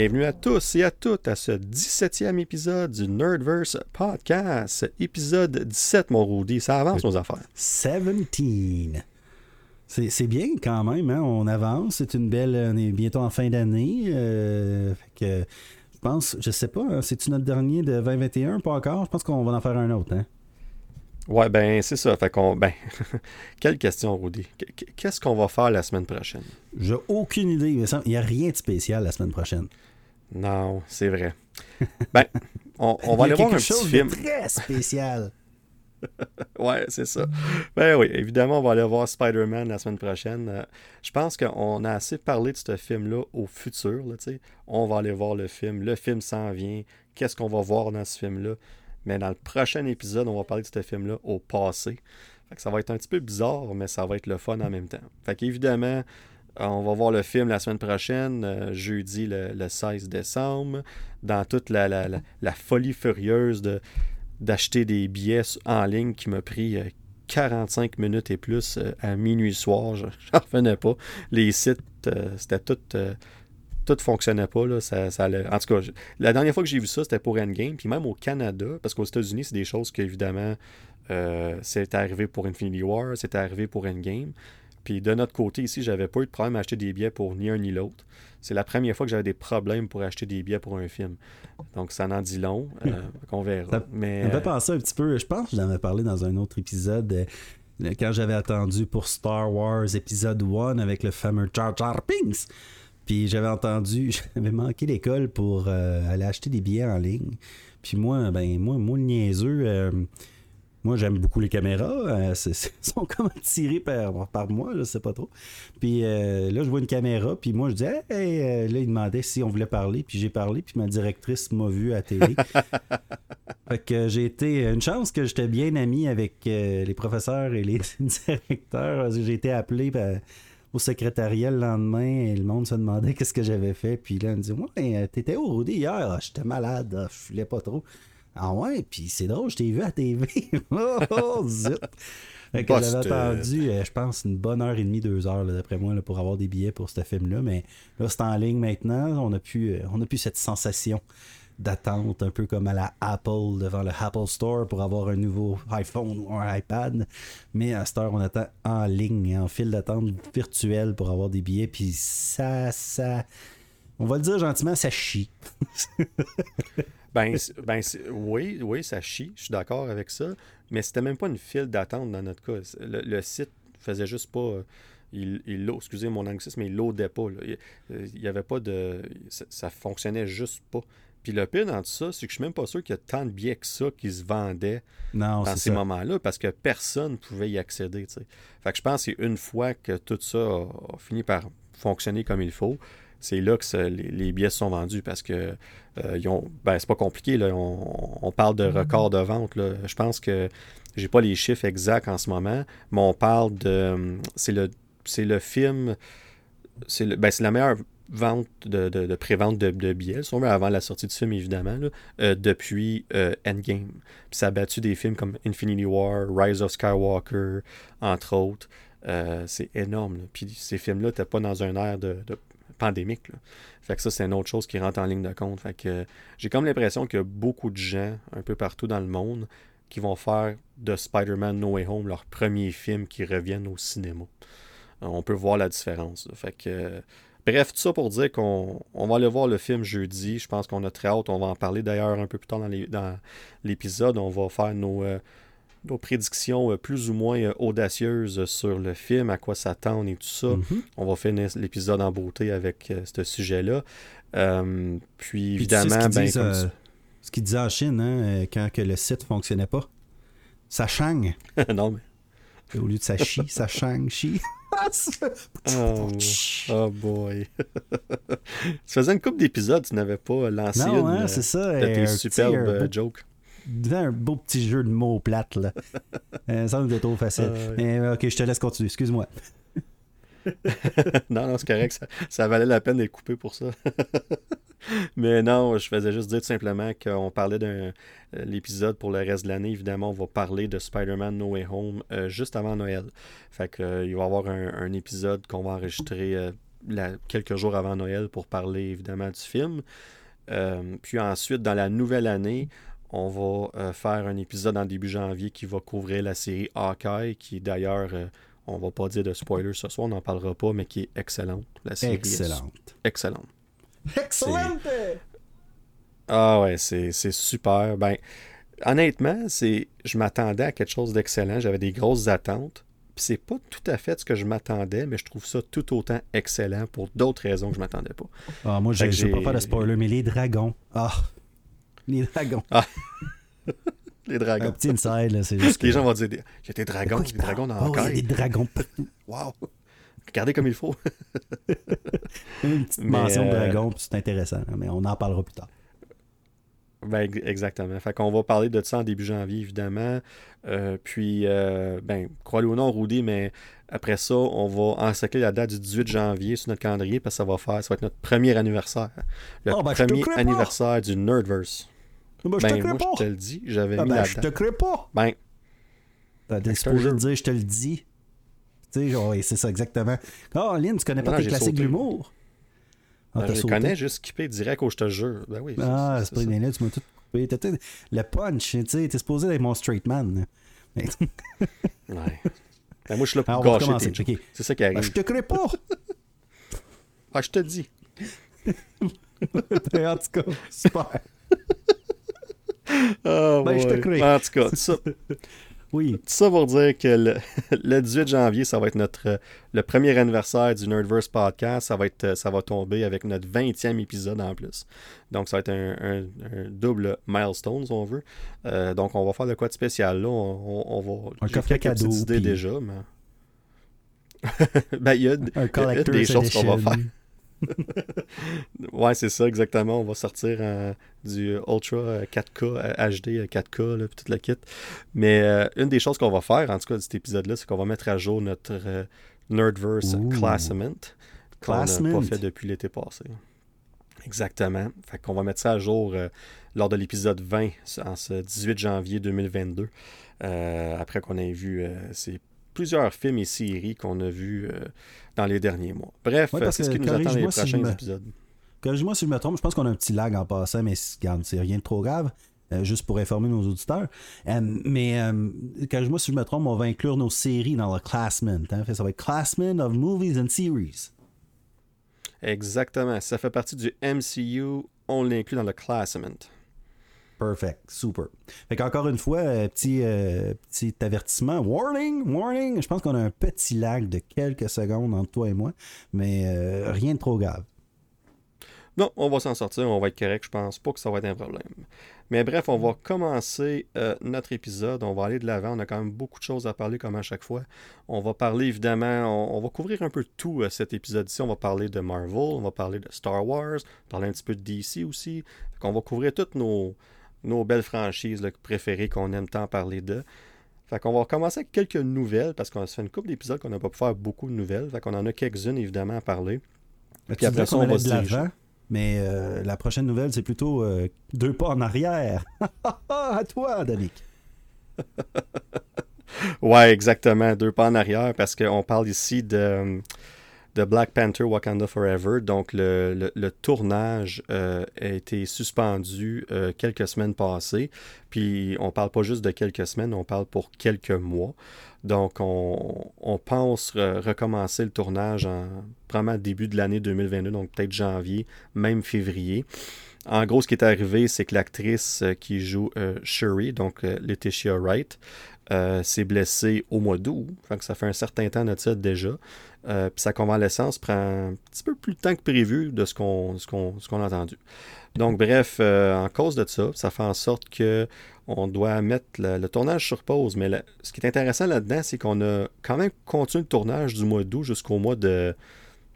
Bienvenue à tous et à toutes à ce 17e épisode du Nerdverse Podcast. Épisode 17, mon Rudy. Ça avance nos affaires. 17. C'est bien quand même, hein? on avance. C'est une belle. On est bientôt en fin d'année. Euh, que je pense, je sais pas, hein, c'est-tu notre dernier de 2021? Pas encore. Je pense qu'on va en faire un autre. Hein? Ouais, ben c'est ça. Fait qu'on. Ben, quelle question, Rudy? Qu'est-ce qu'on va faire la semaine prochaine? J'ai aucune idée. Il n'y a rien de spécial la semaine prochaine. Non, c'est vrai. Ben, on, va aller voir un petit film. très spécial. ouais, c'est ça. Ben oui, évidemment, on va aller voir Spider-Man la semaine prochaine. Euh, je pense qu'on a assez parlé de ce film-là au futur. Là, on va aller voir le film. Le film s'en vient. Qu'est-ce qu'on va voir dans ce film-là? Mais dans le prochain épisode, on va parler de ce film-là au passé. ça va être un petit peu bizarre, mais ça va être le fun en même temps. Fait qu'évidemment, on va voir le film la semaine prochaine, euh, jeudi le, 16 décembre, dans toute la, la folie furieuse d'acheter des billets en ligne qui m'a pris 45 euh, minutes et plus euh, à minuit soir. J'en revenais pas. Les sites, euh, c'était tout. tout fonctionnait pas. Ça, En tout cas, la dernière fois que j'ai vu ça, c'était pour Endgame. Puis même au Canada, parce qu'aux États-Unis, c'est des choses qu'évidemment, c'est arrivé pour Infinity War, c'est arrivé pour Endgame. Puis de notre côté, ici, j'avais pas eu de problème à acheter des billets pour ni un ni l'autre. C'est la première fois que j'avais des problèmes pour acheter des billets pour un film. Donc ça en dit long. Euh, qu'on verra. Ça, Mais, me fait penser un petit peu. Je pense que j'en avais parlé dans un autre épisode. Euh, quand j'avais attendu pour Star Wars épisode 1 avec le fameux Jar Jar Pinks. Puis j'avais entendu, j'avais manqué l'école pour euh, aller acheter des billets en ligne. Puis moi, ben moi, moi le niaiseux, moi, j'aime beaucoup les caméras. Euh, Elles sont comme tirées par, par moi, je sais pas trop. Puis euh, là, je vois une caméra, puis moi, je dis, hey, euh, là, il demandait si on voulait parler, puis j'ai parlé, puis ma directrice m'a vu à la télé. fait que j'ai été. Une chance que j'étais bien ami avec les professeurs et les directeurs. J'ai été appelé au secrétariat le lendemain et le monde se demandait qu'est-ce que j'avais fait. Puis là, on me dit, ouais, t'étais où hier? Ah, j'étais malade, ah, je filais pas trop. Ah ouais, puis c'est drôle, je t'ai vu à TV. oh, zut! Fait que j'avais attendu, euh, je pense, une bonne heure et demie, deux heures, d'après moi, là, pour avoir des billets pour ce film-là. Mais là, c'est en ligne maintenant. On n'a plus, euh, on a plus cette sensation d'attente, un peu comme à la Apple devant le Apple Store pour avoir un nouveau iPhone ou un iPad. Mais à cette heure, on attend en ligne, en file d'attente virtuelle pour avoir des billets. Puis ça, ça. On va le dire gentiment, ça chie. Ben, ben oui, oui, ça chie, je suis d'accord avec ça, mais c'était même pas une file d'attente dans notre cas. Le, site faisait juste pas. Il, il excusez mon anglicisme, mais il loadait pas. Il, y avait pas de. Ça, fonctionnait juste pas. Puis le pire dans tout ça, c'est que je suis même pas sûr qu'il y a tant de billets que ça qui se vendaient dans ces moments-là parce que personne ne pouvait y accéder. Fait que je pense que c'est une fois que tout ça a fini par fonctionner comme il faut, c'est là que les, billets sont vendus parce que euh, ben, c'est pas compliqué. Là, on, parle de mm-hmm. record de vente. Je pense que j'ai pas les chiffres exacts en ce moment, mais on parle de. C'est le, c'est le film. C'est, ben, la meilleure vente de, de, pré-vente de, billets, si avant la sortie du film, évidemment, euh, depuis euh, Endgame. ça a battu des films comme Infinity War, Rise of Skywalker, entre autres. c'est énorme. Puis ces films-là n'étaient pas dans un air de, pandémique. Fait que ça, c'est une autre chose qui rentre en ligne de compte. Fait que j'ai comme l'impression qu'il y a beaucoup de gens un peu partout dans le monde qui vont faire de Spider-Man No Way Home leur premier film qui reviennent au cinéma. Euh, on peut voir la différence. Fait que Bref, tout ça pour dire qu'on va aller voir le film jeudi. Je pense qu'on a très hâte. On va en parler d'ailleurs un peu plus tard dans l'épisode. On va faire nos, euh, nos prédictions euh, plus ou moins euh, audacieuses sur le film, à quoi s'attendre et tout ça. Mhm. On va finir l'épisode en beauté avec euh, ce sujet-là. puis évidemment, ben, ce qu'ils disaient en Chine, hein, quand que le site fonctionnait pas, ça chang. non, mais. au lieu de ça chie, ça chang, chie. oh, oh, boy. tu faisais une couple d'épisodes, tu n'avais pas lancé non, hein, c'est ça, de tes superbes jokes un beau petit jeu de mots plates, là. euh, ça me trop facile. Ah, Mais, ok, je te laisse continuer, excuse-moi. non, non, c'est correct, ça, valait la peine d'être coupé pour ça. Mais non, je faisais juste dire tout simplement qu'on parlait d'un euh, l'épisode pour le reste de l'année. Évidemment, on va parler de Spider-Man No Way Home euh, juste avant Noël. Fait qu'il il va y avoir un, épisode qu'on va enregistrer quelques jours avant Noël pour parler évidemment du film. puis ensuite, dans la nouvelle année, on va faire un épisode en début janvier qui va couvrir la série Hawkeye, qui d'ailleurs, on va pas dire de spoiler ce soir, on n'en parlera pas, mais qui est excellente. La série excellente. excellente. Excellente! Ah ouais, c'est super. Ben, honnêtement, c'est je m'attendais à quelque chose d'excellent. J'avais des grosses attentes. Puis c'est pas tout à fait ce que je m'attendais, mais je trouve ça tout autant excellent pour d'autres raisons que je m'attendais pas. Ah, moi, j'ai pas faire de spoiler, mais les dragons. Ah! Les dragons. Ah! les dragons. Un petit inside, là, c'est juste. Les gens vont dire a des dragons, des dragons dans oh, Il y a des dragons. Waouh! Regardez comme il faut. Une petite mention de euh, dragon, c'est intéressant, mais on en parlera plus tard. Ben, exactement. Fait qu'on va parler de ça en début janvier, évidemment. Euh, puis, euh, ben, croyez-le ou non, Rudy, mais après ça, on va encercler la date du 18 janvier sur notre calendrier parce que ça va faire, ça va être notre premier anniversaire. Le oh, ben, premier anniversaire du Nerdverse. Ben, je ben, moi, pas. je te le dis, j'avais ah, mis ben, la je te crée pas. Ben, t'es supposé dire, je te le dis. Tu sais, genre, c'est ça exactement. Oh, Lynn, tu connais pas tes classiques de l'humour? Ah, ben, je connais, juste skippé direct au je te jure. Ben oui. Ah, c'est pas une tu m'as tout coupé. le punch, tu sais, t'es supposé être mon straight man. ouais. Ben, moi, je suis là pour Alors, gâcher tes okay. C'est ça qui arrive. Ben, je te crée pas. ah, je te dis. en tout cas, super. Oh, ben, je. En tout cas, ça. Oui. Tout ça pour dire que le, 18 janvier, ça va être notre le premier anniversaire du Nerdverse podcast. Ça va, être, ça va tomber avec notre 20e épisode en plus. Donc, ça va être un, double milestone, si on veut. Euh, donc, on va faire le quoi de spécial là? On, va. Un coffret cadeau. idées déjà, mais. ben, il y a, des choses qu'on va faire. ouais, c'est ça, exactement. On va sortir du Ultra 4K, HD 4K, là, puis toute la kit. Mais euh, une des choses qu'on va faire, en tout cas, de cet épisode-là, c'est qu'on va mettre à jour notre euh, Nerdverse Classement. Qu'on n'a pas fait depuis l'été passé. Exactement. Fait qu'on va mettre ça à jour euh, lors de l'épisode 20, en ce 18 janvier 2022. après qu'on ait vu ces plusieurs films et séries qu'on a vus dans les derniers mois. Bref, c'est ce qui nous attend dans les prochains épisodes. Corrige-moi si je me trompe, je pense qu'on a un petit lag en passant, mais c'est rien de trop grave. Euh, juste pour informer nos auditeurs. Euh, mais euh, corrige-moi si je me trompe, on va inclure nos séries dans le Classman. Hein? Ça va être Classman of Movies and Series. Exactement. Ça fait partie du MCU. On l'inclut dans le Classman. Perfect, super. Fait qu'encore une fois, euh, petit, euh, petit avertissement. Warning, warning. Je pense qu'on a un petit lag de quelques secondes entre toi et moi, mais euh, rien de trop grave. Non, on va s'en sortir, on va être correct. Je pense pas que ça va être un problème. Mais bref, on va commencer notre épisode. On va aller de l'avant. On a quand même beaucoup de choses à parler, comme à chaque fois. On va parler évidemment, on, va couvrir un peu tout cet épisode-ci. On va parler de Marvel, on va parler de Star Wars, parler un petit peu de DC aussi. On va couvrir toutes nos, nos belles franchises préférées qu'on aime tant parler de. Fait qu'on va commencer avec quelques nouvelles parce qu'on se fait une couple d'épisodes qu'on n'a pas pu faire beaucoup de nouvelles. Fait qu'on en a quelques-unes évidemment à parler. Puis après ça, on, va se l'avant, mais euh, la prochaine nouvelle, c'est plutôt euh, deux pas en arrière. à toi, Danick. ouais, exactement. Deux pas en arrière parce qu'on parle ici de de Black Panther Wakanda Forever. Donc, le, tournage euh, a été suspendu euh, quelques semaines passées. Puis, on parle pas juste de quelques semaines, on parle pour quelques mois. Donc, on, pense recommencer le tournage en vraiment début de l'année 2022, donc peut-être janvier, même février. En gros, ce qui est arrivé, c'est que l'actrice euh, qui joue Shuri, donc Letitia Wright, s'est blessée au mois d'août. ça fait un certain temps de ça déjà. Euh, puis sa convalescence prend un petit peu plus de temps que prévu de ce qu'on a entendu. Donc, bref, euh, en cause de ça, ça fait en sorte que on doit mettre le, tournage sur pause. Mais ce qui est intéressant là-dedans, c'est qu'on a quand même continué le tournage du mois d'août jusqu'au mois de,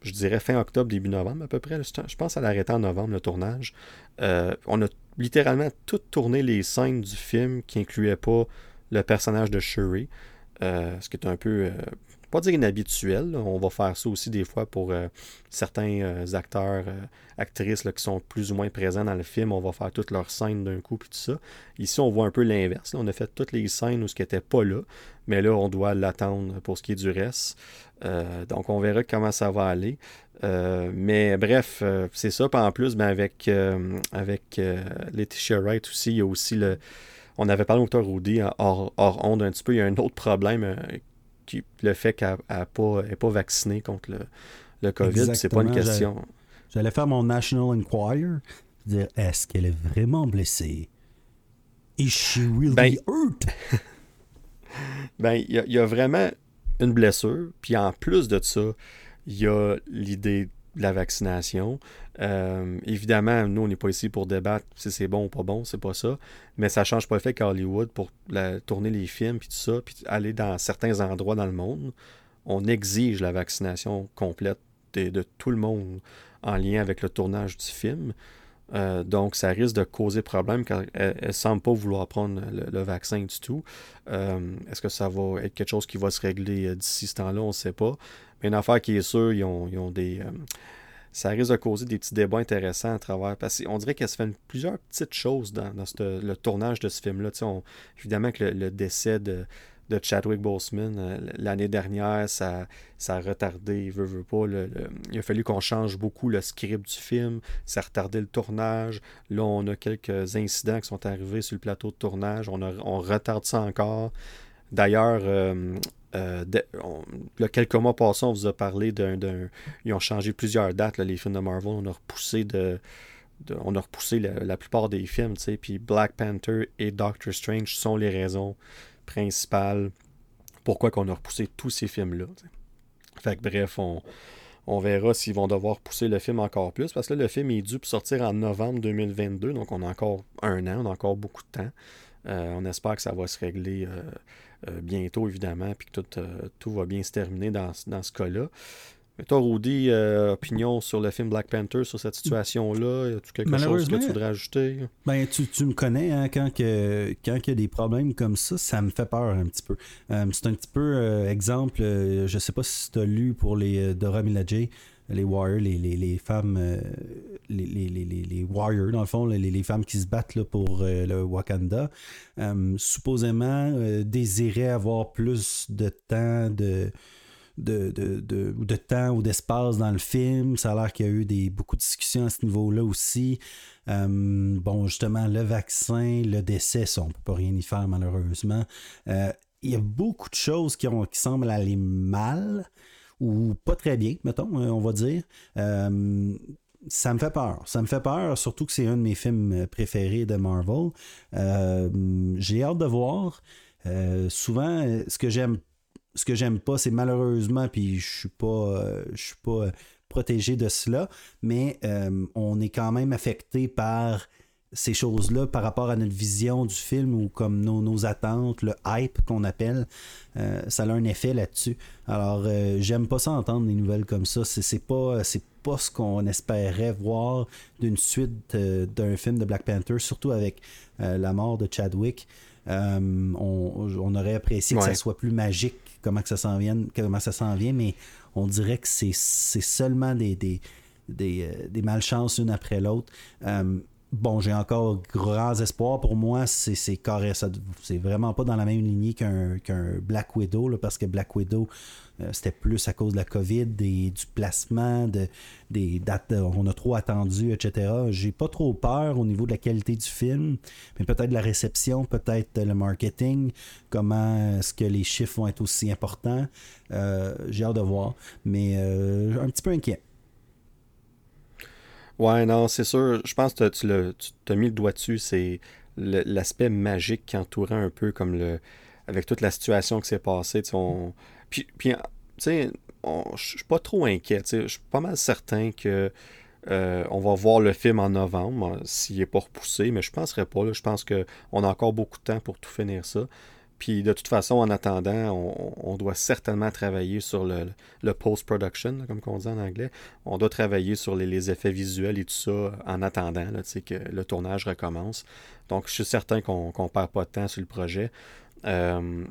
je dirais, fin octobre, début novembre à peu près. Je pense à l'arrêter en novembre, le tournage. Euh, on a littéralement tout tourné les scènes du film qui incluaient pas le personnage de Shuri. ce qui est un peu pas dire inhabituel. On va faire ça aussi des fois pour certains acteurs, actrices qui sont plus ou moins présents dans le film. On va faire toutes leurs scènes d'un coup, puis tout ça. Ici, on voit un peu l'inverse. On a fait toutes les scènes où ce qui n'était pas là, mais là, on doit l'attendre pour ce qui est du reste. donc, on verra comment ça va aller. Euh, mais bref, euh, c'est ça. En plus, ben, avec, euh, avec Letitia Wright aussi, il y a aussi le. On avait parlé au Dr. Rudy hors, hors onde un petit peu. Il y a un autre problème qui, le fait qu'elle n'est pas, pas vaccinée contre le, le COVID. C'est pas une question. J'allais faire mon National Enquirer, dire est-ce qu'elle est vraiment blessée? Is she really ben, hurt? ben, il y, y, a vraiment une blessure. Puis en plus de ça, il y a l'idée la vaccination. Euh, évidemment, nous, on n'est pas ici pour débattre si c'est bon ou pas bon, c'est pas ça. Mais ça change pas le fait qu'à Hollywood, pour tourner les films, puis tout ça, puis aller dans certains endroits dans le monde, on exige la vaccination complète de, tout le monde en lien avec le tournage du film. Euh, donc, ça risque de causer problème car elle ne semble pas vouloir prendre le, vaccin du tout. Euh, est-ce que ça va être quelque chose qui va se régler d'ici ce temps-là? On ne sait pas une affaire qui est sûre, ils ont, des. Euh, ça risque de causer des petits débats intéressants à travers. Parce qu'on dirait qu'elle se fait plusieurs petites choses dans, le tournage de ce film-là. évidemment que le, décès de, Chadwick Boseman euh, l'année dernière, ça, ça a retardé, veut, veut pas. il a fallu qu'on change beaucoup le script du film. Ça a retardé le tournage. Là, on a quelques incidents qui sont arrivés sur le plateau de tournage. On, on retarde ça encore. D'ailleurs, euh, euh, a quelques mois passés, on vous a parlé d'un. Ils ont changé plusieurs dates, les films de Marvel. On a repoussé on la, plupart des films, tu sais. Puis Black Panther et Doctor Strange sont les raisons principales pourquoi qu'on a repoussé tous ces films-là. Fait que bref, on, on verra s'ils vont devoir pousser le film encore plus. Parce que là, le film est dû sortir en novembre 2022. Donc on a encore un an, on a encore beaucoup de temps. Euh, on espère que ça va se régler. Euh, bientôt, évidemment, puis que tout, euh, tout, va bien se terminer dans, dans ce cas-là. Mais toi, Rudy, euh, opinion sur le film Black Panther, sur cette situation-là? As-tu quelque chose que tu voudrais ajouter? Ben, tu, tu me connais, hein, quand, que, quand il y a des problèmes comme ça, ça me fait peur un petit peu. c'est un petit peu exemple, je sais pas si tu as lu pour les Dora Milaje, les warriors, les, femmes, euh, dans le fond, les, femmes qui se battent pour euh, le Wakanda, euh, supposément désiraient avoir plus de temps de. De, de, temps ou d'espace dans le film. Ça a l'air qu'il y a eu beaucoup de discussions à ce niveau-là aussi. bon, justement, le vaccin, le décès, on ne peut pas rien y faire malheureusement. il y a beaucoup de choses qui semblent aller mal ou pas très bien, mettons, euh, on va dire. Euh, ça me fait peur. Ça me fait peur, surtout que c'est un de mes films préférés de Marvel. Euh, j'ai hâte de voir. souvent, ce que j'aime ce que j'aime pas, c'est malheureusement, puis je suis pas je suis pas protégé de cela, mais on est quand même affecté par ces choses-là par rapport à notre vision du film ou comme nos, attentes, le hype qu'on appelle, euh, ça a un effet là-dessus. Alors, euh, j'aime pas ça entendre des nouvelles comme ça. C'est pas, c'est pas ce qu'on espérait voir d'une suite euh, d'un film de Black Panther, surtout avec la mort de Chadwick. On, aurait apprécié que ça soit plus magique, comment que ça s'en vient, comment ça s'en vient, mais on dirait que c'est seulement des, des, des, des malchances une après l'autre bon, j'ai encore grands espoirs. Pour moi, c'est c'est vraiment pas dans la même lignée qu'un Black Widow, parce que Black Widow, euh, c'était plus à cause de la COVID, du placement, de, des dates, on a trop attendu, etc. J'ai pas trop peur au niveau de la qualité du film, mais peut-être la réception, peut-être le marketing, comment est-ce que les chiffres vont être aussi importants. Euh, j'ai hâte de voir, mais euh, un petit peu inquiet. Ouais, non, c'est sûr. Je pense que tu, as mis le doigt dessus. C'est l'aspect magique qui entourait un peu comme le. Avec toute la situation qui s'est passée. Puis, puis tu sais, je suis pas trop inquiet. Je suis pas mal certain que. Euh, on va voir le film en novembre, s'il n'est pas repoussé, mais je ne penserais pas. Je pense qu'on a encore beaucoup de temps pour tout finir ça. Puis de toute façon, en attendant, on, doit certainement travailler sur le, post-production, comme on dit en anglais. On doit travailler sur les, effets visuels et tout ça en attendant là, que le tournage recommence. Donc, je suis certain qu'on ne perd pas de temps sur le projet. Euh,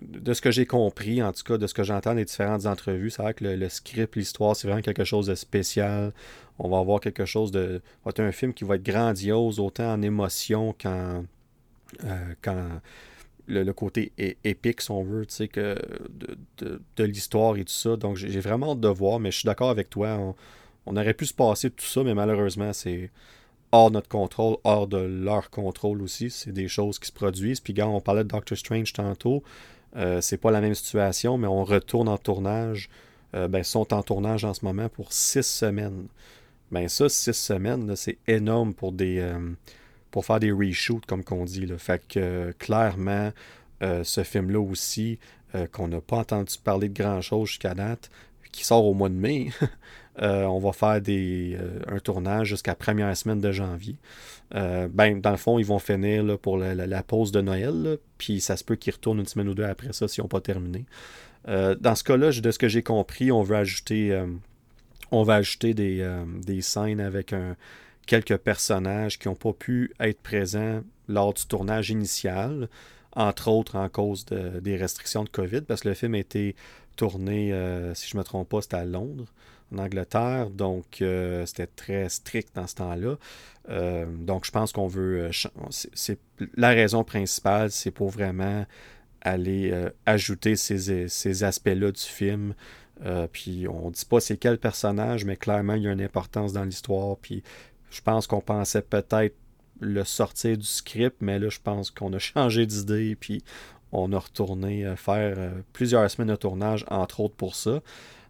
de ce que j'ai compris, en tout cas, de ce que j'entends des différentes entrevues, c'est vrai que le, script, l'histoire, c'est vraiment quelque chose de spécial. On va avoir quelque chose de. va être un film qui va être grandiose, autant en émotion qu'en. Euh, le, côté épique, si on veut, tu sais, que de, l'histoire et tout ça. Donc, j'ai vraiment hâte de voir, mais je suis d'accord avec toi. On, on, aurait pu se passer tout ça, mais malheureusement, c'est hors notre contrôle, hors de leur contrôle aussi. C'est des choses qui se produisent. Puis, quand on parlait de Doctor Strange tantôt. Euh, c'est pas la même situation, mais on retourne en tournage. Euh, ben, sont en tournage en ce moment pour six semaines. Ben ça, six semaines, c'est énorme pour des euh, pour faire des reshoots, comme qu'on dit. Là. Fait que clairement, ce film-là aussi, qu'on n'a pas entendu parler de grand-chose jusqu'à date, qui sort au mois de mai, on va faire des, un tournage jusqu'à la première semaine de janvier. Euh, ben, dans le fond, ils vont finir pour la, pause de Noël, puis ça se peut qu'ils retournent une semaine ou deux après ça s'ils n'ont pas terminé. Euh, dans ce cas-là, de ce que j'ai compris, on veut ajouter, euh, on va ajouter des, scènes avec quelques personnages qui n'ont pas pu être présents lors du tournage initial, entre autres en cause des restrictions de COVID, parce que le film a été tourné, si je ne me trompe pas, c'était à Londres en Angleterre, donc c'était très strict dans ce temps-là. Euh, donc, je pense qu'on veut. Euh, c'est la raison principale, c'est pour vraiment aller euh, ajouter ces, aspects-là du film. puis on ne dit pas c'est quel personnage, mais clairement, il y a une importance dans l'histoire. Puis je pense qu'on pensait peut-être le sortir du script, mais là, je pense qu'on a changé d'idée. Puis on a retourné faire plusieurs semaines de tournage, entre autres pour ça.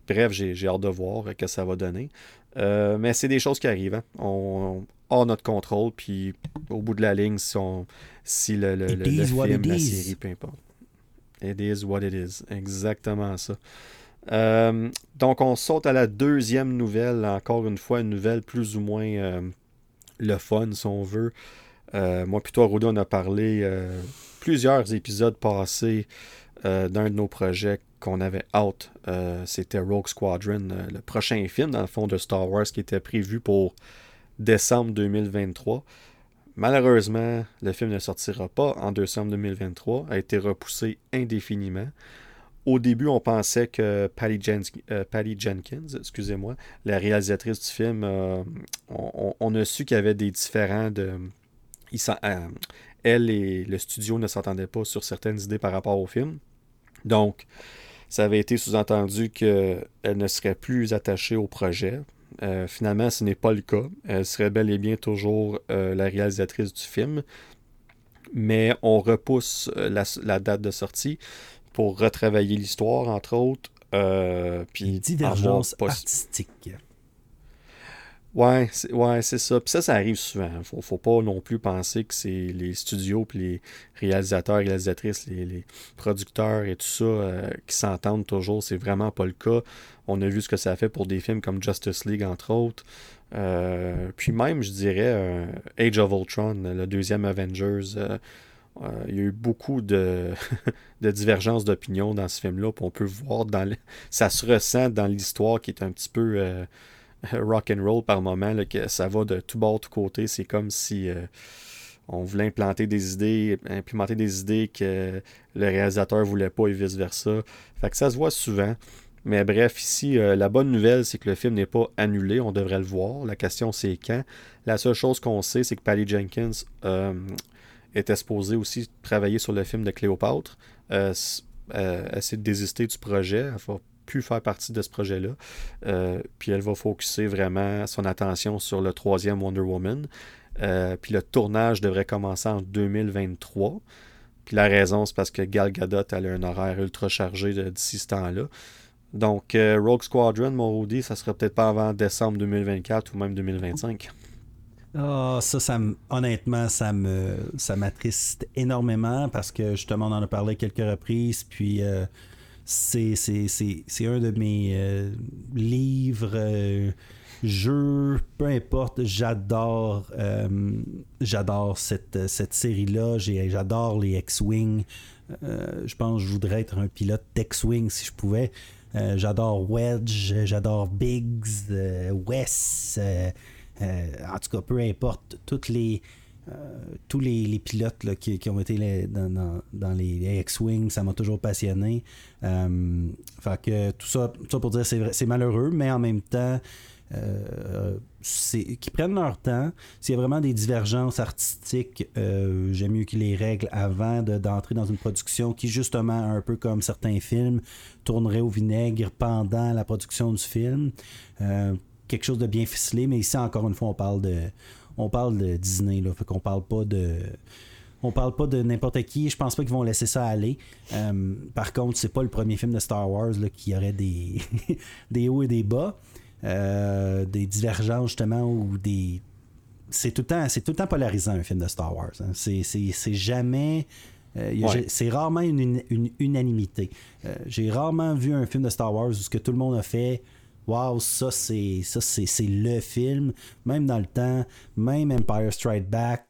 Bref, j'ai hâte de voir ce que ça va donner. mais c'est des choses qui arrivent. Hein. On, hors notre contrôle. Puis au bout de la ligne, si, si le, le, film, la série, peu importe. It is what it is. Exactement ça. Euh, donc, on saute à la deuxième nouvelle. Encore une fois, une nouvelle plus ou moins euh, le fun, si on veut. Euh, moi, plutôt, Rudy, on a parlé plusieurs épisodes passés d'un de nos projets qu'on avait out. C'était Rogue Squadron, le prochain film, dans le fond, de Star Wars qui était prévu pour décembre 2023. Malheureusement, le film ne sortira pas en décembre 2023, a été repoussé indéfiniment. Au début, on pensait que Patty, euh, Jenkins, excusez-moi, la réalisatrice du film, euh, on, a su qu'il y avait des différents de. Euh, elle et le studio ne s'entendaient pas sur certaines idées par rapport au film. Donc, ça avait été sous-entendu qu'elle ne serait plus attachée au projet. Finalement, ce n'est pas le cas. Elle serait bel et bien toujours la réalisatrice du film. Mais on repousse la, date de sortie pour retravailler l'histoire, entre autres. puis divergence artistique. Ouais, c'est ouais, ça. Puis ça, ça arrive souvent. Faut, faut pas non plus penser que c'est les studios puis les réalisateurs, réalisatrices, les, producteurs et tout ça qui s'entendent toujours. C'est vraiment pas le cas. On a vu ce que ça a fait pour des films comme Justice League, entre autres. Euh, puis même, je dirais, euh, Age of Ultron, le deuxième Avengers, euh, il y a eu beaucoup de, de divergences d'opinion dans ce film-là. on peut voir, dans ça se ressent dans l'histoire qui est un petit peu rock and roll par moment, que ça va de tout bord, tout côté. C'est comme si on voulait implanter des idées, implémenter des idées que le réalisateur voulait pas et vice-versa. Fait que ça se voit souvent. Mais bref, ici, euh, la bonne nouvelle, c'est que le film n'est pas annulé. On devrait le voir. La question, c'est quand? La seule chose qu'on sait, c'est que Patty Jenkins euh, était supposée aussi travailler sur le film de Cléopâtre. Euh, elle s'est désistée du projet. Elle va plus faire partie de ce projet-là. puis elle va focuser vraiment son attention sur le troisième Wonder Woman. puis le tournage devrait commencer en 2023. Puis la raison, c'est parce que Gal Gadot a un horaire ultra chargé d'ici ce temps-là. Donc, euh, Rogue Squadron, mon Rudy, ça serait peut-être pas avant décembre 2024 ou même 2025. Ah, ça, ça honnêtement, ça me ça m'attriste énormément parce que justement, on en a parlé quelques reprises, puis euh, c'est, un de mes euh, livres, jeux, peu importe, j'adore j'adore cette, cette série-là, j'adore les X-Wing. je pense que je voudrais être un pilote d'X-Wing si je pouvais. Euh, j'adore Wedge, j'adore Biggs, euh, Wes. Euh, en tout cas, peu importe, toutes les. tous les, pilotes qui, ont été dans, les, X-Wing, ça m'a toujours passionné. fait que tout ça, ça pour dire c'est malheureux, mais en même temps, euh, prennent leur temps. S'il y a vraiment des divergences artistiques, euh, j'aime mieux qu'ils les règlent avant d'entrer dans une production qui, justement, un peu comme certains films, tournerait au vinaigre pendant la production du film. Euh, quelque chose de bien ficelé, mais ici, encore une fois, on parle de, on parle de Disney, là, fait qu'on parle pas de on parle pas de n'importe qui. Je pense pas qu'ils vont laisser ça aller. par contre, c'est pas le premier film de Star Wars là, qui aurait des, des hauts et des bas. Euh, des divergences justement ou des. C'est tout, le temps, c'est tout le temps polarisant un film de Star Wars. Hein. C'est, jamais. Euh, c'est rarement une, unanimité. Euh, j'ai rarement vu un film de Star Wars où ce que tout le monde a fait. Waouh, ça c'est ça c'est, le film. Même dans le temps, même Empire Strike Back,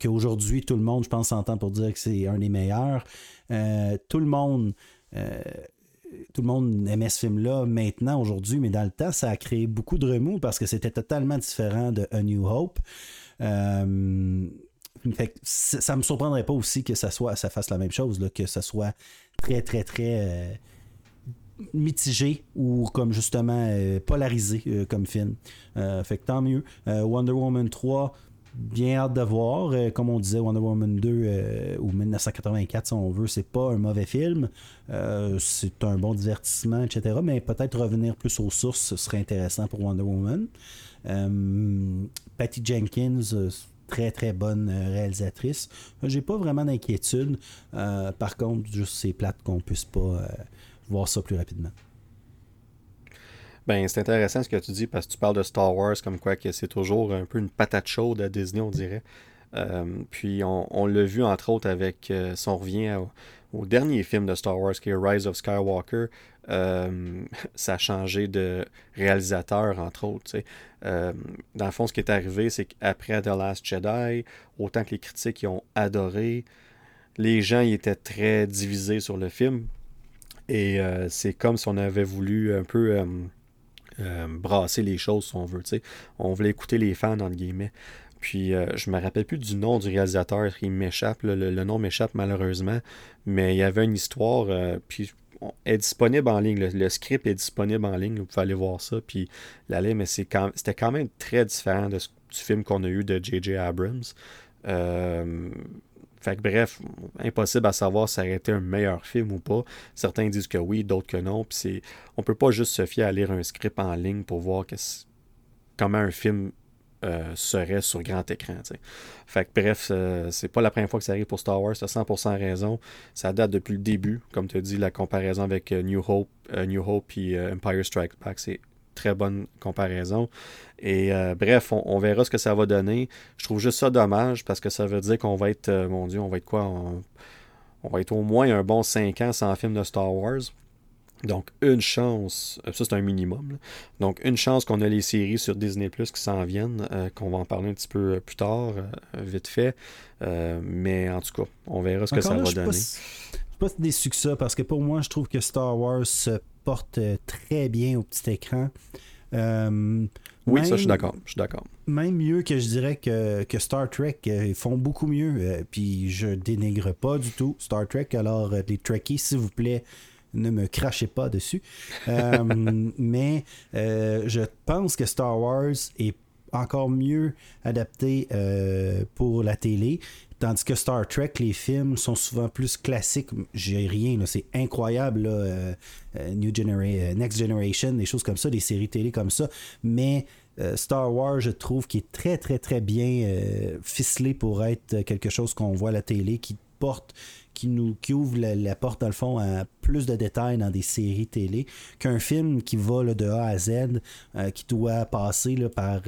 qu'aujourd'hui tout le monde, je pense, s'entend pour dire que c'est un des meilleurs. tout le monde tout le monde aimait ce film-là maintenant, aujourd'hui, mais dans le temps, ça a créé beaucoup de remous parce que c'était totalement différent de A New Hope. Euh, fait ça me surprendrait pas aussi que ça soit ça fasse la même chose, là, que ça soit très, très, très euh, mitigé ou comme justement euh, polarisé comme film. fait que tant mieux. Wonder Woman 3, bien hâte de voir. Euh, comme on disait, Wonder Woman 2 euh, ou 1984, si on veut, c'est pas un mauvais film. Euh, c'est un bon divertissement, etc. Mais peut-être revenir plus aux sources, ce serait intéressant pour Wonder Woman. Patty Jenkins, très très bonne réalisatrice. J'ai pas vraiment d'inquiétude. par contre, juste c'est plate qu'on puisse pas voir ça plus rapidement. Ben, c'est intéressant ce que tu dis parce que tu parles de Star Wars comme quoi que c'est toujours un peu une patate chaude à Disney, on dirait. Euh, puis on, l'a vu entre autres avec, euh, si on revient au dernier film de Star Wars qui est Rise of Skywalker, euh, ça a changé de réalisateur entre autres. dans le fond, ce qui est arrivé, c'est qu'après The Last Jedi, autant que les critiques y ont adoré, les gens y étaient très divisés sur le film. Et c'est comme si on avait voulu un peu euh, brasser les choses, si on veut. On voulait écouter les fans, entre guillemets. Puis euh, je me rappelle plus du nom du réalisateur, il m'échappe, le, nom m'échappe malheureusement, mais il y avait une histoire, euh, puis est disponible en ligne, le, script est disponible en ligne, vous pouvez aller voir ça, puis l'aller, mais c'était quand, quand même très différent de, du film qu'on a eu de J.J. Abrams. Fait que bref, impossible à savoir si ça aurait été un meilleur film ou pas. Certains disent que oui, d'autres que non. Puis c'est, on peut pas juste se fier à lire un script en ligne pour voir comment un film euh, serait sur grand écran. Fait que bref, euh, c'est pas la première fois que ça arrive pour Star Wars, tu as 100% raison. Ça date depuis le début, comme tu dit, la comparaison avec euh, New Hope, New Hope et Empire Strikes Back, c'est très bonne comparaison. Et euh, bref, on, verra ce que ça va donner. Je trouve juste ça dommage parce que ça veut dire qu'on va être, euh, mon Dieu, on va être quoi? On, va être au moins un bon 5 ans sans film de Star Wars. Donc, une chance, euh, ça c'est un minimum. Donc, une chance qu'on a les séries sur Disney Plus qui s'en viennent, qu'on va en parler un petit peu plus tard, vite fait. mais en tout cas, on verra ce que ça va donner. Je suis pas des succès parce que pour moi, je trouve que Star Wars se porte très bien au petit écran. Euh, oui, ça, je suis d'accord. Je suis d'accord. Même mieux que je dirais que, Star Trek. Euh, ils font beaucoup mieux. Euh, puis je dénigre pas du tout Star Trek. Alors, les Trekkies, s'il vous plaît, ne me crachez pas dessus. mais je pense que Star Wars est encore mieux adapté pour la télé. Tandis que Star Trek, les films sont souvent plus classiques. J'ai rien, c'est incroyable. Euh, euh, New euh, Next Generation, des choses comme ça, des séries télé comme ça. Mais Star Wars, je trouve qu'il est très, très, très bien ficelé pour être quelque chose qu'on voit à la télé, qui porte, qui nous qui ouvre la, porte, dans le fond, à plus de détails dans des séries télé qu'un film qui va de A à Z, qui doit passer par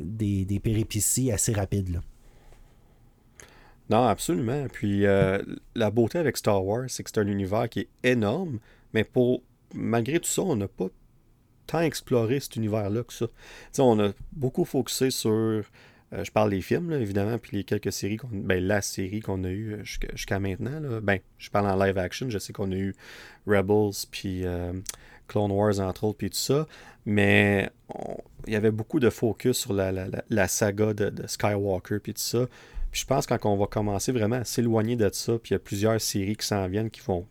des, péripéties assez rapides. Non, absolument. Puis euh, la beauté avec Star Wars, c'est que c'est un univers qui est énorme, mais pour malgré tout ça, on n'a pas tant exploré cet univers-là que ça. on a beaucoup focusé sur. Euh, je parle des films, évidemment, puis les quelques séries qu'on. Ben, la série qu'on a eue euh, jusqu'à maintenant. Ben, je parle en live action. Je sais qu'on a eu Rebels, puis Clone Wars, entre autres, puis tout ça. Mais il y avait beaucoup de focus sur la, saga de, Skywalker, puis tout ça. Puis je pense quand on va commencer vraiment à s'éloigner de ça, puis il y a plusieurs séries qui s'en viennent qui vont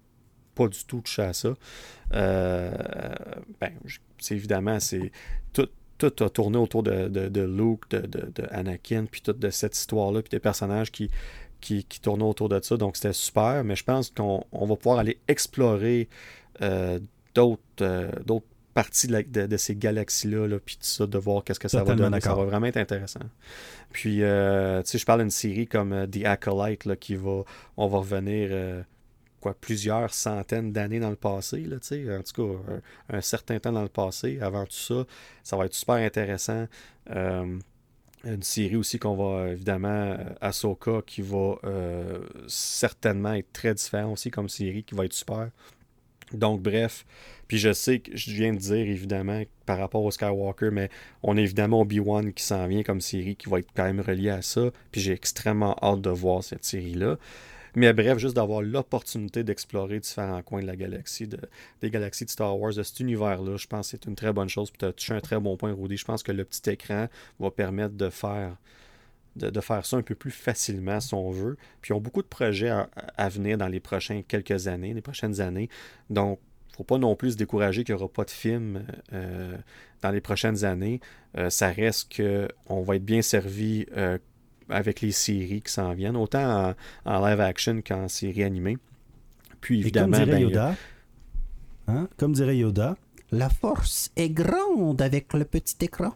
pas du tout toucher à ça. Euh, ben, c'est évidemment, c'est tout, tout a tourné autour de, de, Luke, de, de, Anakin, puis toute de cette histoire-là, puis des personnages qui, qui, qui, tournaient autour de ça. Donc c'était super, mais je pense qu'on va pouvoir aller explorer euh, d'autres euh, partie de, ces galaxies-là, là, puis tout ça, de voir qu'est-ce que ça va donner. Ça va vraiment être intéressant. Puis, euh, tu sais, je parle d'une série comme euh, The Acolyte, là, qui va, on va revenir, euh, quoi, plusieurs centaines d'années dans le passé, là, tu sais, en tout cas, un, certain temps dans le passé. Avant tout ça, ça va être super intéressant. une série aussi qu'on va, évidemment, Ahsoka, qui va certainement être très différent aussi comme série, qui va être super. Donc, bref, puis je sais que je viens de dire, évidemment, par rapport au Skywalker, mais on a évidemment Obi-Wan qui s'en vient comme série qui va être quand même reliée à ça. Puis j'ai extrêmement hâte de voir cette série-là. Mais bref, juste d'avoir l'opportunité d'explorer différents coins de la galaxie, des galaxies de Star Wars, de cet univers-là, je pense que c'est une très bonne chose. Puis tu as touché un très bon point, Rudy. Je pense que le petit écran va permettre de faire de, faire ça un peu plus facilement si on veut. Puis ils ont beaucoup de projets à, venir dans les prochaines quelques années, les prochaines années. Donc, il ne faut pas non plus se décourager qu'il n'y aura pas de film euh, dans les prochaines années. Euh, ça reste qu'on va être bien servi euh, avec les séries qui s'en viennent, autant en, live action qu'en série animée. Puis évidemment. comme dirait ben, Yoda, hein, comme dirait Yoda, la force est grande avec le petit écran.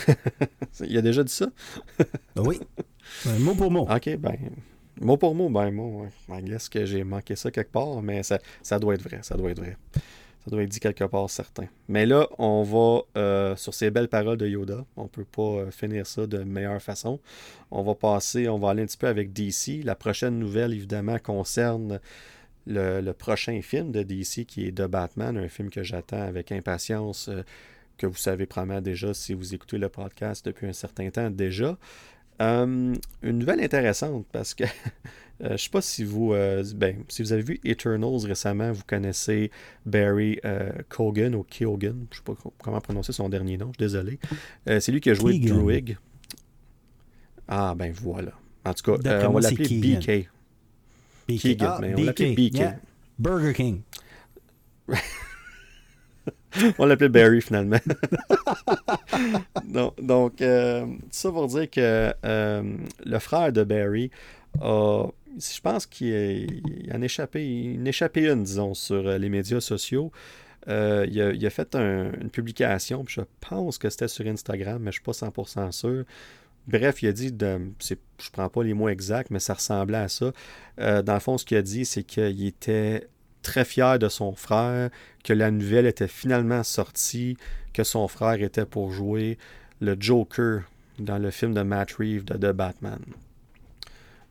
Il a déjà dit ça? Ah oui. Ben, mot pour mot. OK, ben. Mot pour mot, ben moi, je guess que j'ai manqué ça quelque part, mais ça, ça doit être vrai. Ça doit être vrai. Ça doit être dit quelque part, certain. Mais là, on va euh, sur ces belles paroles de Yoda. On peut pas euh, finir ça de meilleure façon. On va passer, on va aller un petit peu avec DC. La prochaine nouvelle, évidemment, concerne le, prochain film de DC qui est The Batman, un film que j'attends avec impatience. Euh, que vous savez probablement déjà si vous écoutez le podcast depuis un certain temps déjà. Euh, une nouvelle intéressante parce que euh, je ne sais pas si vous, euh, ben, si vous avez vu Eternals récemment, vous connaissez Barry Kogan ou Keoghan, je ne sais pas comment prononcer son dernier nom, je suis désolé. c'est lui qui a joué Druig. Ah ben voilà. En tout cas, on va l'appeler BK. BK. Ah, mais on l'appelle BK. Burger King. On l'appelait Barry finalement. donc, euh, ça pour dire que euh, le frère de Barry a, je pense qu'il en échappé, une échappé une, disons, sur les médias sociaux. Euh, il, a, fait une publication, je pense que c'était sur Instagram, mais je ne suis pas 100% sûr. Bref, il a dit, je ne prends pas les mots exacts, mais ça ressemblait à ça. dans le fond, ce qu'il a dit, c'est qu'il était très fier de son frère, que la nouvelle était finalement sortie, que son frère était pour jouer le Joker dans le film de Matt Reeves de The Batman.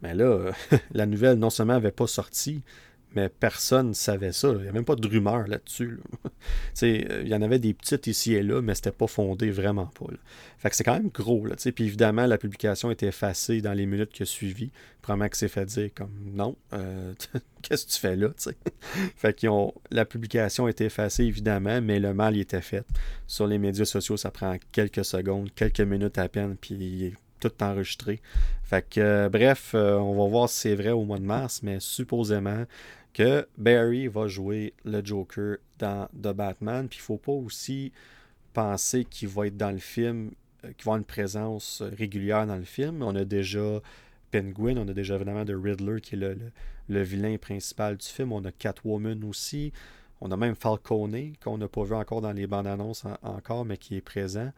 Mais là, la nouvelle non seulement n'avait pas sorti, mais personne ne savait ça. Il n'y a même pas de rumeur là-dessus. Euh, il y en avait des petites ici et là, mais c'était pas fondé vraiment pas. Fait que c'est quand même gros. Là, puis évidemment, la publication a été effacée dans les minutes qui ont suivi. Probablement que c'est fait dire comme non, euh, qu'est-ce que tu fais là? fait qu'ils ont. La publication a été effacée, évidemment, mais le mal y était fait. Sur les médias sociaux, ça prend quelques secondes, quelques minutes à peine, puis il est tout enregistré. Fait que, euh, bref, on va voir si c'est vrai au mois de mars, mais supposément, que Barry va jouer le Joker dans The Batman. Puis il ne faut pas aussi penser qu'il va être dans le film, euh, qu'il va avoir une présence régulière dans le film. On a déjà Penguin, on a déjà évidemment The Riddler qui est le, vilain principal du film. On a Catwoman aussi. On a même Falcone qu'on n'a pas vu encore dans les bandes annonces encore, mais qui est présent.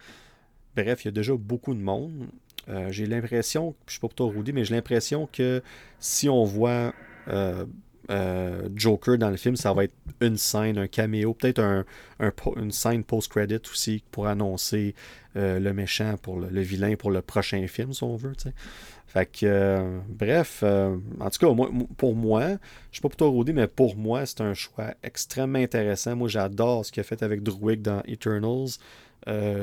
Bref, il y a déjà beaucoup de monde. Euh, j'ai l'impression, je ne sais pas toi Rudy, mais j'ai l'impression que si on voit euh, euh, Joker dans le film, ça va être une scène, un caméo, peut-être un, une scène post-credit aussi pour annoncer euh, le méchant, pour le, vilain pour le prochain film, si on veut. Fait que, euh, bref, en tout cas, pour moi, je ne sais pas toi, Rudy, mais pour moi, c'est un choix extrêmement intéressant. Moi, j'adore ce qu'il a fait avec Druig dans Eternals.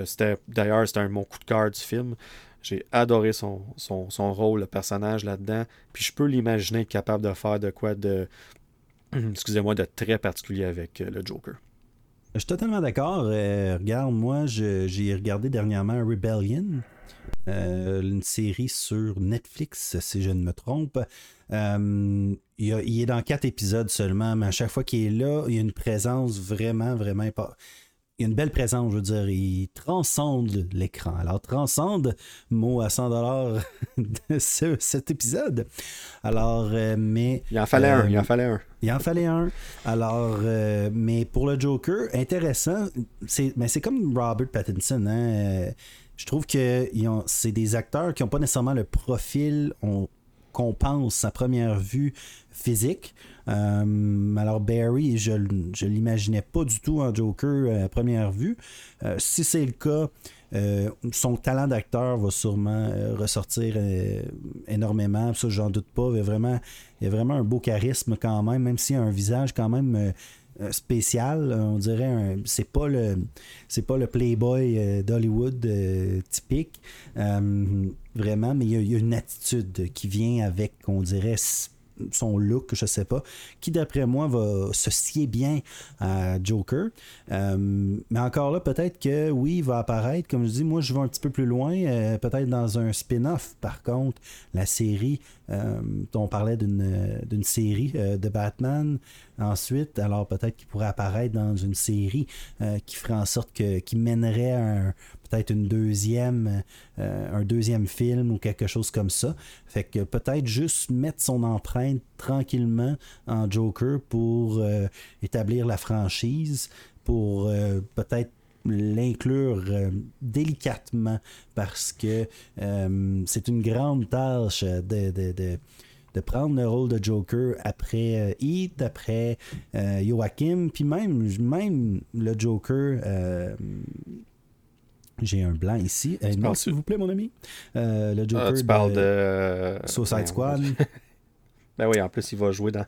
c'était D'ailleurs, c'était un mon coup de cœur du film. J'ai adoré son, son, rôle, le personnage là-dedans. Puis je peux l'imaginer capable de faire de quoi de excusez-moi, de très particulier avec le Joker. Je suis totalement d'accord. regarde, moi, j'ai regardé dernièrement Rebellion. Euh, une série sur Netflix, si je ne me trompe. Euh, il, est dans quatre épisodes seulement, mais à chaque fois qu'il est là, il y a une présence vraiment, vraiment importante. Il y a une belle présence, je veux dire, il transcende l'écran. Alors, transcende, mot à 100 dollars de cet épisode. Alors, euh, mais... Il en fallait un, il en fallait un. Il en fallait un. Alors, mais pour le Joker, intéressant, c'est, mais c'est comme Robert Pattinson, hein? je trouve que c'est des acteurs qui n'ont pas nécessairement le profil qu'on pense à première vue physique. Euh, alors Barry, je ne l'imaginais pas du tout en Joker à première vue. Euh, si c'est le cas, euh, son talent d'acteur va sûrement ressortir énormément. Ça, j'en doute pas. Il y, a vraiment, il a vraiment un beau charisme quand même, même s'il a un visage quand même euh, spécial. On dirait c'est pas le c'est pas le playboy euh, d'Hollywood euh, typique vraiment, mais il y, a une attitude qui vient avec, on dirait son look, je sais pas, qui d'après moi va se scier bien à Joker. Euh, mais encore là, peut-être que oui, il va apparaître. Comme je dis, moi je vais un petit peu plus loin, euh, peut-être dans un spin-off. Par contre, la série, euh, on parlait d'une série de Batman. Ensuite, alors peut-être qu'il pourrait apparaître dans une série qui ferait en sorte que qui mènerait un, peut-être une deuxième, euh, un deuxième film ou quelque chose comme ça. Fait que peut-être juste mettre son empreinte tranquillement en Joker pour euh, établir la franchise, pour euh, peut-être l'inclure délicatement parce que c'est une grande tâche de, de, prendre le rôle de Joker après Heath, après Joachim, puis même, même le Joker j'ai un blanc ici. Euh, s'il vous plaît, mon ami. Euh, le Joker. Ah, tu parles de. Suicide Squad. ben oui, en plus, il va jouer dans,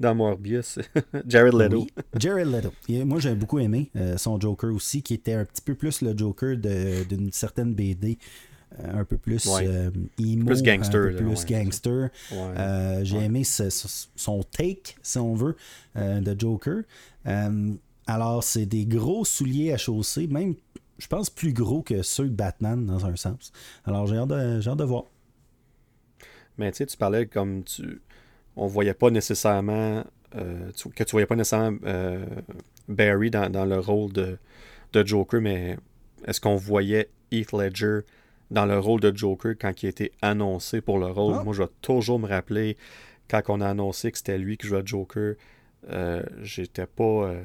dans Morbius. Jared Leto. Jared Leto. moi, j'ai beaucoup aimé euh, son Joker aussi, qui était un petit peu plus le Joker d'une certaine BD. Un peu plus emo, plus gangster, un peu plus gangster. j'ai aimé son take, si on veut, de Joker. alors, c'est des gros souliers à chausser, même je pense, plus gros que ceux de Batman dans un sens. Alors j'ai hâte, de, voir. Mais tu sais, tu parlais comme tu. On voyait pas nécessairement. Euh, que tu voyais pas nécessairement euh, Barry dans, le rôle de, de Joker, mais est-ce qu'on voyait Heath Ledger dans le rôle de Joker quand il a été annoncé pour le rôle? Ah. Moi, je vais toujours me rappeler quand on a annoncé que c'était lui qui jouait Joker. Euh, j'étais pas euh,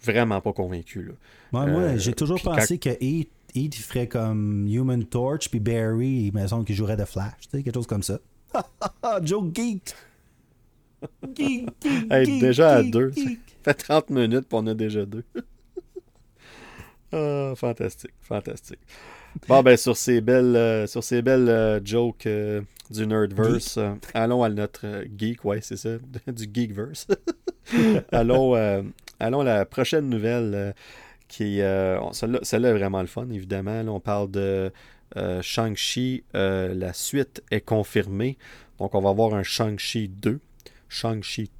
vraiment pas convaincu. Là. moi, euh, j'ai toujours pensé que Heath, ferait comme Human Torch, puis Barry, il me semble qu'il jouerait de Flash, tu sais, quelque chose comme ça. Joe Geek! geek, geek, déjà à deux. Ça fait 30 minutes, pour on a déjà deux. ah, fantastique, fantastique. Bon, ben, sur ces belles, sur ces belles jokes du Nerdverse, allons à notre geek, ouais, c'est ça, du Geekverse. allons, euh, allons à la prochaine nouvelle euh, qui euh, celle-là, est vraiment le fun, évidemment. on parle de Shang-Chi. la suite est confirmée. Donc, on va avoir un Shang-Chi 2. Shang-Chi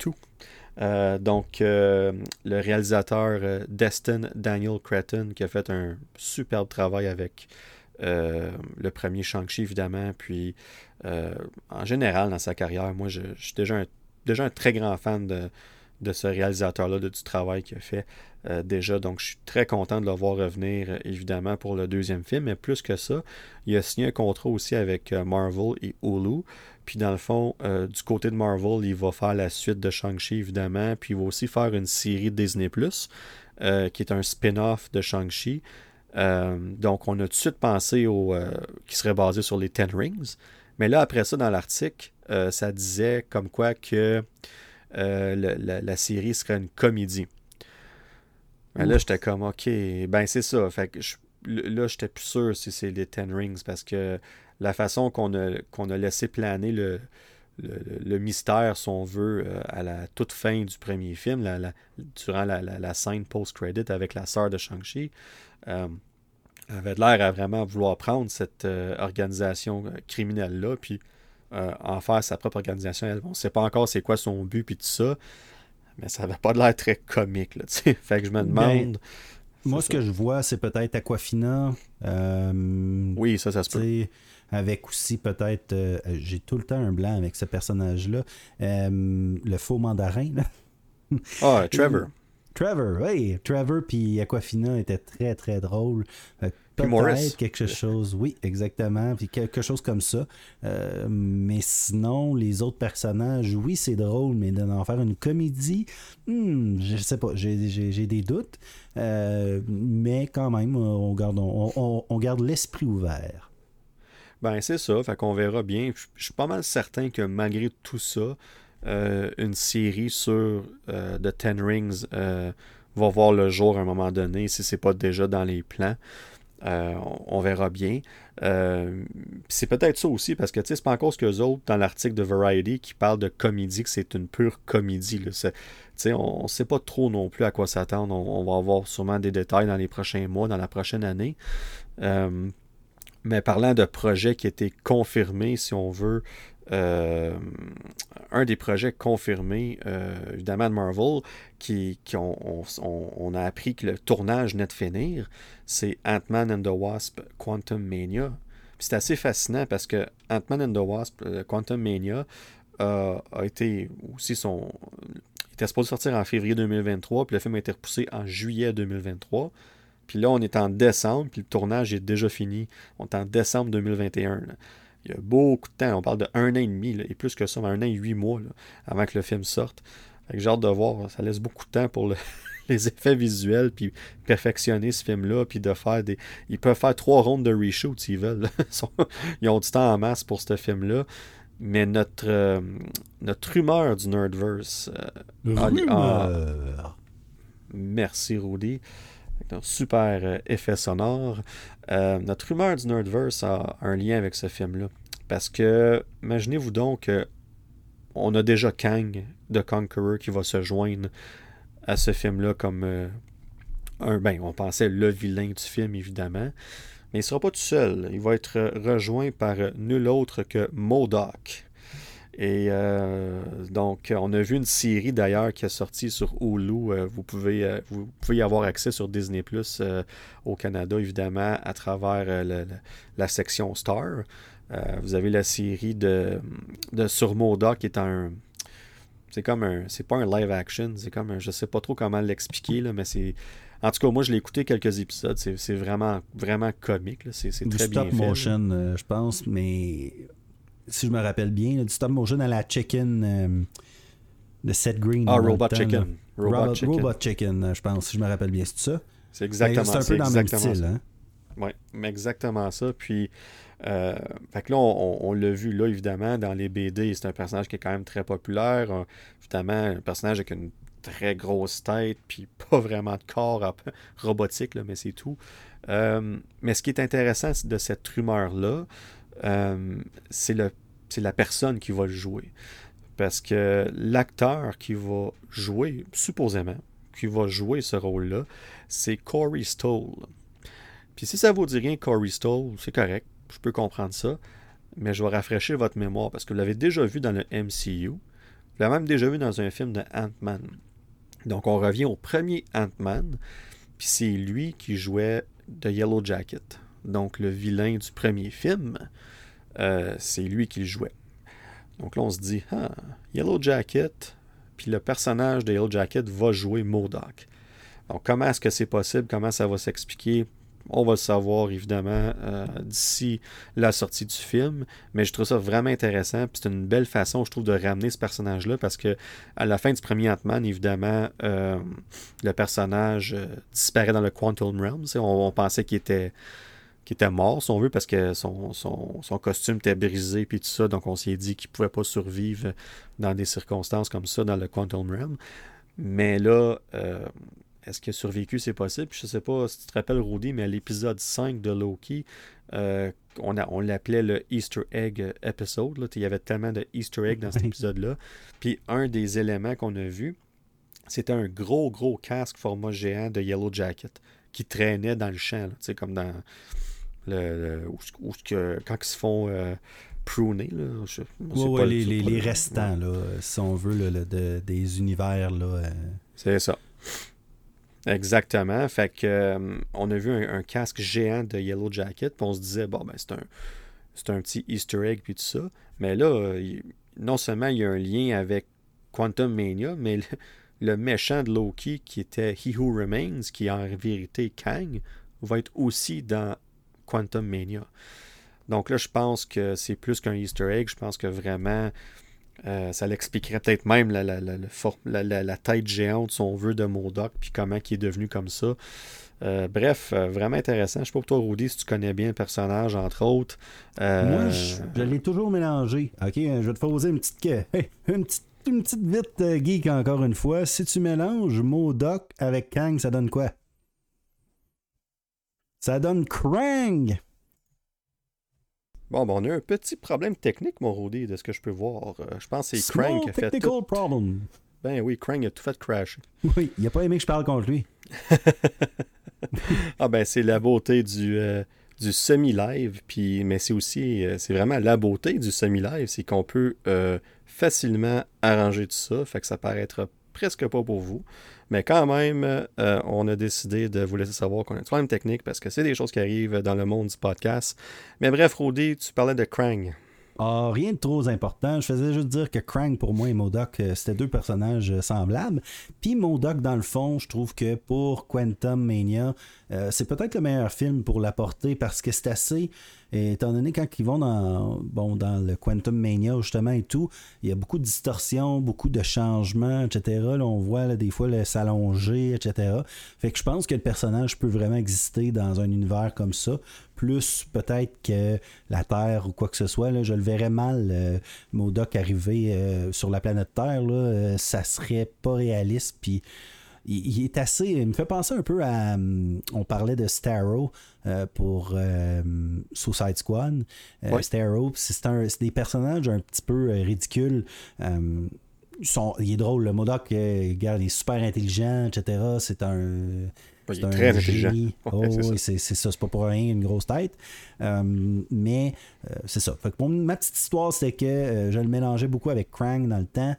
2. donc, le réalisateur Destin Daniel Cretton, qui a fait un superbe travail avec le premier Shang-Chi, évidemment. Puis, en général, dans sa carrière, moi, je, suis déjà un, très grand fan de, ce réalisateur-là, du travail qu'il a fait euh, déjà. Donc, je suis très content de le voir revenir, euh, évidemment, pour le deuxième film. Mais plus que ça, il a signé un contrat aussi avec euh, Marvel et Hulu. Puis, dans le fond, du côté de Marvel, il va faire la suite de Shang-Chi, évidemment. Puis, il va aussi faire une série Disney, qui est un spin-off de Shang-Chi. donc, on a tout de suite pensé au. qui serait basé sur les Ten Rings. Mais là, après ça, dans l'article, ça disait comme quoi que euh, la, série serait une comédie. Ben là, j'étais comme, OK, ben c'est ça. Fait que je, là, j'étais plus sûr si c'est les Ten Rings parce que la façon qu'on a, qu'on a laissé planer le, le, mystère, si on veut, euh, à la toute fin du premier film, la, durant la, scène post-credit avec la sœur de Shang-Chi, euh, avait l'air à vraiment vouloir prendre cette organisation criminelle-là, puis euh, en faire sa propre organisation. On ne sait pas encore c'est quoi son but puis tout ça. mais ça n'avait pas de l'air très comique. Là, fait que je me demande. moi, ce que je vois, c'est peut-être Aquafina. Euh, oui, ça, ça se peut. Avec aussi peut-être. Euh, j'ai tout le temps un blanc avec ce personnage-là. Euh, le faux mandarin. Là. Ah, Trevor. Trevor, oui. Trevor puis Aquafina étaient très, très drôles. Peut-être quelque chose, oui, exactement, puis quelque chose comme ça. Euh, mais sinon, les autres personnages, oui, c'est drôle, mais d'en faire une comédie, hmm, je sais pas, j'ai des doutes. Euh, mais quand même, on garde, on, garde l'esprit ouvert. Ben, c'est ça, fait qu'on verra bien. Je suis pas mal certain que malgré tout ça, euh, une série sur The Ten Rings va voir le jour à un moment donné, si c'est pas déjà dans les plans. Euh, on, verra bien. Euh, c'est peut-être ça aussi, parce que c'est pas encore ce qu'eux autres, dans l'article de Variety, qui parle de comédie, que c'est une pure comédie. on ne sait pas trop non plus à quoi s'attendre. On, va avoir sûrement des détails dans les prochains mois, dans la prochaine année. Euh, mais parlant de projets qui étaient confirmés, si on veut, euh, un des projets confirmés, euh, évidemment, de Marvel, qui, on, a appris que le tournage venait de finir, c'est Ant-Man and the Wasp Quantum Mania. C'est assez fascinant parce que Ant-Man and the Wasp euh, Quantum Mania a été aussi son. Il était supposé sortir en février 2023, puis le film a été repoussé en juillet 2023. Puis là, on est en décembre, puis le tournage est déjà fini. On est en décembre 2021. Il y a beaucoup de temps. On parle de un an et demi, et plus que ça, un an et huit mois avant que le film sorte. j'ai hâte de voir. Ça laisse beaucoup de temps pour les effets visuels, puis perfectionner ce film-là, puis de faire des. Ils peuvent faire trois rondes de reshoot s'ils veulent. Ils ont du temps en masse pour ce film-là. Mais notre, euh, notre rumeur du Nerdverse. Euh, merci, Rudy super euh, effet sonore. Euh, notre rumeur du Nerdverse a un lien avec ce film-là. Parce que, imaginez-vous donc on a déjà Kang de Conqueror qui va se joindre à ce film-là comme euh, un. Ben, on pensait le vilain du film, évidemment. Mais il ne sera pas tout seul. Il va être rejoint par nul autre que Modoc. Et euh, donc, on a vu une série d'ailleurs qui est sortie sur Hulu. Euh, vous, pouvez, euh, vous pouvez y avoir accès sur Disney Plus au Canada, évidemment, à travers la section Star. vous avez la série de, de Sur qui est un. C'est comme un. C'est pas un live action, c'est comme un. Je sais pas trop comment l'expliquer, mais c'est. En tout cas, moi, je l'ai écouté quelques épisodes. C'est vraiment, vraiment comique. C'est très bien stop motion, je pense, mais si je me rappelle bien, du stop motion à la chicken euh, de Seth Green. Ah, Robot Chicken. Robot, Chicken. Robot Chicken, euh, je pense, si je me rappelle bien. C'est ça? C'est exactement ça. C'est un peu dans le même style. Hein? Oui, exactement ça. Puis, euh, fait que là, on, l'a vu, là, évidemment, dans les BD, c'est un personnage qui est quand même très populaire. évidemment, un personnage avec une très grosse tête, puis pas vraiment de corps robotique, là, mais c'est tout. mais ce qui est intéressant de cette rumeur-là, c'est la personne qui va le jouer. Parce que l'acteur qui va jouer, supposément, qui va jouer ce rôle-là, c'est Corey Stoll. Puis si ça vous dit rien, Corey Stoll, c'est correct, je peux comprendre ça, mais je vais rafraîchir votre mémoire parce que vous l'avez déjà vu dans le MCU, vous l'avez même déjà vu dans un film de Ant-Man. Donc on revient au premier Ant-Man, puis c'est lui qui jouait The Yellow Jacket donc le vilain du premier film, euh, c'est lui qui le jouait. Donc là, on se dit, ah, Yellow Jacket, puis le personnage de Yellow Jacket va jouer Modoc. Donc comment est-ce que c'est possible? Comment ça va s'expliquer? On va le savoir évidemment euh, d'ici la sortie du film, mais je trouve ça vraiment intéressant. C'est une belle façon, je trouve, de ramener ce personnage-là parce que à la fin du premier Ant-Man, évidemment, euh, le personnage disparaît dans le Quantum Realm. on, pensait qu'il était qui était mort, si on veut, parce que son, costume était brisé, puis tout ça. Donc, on s'est dit qu'il ne pouvait pas survivre dans des circonstances comme ça dans le Quantum Realm. Mais là, euh, est-ce qu'il a survécu? C'est possible. je ne sais pas si tu te rappelles, Rudy, mais à l'épisode 5 de Loki, euh, on, on l'appelait le Easter Egg episode. Là. Il y avait tellement de Easter egg dans cet épisode-là. Puis un des éléments qu'on a vu, c'était un gros, gros casque format géant de Yellow Jacket qui traînait dans le champ, comme dans le, où, que, quand ils se font euh, pruné. Là. ouais, les, les, restants, là, si on veut, de, des univers. Là, euh. C'est ça. Exactement. Fait que euh, on a vu un, casque géant de Yellow Jacket, puis on se disait, bon, ben, c'est un, c'est un petit Easter egg, puis tout ça. Mais là, non seulement il y a un lien avec Quantum Mania, mais le, le méchant de Loki, qui était He Who Remains, qui est en vérité Kang, va être aussi dans Quantum Mania. Donc là, je pense que c'est plus qu'un Easter egg. Je pense que vraiment, euh, ça l'expliquerait peut-être même la, la, tête géante, si on veut, de Modoc, puis comment il est devenu comme ça. Euh, bref, euh, vraiment intéressant. Je sais pas pour toi, Rudy, si tu connais bien le personnage, entre autres. Moi, je, l'ai toujours mélangé. OK, je vais te poser une petite, une petite, une petite vite geek encore une fois. Si tu mélanges Modoc avec Kang, ça donne quoi? Ça donne Krang! Bon, ben, on a un petit problème technique, mon Rudy, de ce que je peux voir. Euh, je pense que c'est Krang qui a fait tout... problem. Ben oui, Krang a tout fait crash. Oui, il a pas aimé que je parle contre lui. ah ben, c'est la beauté du, euh, du semi-live, puis mais c'est aussi, euh, c'est vraiment la beauté du semi-live, c'est qu'on peut facilement arranger tout ça, fait que ça paraîtra presque pas pour vous. Mais quand même, euh, on a décidé de vous laisser savoir qu'on a un problème technique parce que c'est des choses qui arrivent dans le monde du podcast. Mais bref, Rodi, tu parlais de Krang. Ah, rien de trop important. Je faisais juste dire que Krang, pour moi, et Modoc, euh, c'était deux personnages euh, semblables. Puis Modoc, dans le fond, je trouve que pour Quantum Mania, c'est peut-être le meilleur film pour l'apporter parce que c'est assez étant donné quand ils vont dans, dans le Quantum Mania, justement, et tout, il y a beaucoup de distorsions, beaucoup de changements, etc. Là, on voit des fois s'allonger, etc. Fait que je pense que le personnage peut vraiment exister dans un univers comme ça. Plus peut-être que la Terre ou quoi que ce soit. Là, je le verrais mal, euh, Modoc arriver euh, sur la planète Terre. Là, euh, ça serait pas réaliste. Puis il, est assez. Il me fait penser un peu à. Hum, on parlait de Starro pour Suicide Squad. Starro, c'est des personnages un petit peu ridicules. Hum, il est drôle, le Modoc, regarde, il est super intelligent, etc. C'est un. C'est très intelligent. oh, oui, c'est ça, c'est pas pour rien une grosse tête. Hum, mais c'est ça. Fait que ma petite histoire, c'est que je le mélangeais beaucoup avec Krang dans le temps.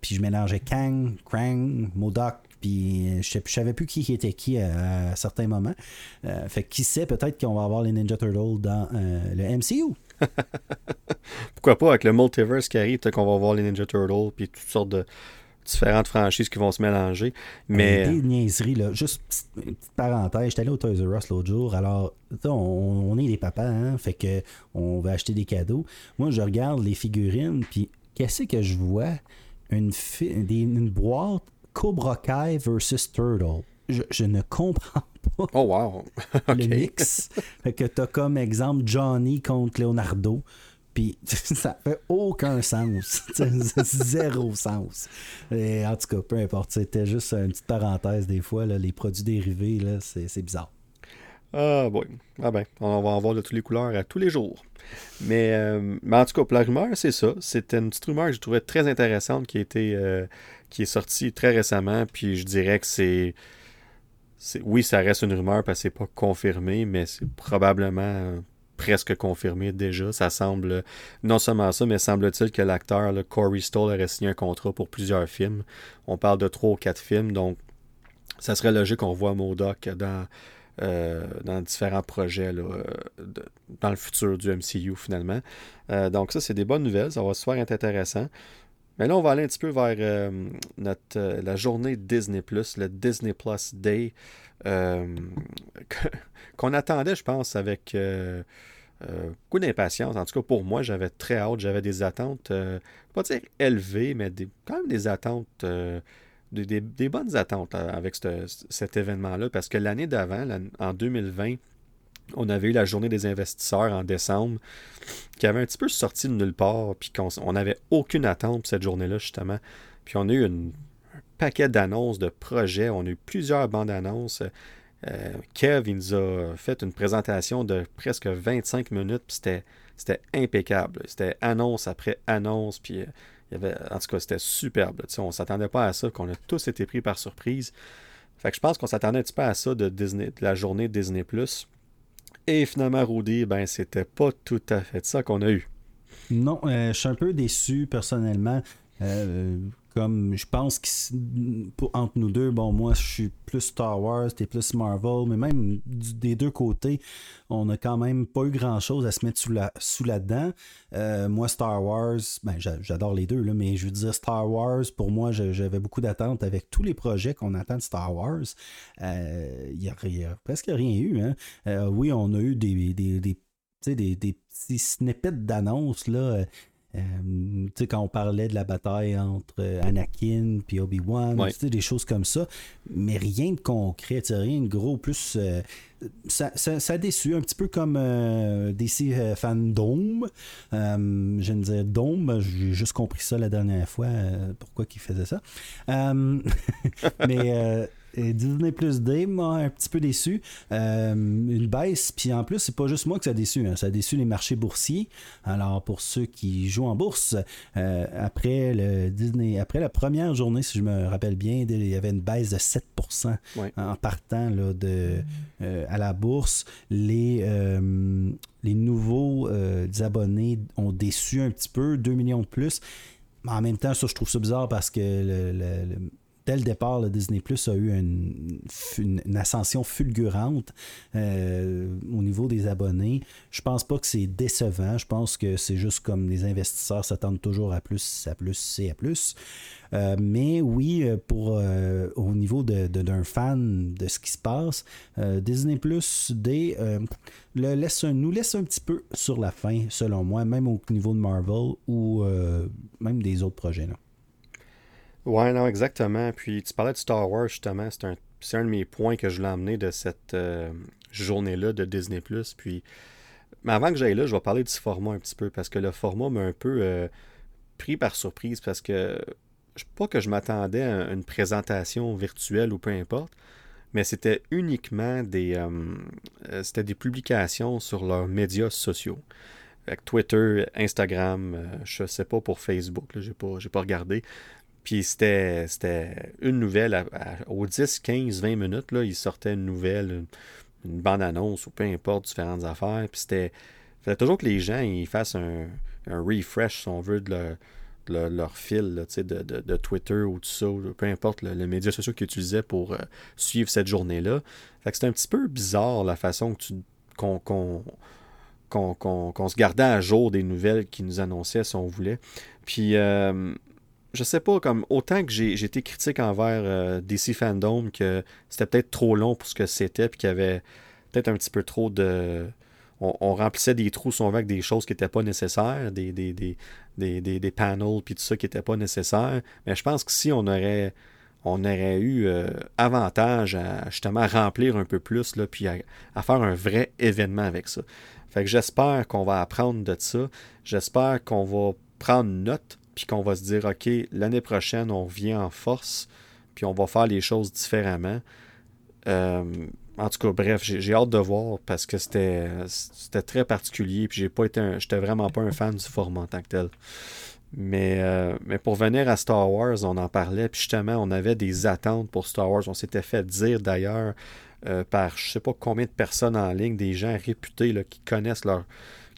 puis je mélangeais Kang, Krang, Modoc, puis euh, je, ne savais plus qui était qui à, certains moments. Euh, fait qui sait, peut-être qu'on va avoir les Ninja Turtles dans euh, le MCU. Pourquoi pas avec le multiverse qui arrive, peut-être qu'on va voir les Ninja Turtles, puis toutes sortes de différentes franchises qui vont se mélanger. Mais... Des niaiseries, là. Juste une petite parenthèse, j'étais allé au Toys R Us l'autre jour, alors on, est des papas, hein, fait que on va acheter des cadeaux. Moi, je regarde les figurines, puis qu'est-ce que je vois? Une, une boîte Cobra Kai versus Turtle. Je, ne comprends pas oh, wow. le mix. fait que t'as comme exemple Johnny contre Leonardo. Puis ça fait aucun sens. Zéro sens. Et en tout cas, peu importe. C'était juste une petite parenthèse des fois. les produits dérivés, là, c'est, bizarre. Ah, bon. Ah ben, on va en voir de toutes les couleurs à tous les jours. Mais, euh, mais en tout cas, la rumeur, c'est ça. C'était une petite rumeur que je trouvais très intéressante qui a été euh, qui est sorti très récemment, puis je dirais que c'est. Oui, ça reste une rumeur parce que c'est pas confirmé, mais c'est probablement presque confirmé déjà. Ça semble, non seulement ça, mais semble-t-il que l'acteur Corey Stoll aurait signé un contrat pour plusieurs films. On parle de trois ou quatre films, donc ça serait logique qu'on voit Modoc dans, euh, dans différents projets dans le futur du MCU finalement. Euh, donc ça, c'est des bonnes nouvelles. Ça va se faire intéressant. Mais là, on va aller un petit peu vers euh, notre, euh, la journée Disney le Disney Plus Day, euh, qu'on attendait, je pense, avec beaucoup d'impatience. En tout cas, pour moi, j'avais très hâte, j'avais des attentes, pas dire élevées, mais quand même des attentes. Des, bonnes attentes avec cet événement-là, parce que l'année d'avant, en 2020, on avait eu la journée des investisseurs en décembre, qui avait un petit peu sorti de nulle part, puis qu'on n'avait aucune attente pour cette journée-là, justement. Puis on a eu un paquet d'annonces, de projets, on a eu plusieurs bandes annonces. Euh, Kev, il nous a fait une présentation de presque 25 minutes, c'était, impeccable. C'était annonce après annonce, puis euh, il y avait, en tout cas, c'était superbe. On ne s'attendait pas à ça, qu'on a tous été pris par surprise. Fait que je pense qu'on s'attendait un petit peu à ça de Disney, de la journée Disney+. Et finalement, Rudy, ben, c'était pas tout à fait ça qu'on a eu. Non, je suis un peu déçu personnellement. Comme je pense que entre nous deux, bon, moi je suis plus Star Wars, t'es plus Marvel, mais même des deux côtés, on a quand même pas eu grand chose à se mettre sous la, sous dent. Euh, moi, Star Wars, ben, j'adore les deux, là, mais je veux dire, Star Wars, pour moi, j'avais beaucoup d'attentes avec tous les projets qu'on attend de Star Wars. Il euh, n'y a, presque rien eu. Hein. Euh, oui, on a eu des, des, des des, des, petits snippets d'annonces là, tu sais, quand on parlait de la bataille entre euh, Anakin et Obi-Wan, des choses comme ça, mais rien de concret, rien de gros, plus euh, ça, ça, a déçu, un petit peu comme DC Fandom. je ne dire Dome, j'ai juste compris ça la dernière fois, pourquoi il faisait ça. mais Disney Plus D m'a un petit peu déçu. Euh, une baisse, puis en plus, c'est pas juste moi que ça a déçu, hein. ça a déçu les marchés boursiers. Alors, pour ceux qui jouent en bourse, euh, après le Disney, après la première journée, si je me rappelle bien, il y avait une baisse de 7% en partant là, de, euh, à la bourse. Les, les nouveaux abonnés ont déçu un petit peu, 2 millions de plus. Mais en même temps, ça, je trouve ça bizarre parce que le dès le départ, le Disney Plus a eu une, ascension fulgurante euh, au niveau des abonnés. Je pense pas que c'est décevant. Je pense que c'est juste comme les investisseurs s'attendent toujours à plus, à plus et à plus. Euh, mais oui, euh, pour au niveau d'un fan de ce qui se passe, Disney Plus nous laisse un petit peu sur la fin, selon moi, même au niveau de Marvel ou même des autres projets. Là. Ouais, non, exactement. Puis tu parlais de Star Wars, justement. C'est un, un de mes points que je voulais emmener de cette euh, journée-là de Disney. Puis, mais avant que j'aille là, je vais parler du format un petit peu parce que le format m'a un peu euh, pris par surprise parce que pas que je m'attendais à une présentation virtuelle ou peu importe, mais c'était uniquement des, euh, c'était des publications sur leurs médias sociaux. Avec Twitter, Instagram, je sais pas pour Facebook, je n'ai pas, pas regardé, puis c'était, une nouvelle, aux 10, 15, 20 minutes, là, il sortait une nouvelle, une, bande-annonce ou peu importe, différentes affaires. Puis c'était. Fallait toujours que les gens ils fassent un, refresh, si on veut, de leur, fil de, de, Twitter ou tout ça, peu importe le, média social qu'ils utilisaient pour euh, suivre cette journée-là. Fait que c'était un petit peu bizarre la façon que tu, qu'on, se gardait à jour des nouvelles qu'ils nous annonçaient si on voulait. Puis euh, je sais pas, comme autant que j'ai été critique envers euh, DC Fandom, que c'était peut-être trop long pour ce que c'était, puis qu'il y avait peut-être un petit peu trop de. On, remplissait des trous, si avec des choses qui n'étaient pas nécessaires, des, des, des, des, des panels, puis tout ça qui n'était pas nécessaire. Mais je pense que si on aurait, on aurait eu euh, avantage à justement remplir un peu plus, là, puis à, à, faire un vrai événement avec ça. Fait que j'espère qu'on va apprendre de ça. J'espère qu'on va prendre note puis qu'on va se dire, OK, l'année prochaine, on vient en force, puis on va faire les choses différemment. Euh, en tout cas, bref, j'ai hâte de voir parce que c'était très particulier, puis j'ai pas été j'étais vraiment pas un fan du format en tant que tel. Mais, euh, mais pour venir à Star Wars, on en parlait, puis justement, on avait des attentes pour Star Wars. On s'était fait dire d'ailleurs euh, par je sais pas combien de personnes en ligne, des gens réputés là, qui connaissent leur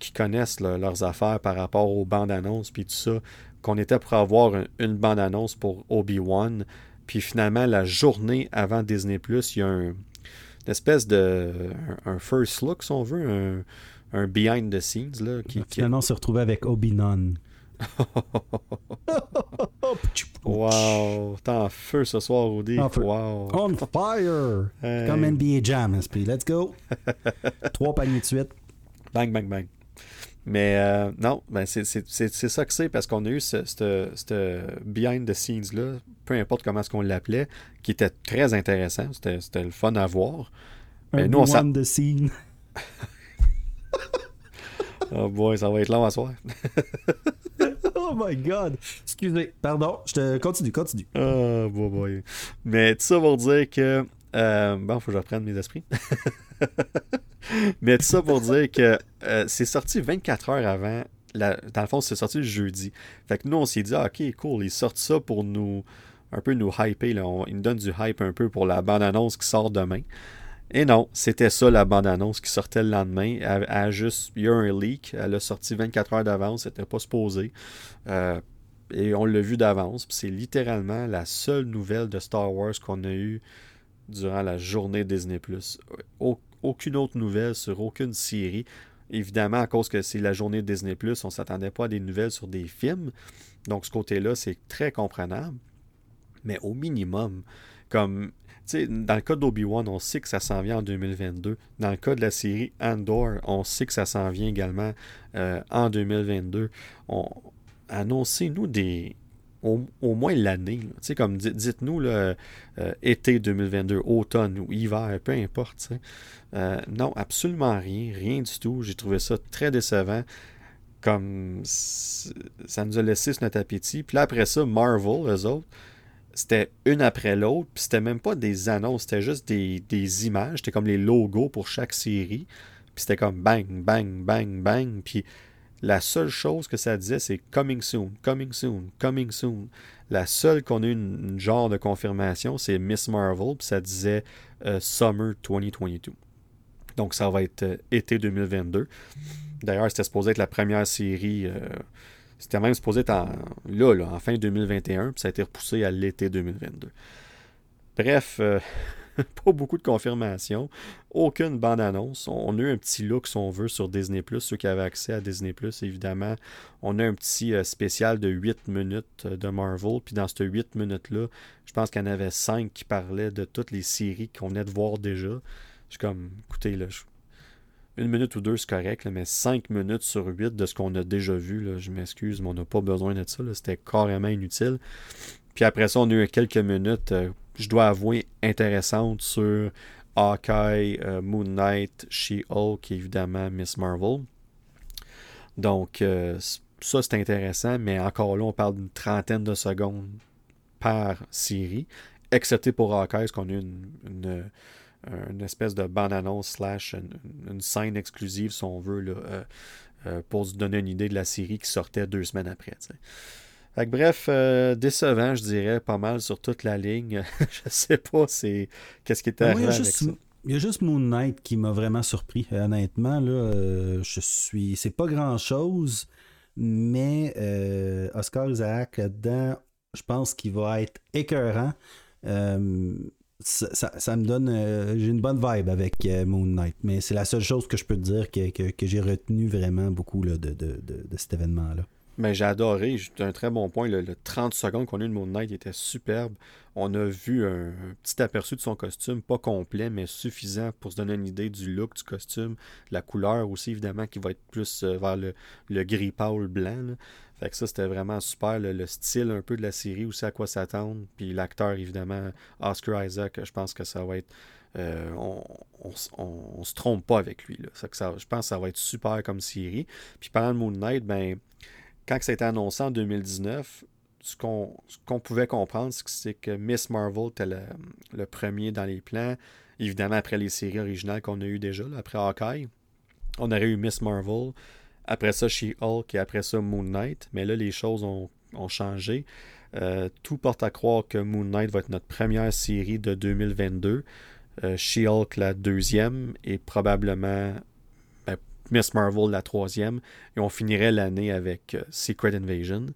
qui connaissent leurs affaires par rapport aux bandes annonces puis tout ça, qu'on était pour avoir une bande-annonce pour Obi-Wan. Puis finalement, la journée avant Disney Plus, il y a un, une espèce de. Un, first look, si on veut, un, behind the scenes. Là, qui, finalement, on s'est retrouvé avec Obi-Non. wow, t'es en feu ce soir, Rudy. Wow. On fire! Comme NBA Jam, Let's go! Trois paniers de suite. Bang, bang, bang. Mais euh, non, ben c'est ça que c'est parce qu'on a eu ce, behind the scenes-là, peu importe comment est-ce qu'on l'appelait, qui était très intéressant. C'était le fun à voir. Mais nous, behind the scene. oh boy, ça va être long à soir. oh my god. Excusez, pardon, je te continue, continue. Oh boy, Mais tout ça pour dire que. Euh, bon, faut que je reprenne mes esprits. Mais tout ça pour dire que euh, c'est sorti 24 heures avant. dans le fond, c'est sorti le jeudi. Fait que nous, on s'est dit, ah, ok, cool, ils sortent ça pour nous un peu nous hyper. Ils nous donnent du hype un peu pour la bande-annonce qui sort demain. Et non, c'était ça la bande-annonce qui sortait le lendemain. Elle, juste, il y a un leak, elle a sorti 24 heures d'avance, c'était pas supposé. Euh, et on l'a vu d'avance. C'est littéralement la seule nouvelle de Star Wars qu'on a eue durant la journée Disney+. Aucune autre nouvelle sur aucune série. Évidemment, à cause que c'est la journée Disney+, on ne s'attendait pas à des nouvelles sur des films. Donc, ce côté-là, c'est très comprenable. Mais au minimum, comme dans le cas d'Obi-Wan, on sait que ça s'en vient en 2022. Dans le cas de la série Andor, on sait que ça s'en vient également euh, en 2022. On, annoncez-nous des. Au, moins l'année. Comme dites-nous euh, été 2022, automne ou hiver, peu importe. Euh, non, absolument rien. Rien du tout. J'ai trouvé ça très décevant comme ça nous a laissé notre appétit. Puis là, après ça, Marvel, eux autres, c'était une après l'autre, puis c'était même pas des annonces, c'était juste des, images, c'était comme les logos pour chaque série, puis c'était comme bang, bang, bang, bang, puis la seule chose que ça disait, c'est coming soon, coming soon, coming soon. La seule qu'on a eu une, genre de confirmation, c'est Miss Marvel, puis ça disait euh, Summer 2022. Donc ça va être euh, été 2022. D'ailleurs, c'était supposé être la première série. Euh, c'était même supposé être en, là, en fin 2021, puis ça a été repoussé à l'été 2022. Bref, pas beaucoup de confirmations, aucune bande-annonce. On a eu un petit look, si on veut, sur Disney, ceux qui avaient accès à Disney, évidemment. On a un petit euh, spécial de 8 minutes euh, de Marvel, puis dans ces 8 minutes-là, je pense qu'il y en avait 5 qui parlaient de toutes les séries qu'on venait de voir déjà. Je suis comme, écoutez, là, une minute ou deux, c'est correct, mais cinq minutes sur huit de ce qu'on a déjà vu, là, je m'excuse, mais on n'a pas besoin de ça. C'était carrément inutile. Puis après ça, on a eu quelques minutes, euh, je dois avouer, intéressantes sur Hawkeye, euh, Moon Knight, She-Hulk et évidemment Miss Marvel. Donc, euh, ça, c'est intéressant, mais encore là, on parle d'une trentaine de secondes par série, excepté pour Hawkeye, parce qu'on a une une espèce de bande-annonce slash une, scène exclusive, si on veut, là, euh, euh, pour se donner une idée de la série qui sortait deux semaines après. Bref, euh, décevant, je dirais, pas mal sur toute la ligne. je sais pas c'est qu'est-ce qui était arrivé avec ça? Il y a juste Moon Knight qui m'a vraiment surpris. Honnêtement, là, je suis. C'est pas grand chose, mais Oscar Isaac là-dedans, je pense qu'il va être écœurant ça, me donne. Euh, j'ai une bonne vibe avec euh, Moon Knight, mais c'est la seule chose que je peux te dire que, j'ai retenu vraiment beaucoup de, cet événement-là. Mais j'ai adoré, c'est un très bon point. Le, 30 secondes qu'on a eu de Moon Knight était superbe. On a vu un, petit aperçu de son costume, pas complet, mais suffisant pour se donner une idée du look du costume, la couleur aussi, évidemment, qui va être plus euh, vers le, gris pâle blanc. Fait que ça, c'était vraiment super. Le, style un peu de la série, aussi à quoi s'attendre. Puis l'acteur, évidemment, Oscar Isaac, je pense que ça va être. Euh, on, on, se trompe pas avec lui. Là. Ça, que ça, je pense que ça va être super comme série. Puis pendant le Moon Knight, ben, quand ça a été annoncé en 2019, ce qu'on pouvait comprendre, c'est que, Miss Marvel était le, premier dans les plans. Évidemment, après les séries originales qu'on a eues déjà, après Hawkeye, on aurait eu Miss Marvel. Après ça, She-Hulk et après ça, Moon Knight. Mais là, les choses ont, changé. Euh, tout porte à croire que Moon Knight va être notre première série de 2022. Euh, She-Hulk la deuxième et probablement Miss Marvel la troisième. Et on finirait l'année avec euh, Secret Invasion.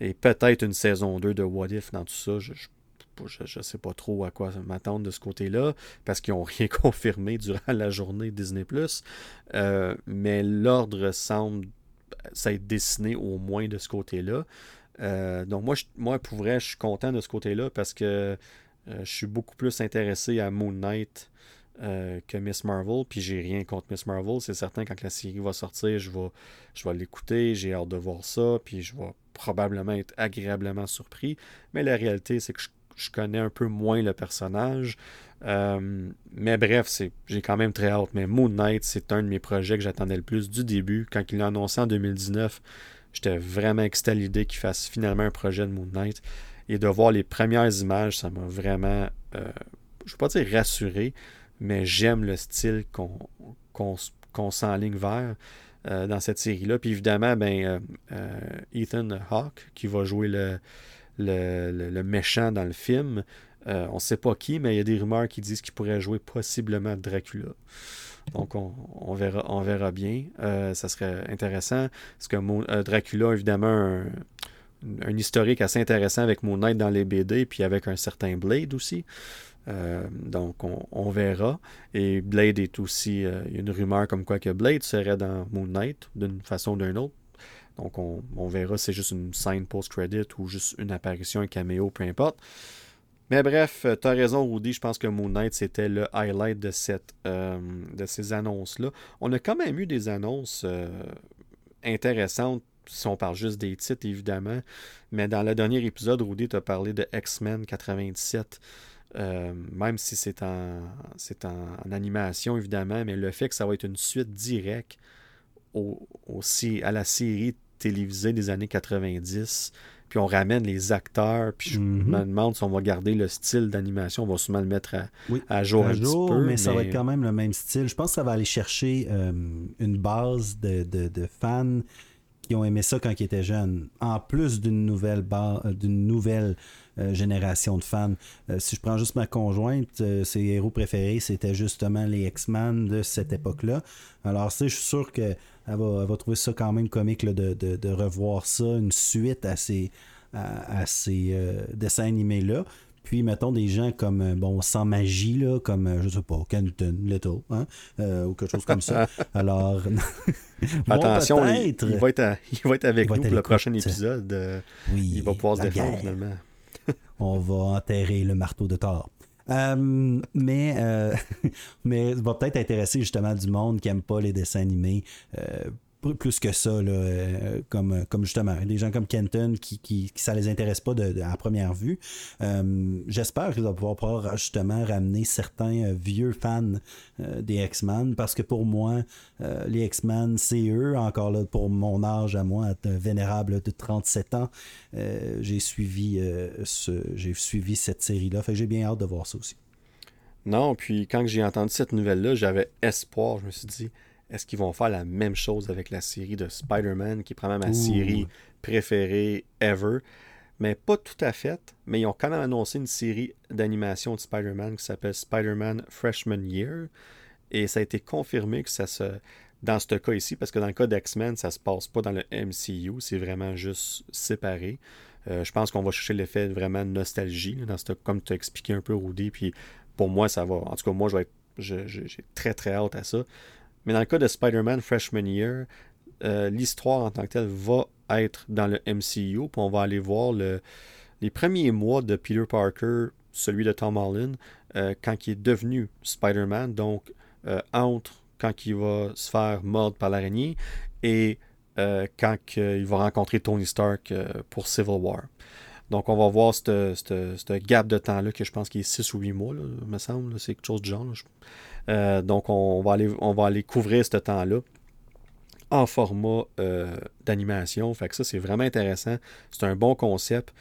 Et peut-être une saison 2 de What If dans tout ça. Je, je ne sais pas trop à quoi m'attendre de ce côté-là, parce qu'ils n'ont rien confirmé durant la journée Disney. Euh, mais l'ordre semble s'être dessiné au moins de ce côté-là. Euh, donc, moi, moi, pour vrai, je suis content de ce côté-là parce que euh, je suis beaucoup plus intéressé à Moon Knight que Miss Marvel. Puis j'ai rien contre Miss Marvel. C'est certain, quand la série va sortir, je vais, je vais l'écouter. J'ai hâte de voir ça. Puis je vais probablement être agréablement surpris. Mais la réalité, c'est que je connais un peu moins le personnage. Euh, mais bref, j'ai quand même très hâte. Mais Moon Knight, c'est un de mes projets que j'attendais le plus du début. Quand il l'a annoncé en 2019, j'étais vraiment excité l'idée qu'il fasse finalement un projet de Moon Knight. Et de voir les premières images, ça m'a vraiment, euh, je ne pas dire rassuré, mais j'aime le style qu'on qu'on s'enligne vers euh, dans cette série-là. Puis évidemment, ben, Ethan Hawke, qui va jouer le, méchant dans le film. on ne sait pas qui, mais il y a des rumeurs qui disent qu'il pourrait jouer possiblement Dracula. Donc, on, verra, bien. ça serait intéressant. Parce que Dracula, évidemment, un, un, historique assez intéressant avec Moon Knight dans les BD, puis avec un certain Blade aussi. Euh, donc, on, verra. Et Blade est aussi. Euh, il y a une rumeur comme quoi que Blade serait dans Moon Knight d'une façon ou d'une autre. Donc, on, verra si c'est juste une scène post-credit ou juste une apparition, un caméo, peu importe. Mais bref, tu as raison, Rudy. Je pense que Moon Knight, c'était le highlight de, cette, euh, de ces annonces-là. On a quand même eu des annonces intéressantes si on parle juste des titres, évidemment. Mais dans le dernier épisode, Rudy t'a parlé de X-Men 97. Euh, même si c'est en, c'est en, animation, évidemment, mais le fait que ça va être une suite directe au, à la série télévisée des années 90, puis on ramène les acteurs, puis je me mm-hmm. demande si on va garder le style d'animation, on va sûrement le mettre à, jour un petit peu. Mais, ça va être quand même le même style. Je pense que ça va aller chercher euh, une base de, de fans qui ont aimé ça quand ils étaient jeunes, en plus d'une nouvelle, euh, d'une nouvelle génération de fans. Euh, si je prends juste ma conjointe, ses héros préférés, c'était justement les X-Men de cette époque-là. Alors, je suis sûr qu'elle va, va trouver ça quand même comique de, revoir ça, une suite à ces, à ces dessins animés-là. Puis, mettons des gens comme, euh, bon, sans magie, là, comme, euh, je sais pas, Canton, Leto, hein, euh, ou quelque chose comme ça. Alors, attention, il, va être il, va être avec nous pour le prochain épisode. oui, il va pouvoir se défendre finalement. On va enterrer le marteau de Thor. mais, mais va peut-être intéresser justement du monde qui n'aime pas les dessins animés plus que ça, euh, comme, comme justement des gens comme Kenton qui, qui, ça les intéresse pas de, à première vue. Euh, j'espère qu'il va pouvoir, justement ramener certains euh, vieux fans des X-Men parce que pour moi, les X-Men, c'est eux, encore là, pour mon âge à moi, vénérable de 37 ans, j'ai suivi, suivi cette série-là. Fait j'ai bien hâte de voir ça aussi. Non, puis quand j'ai entendu cette nouvelle-là, j'avais espoir. Je me suis dit, est-ce qu'ils vont faire la même chose avec la série de Spider-Man, qui est probablement ma série préférée ever? Mais pas tout à fait. Mais ils ont quand même annoncé une série d'animation de Spider-Man qui s'appelle Spider-Man Freshman Year. Et ça a été confirmé que ça se. Dans ce cas ici, parce que dans le cas d'X-Men, ça se passe pas dans le MCU, c'est vraiment juste séparé. Euh, je pense qu'on va chercher l'effet vraiment de nostalgie, dans ce, comme tu as expliqué un peu, Rudy. Puis pour moi, ça va. En tout cas, moi, je vais j'ai très très hâte à ça. Mais dans le cas de Spider-Man Freshman Year, euh, l'histoire en tant que telle va être dans le MCU. Puis on va aller voir les premiers mois de Peter Parker, celui de Tom Holland, euh, quand il est devenu Spider-Man. Donc, euh, entre quand il va se faire mordre par l'araignée et quand il va rencontrer Tony Stark pour Civil War. Donc, on va voir ce gap de temps-là, que je pense qu'il est 6 ou 8 mois, me semble. C'est quelque chose de genre. Euh, donc, on va, aller, on va aller couvrir ce temps-là en format euh, d'animation. Fait que ça, c'est vraiment intéressant. C'est un bon concept.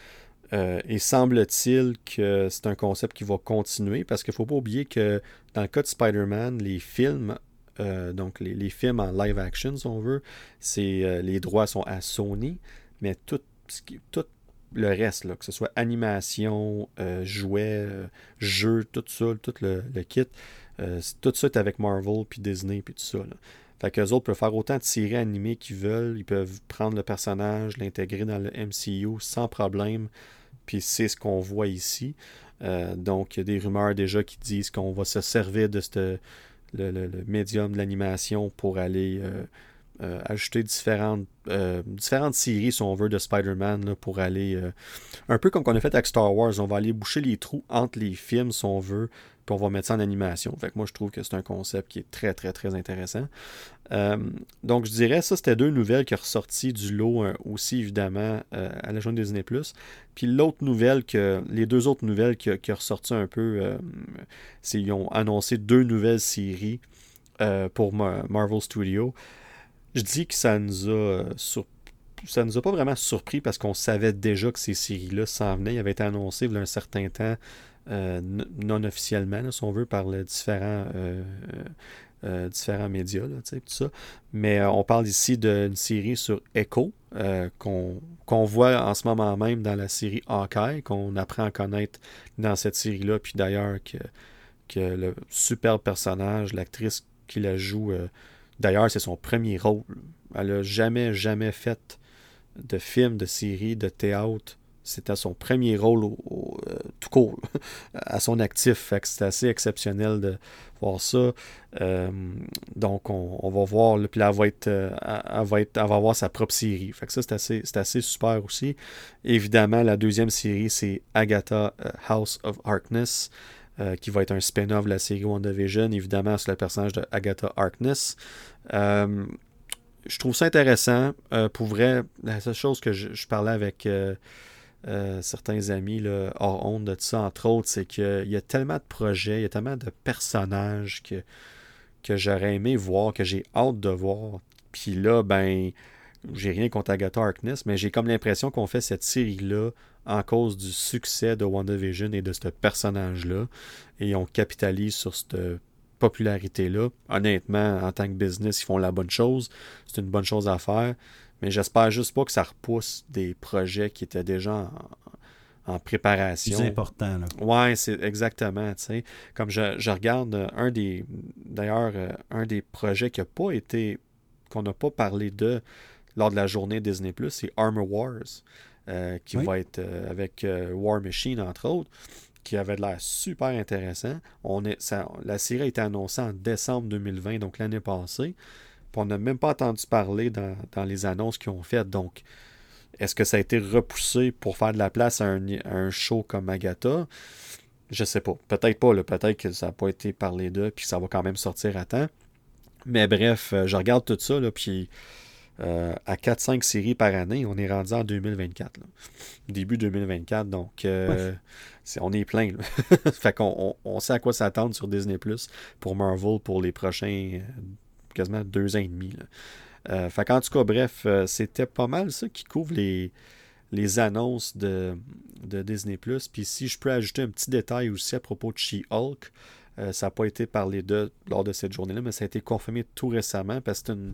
Euh, et semble-t-il que c'est un concept qui va continuer parce qu'il ne faut pas oublier que dans le cas de Spider-Man, les films, donc les, films en live action, si on veut, c'est, les droits sont à Sony, mais tout, tout le reste, là, que ce soit animation, jouets, jeux, tout ça, tout le kit, euh, tout ça est avec Marvel, puis Disney, puis tout ça. Là. Fait qu'eux autres peuvent faire autant de séries animées qu'ils veulent. Ils peuvent prendre le personnage, l'intégrer dans le MCU sans problème. Puis c'est ce qu'on voit ici. Euh, donc, il y a des rumeurs déjà qui disent qu'on va se servir de ce le, médium de l'animation pour aller euh, ajouter différentes, différentes séries, si on veut, de Spider-Man pour aller. un peu comme qu'on a fait avec Star Wars. On va aller boucher les trous entre les films, si on veut, puis on va mettre ça en animation. Fait que moi, je trouve que c'est un concept qui est très, très, très intéressant. Euh, donc, je dirais, ça, c'était deux nouvelles qui sont ressorties du lot euh, aussi, évidemment, euh, à la journée Disney+. Puis l'autre nouvelle, que les deux autres nouvelles qui, qui sont un peu, c'est qu'ils ont annoncé deux nouvelles séries pour Marvel Studios. Je dis que ça nous a ça nous a pas vraiment surpris parce qu'on savait déjà que ces séries-là s'en venaient. Ils avaient été annoncées il y a un certain temps euh, non officiellement, si on veut, par les différents euh, différents médias, tout ça. Mais on parle ici d'une série sur Echo, qu'on voit en ce moment même dans la série Hawkeye, qu'on apprend à connaître dans cette série-là, puis d'ailleurs que, que le superbe personnage, l'actrice qui la joue, d'ailleurs c'est son premier rôle. Elle n'a jamais, jamais fait de film, de série, de théâtre c'était son premier rôle euh, tout court, à son actif. C'était assez exceptionnel de voir ça. Euh, donc, on, va voir. puis là, elle va, être, euh, elle, va avoir sa propre série. Fait que ça, c'est assez, assez, super aussi. Évidemment, la deuxième série, c'est Agatha House of Harkness. Qui va être un spin-off de la série WandaVision, évidemment, sur le personnage de Agatha Harkness je trouve ça intéressant. pour vrai, la seule chose que je, parlais avec euh, certains amis là, hors honte de tout ça, entre autres, c'est qu'il y a tellement de projets, il y a tellement de personnages que, que j'aurais aimé voir, que j'ai hâte de voir. Puis là, ben, j'ai rien contre Agatha Harkness, mais j'ai comme l'impression qu'on fait cette série-là en cause du succès de WandaVision et de ce personnage-là. Et on capitalise sur cette popularité-là. Honnêtement, en tant que business, ils font la bonne chose. C'est une bonne chose à faire. Mais j'espère juste pas que ça repousse des projets qui étaient déjà en, préparation. C'est important, là. Ouais, c'est exactement. Comme je, regarde euh, un des. D'ailleurs, euh, un des projets qui n'a pas été. qu'on n'a pas parlé de lors de la journée Disney, c'est Armor Wars. Euh, qui va être avec War Machine, entre autres, qui avait de l'air super intéressant. On est, la série a été annoncée en décembre 2020, donc l'année passée on n'a même pas entendu parler dans, les annonces qu'ils ont faites. Donc, est-ce que ça a été repoussé pour faire de la place à un, show comme Agatha? Je sais pas. Peut-être pas. Peut-être que ça n'a pas été parlé d'eux, puis ça va quand même sortir à temps. Mais bref, euh, je regarde tout ça, là, puis euh, à 4-5 séries par année, on est rendu en 2024. Début 2024, donc euh, on est plein. fait qu'on on, sait à quoi s'attendre sur Disney Plus pour Marvel pour les prochains quasiment deux ans et demi. Euh, fait tout cas, bref, euh, c'était pas mal ça qui couvre les, les annonces de, de Disney. Puis si je peux ajouter un petit détail aussi à propos de She-Hulk, euh, ça n'a pas été parlé de lors de cette journée-là, mais ça a été confirmé tout récemment parce que c'est une,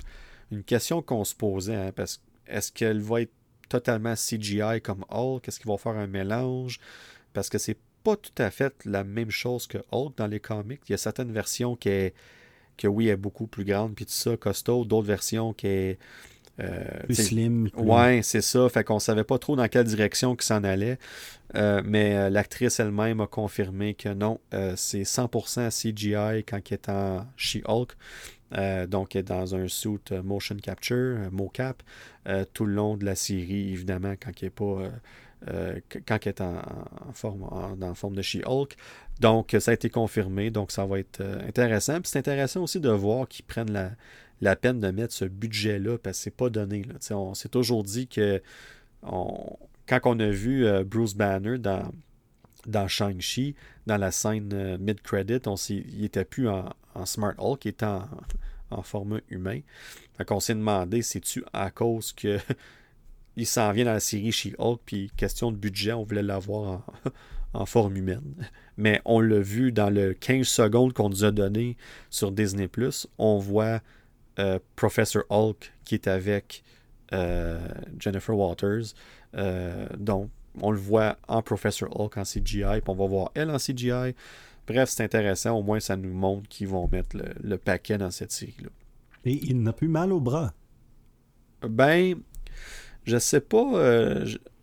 question qu'on se posait. Hein, parce est-ce qu'elle va être totalement CGI comme Hulk? Est-ce qu'ils vont faire un mélange? Parce que c'est pas tout à fait la même chose que Hulk dans les comics. Il y a certaines versions qui est que oui, est beaucoup plus grande, puis tout ça, costaud. D'autres versions qui est. Euh, plus slim. Ouais, c'est ça. Fait qu'on savait pas trop dans quelle direction que s'en allait. Euh, mais euh, l'actrice elle-même a confirmé que non, c'est 100% CGI quand elle est en She-Hulk. Donc, elle est dans un suit motion capture, mocap, tout le long de la série, évidemment, quand elle n'est pas. quand elle est en, forme, forme de She-Hulk. Donc, ça a été confirmé. Donc, ça va être euh, intéressant. Puis c'est intéressant aussi de voir qu'ils prennent la, peine de mettre ce budget-là parce que c'est pas donné. On s'est toujours dit que quand on a vu euh, Bruce Banner dans, dans Shang-Chi, dans la scène euh, mid-credit, il n'était plus en, Smart Hulk, il était en, format humain. On s'est demandé, c'est-tu à cause que il s'en vient dans la série She-Hulk, puis question de budget, on voulait l'avoir en, en forme humaine. Mais on l'a vu dans le 15 secondes qu'on nous a donné sur Disney ⁇ on voit euh, Professor Hulk qui est avec euh, Jennifer Waters. Donc, on le voit en Professor Hulk en CGI, puis on va voir elle en CGI. Bref, c'est intéressant. Au moins, ça nous montre qu'ils vont mettre le, paquet dans cette série-là. Et il n'a plus mal au bras. Ben, je sais pas.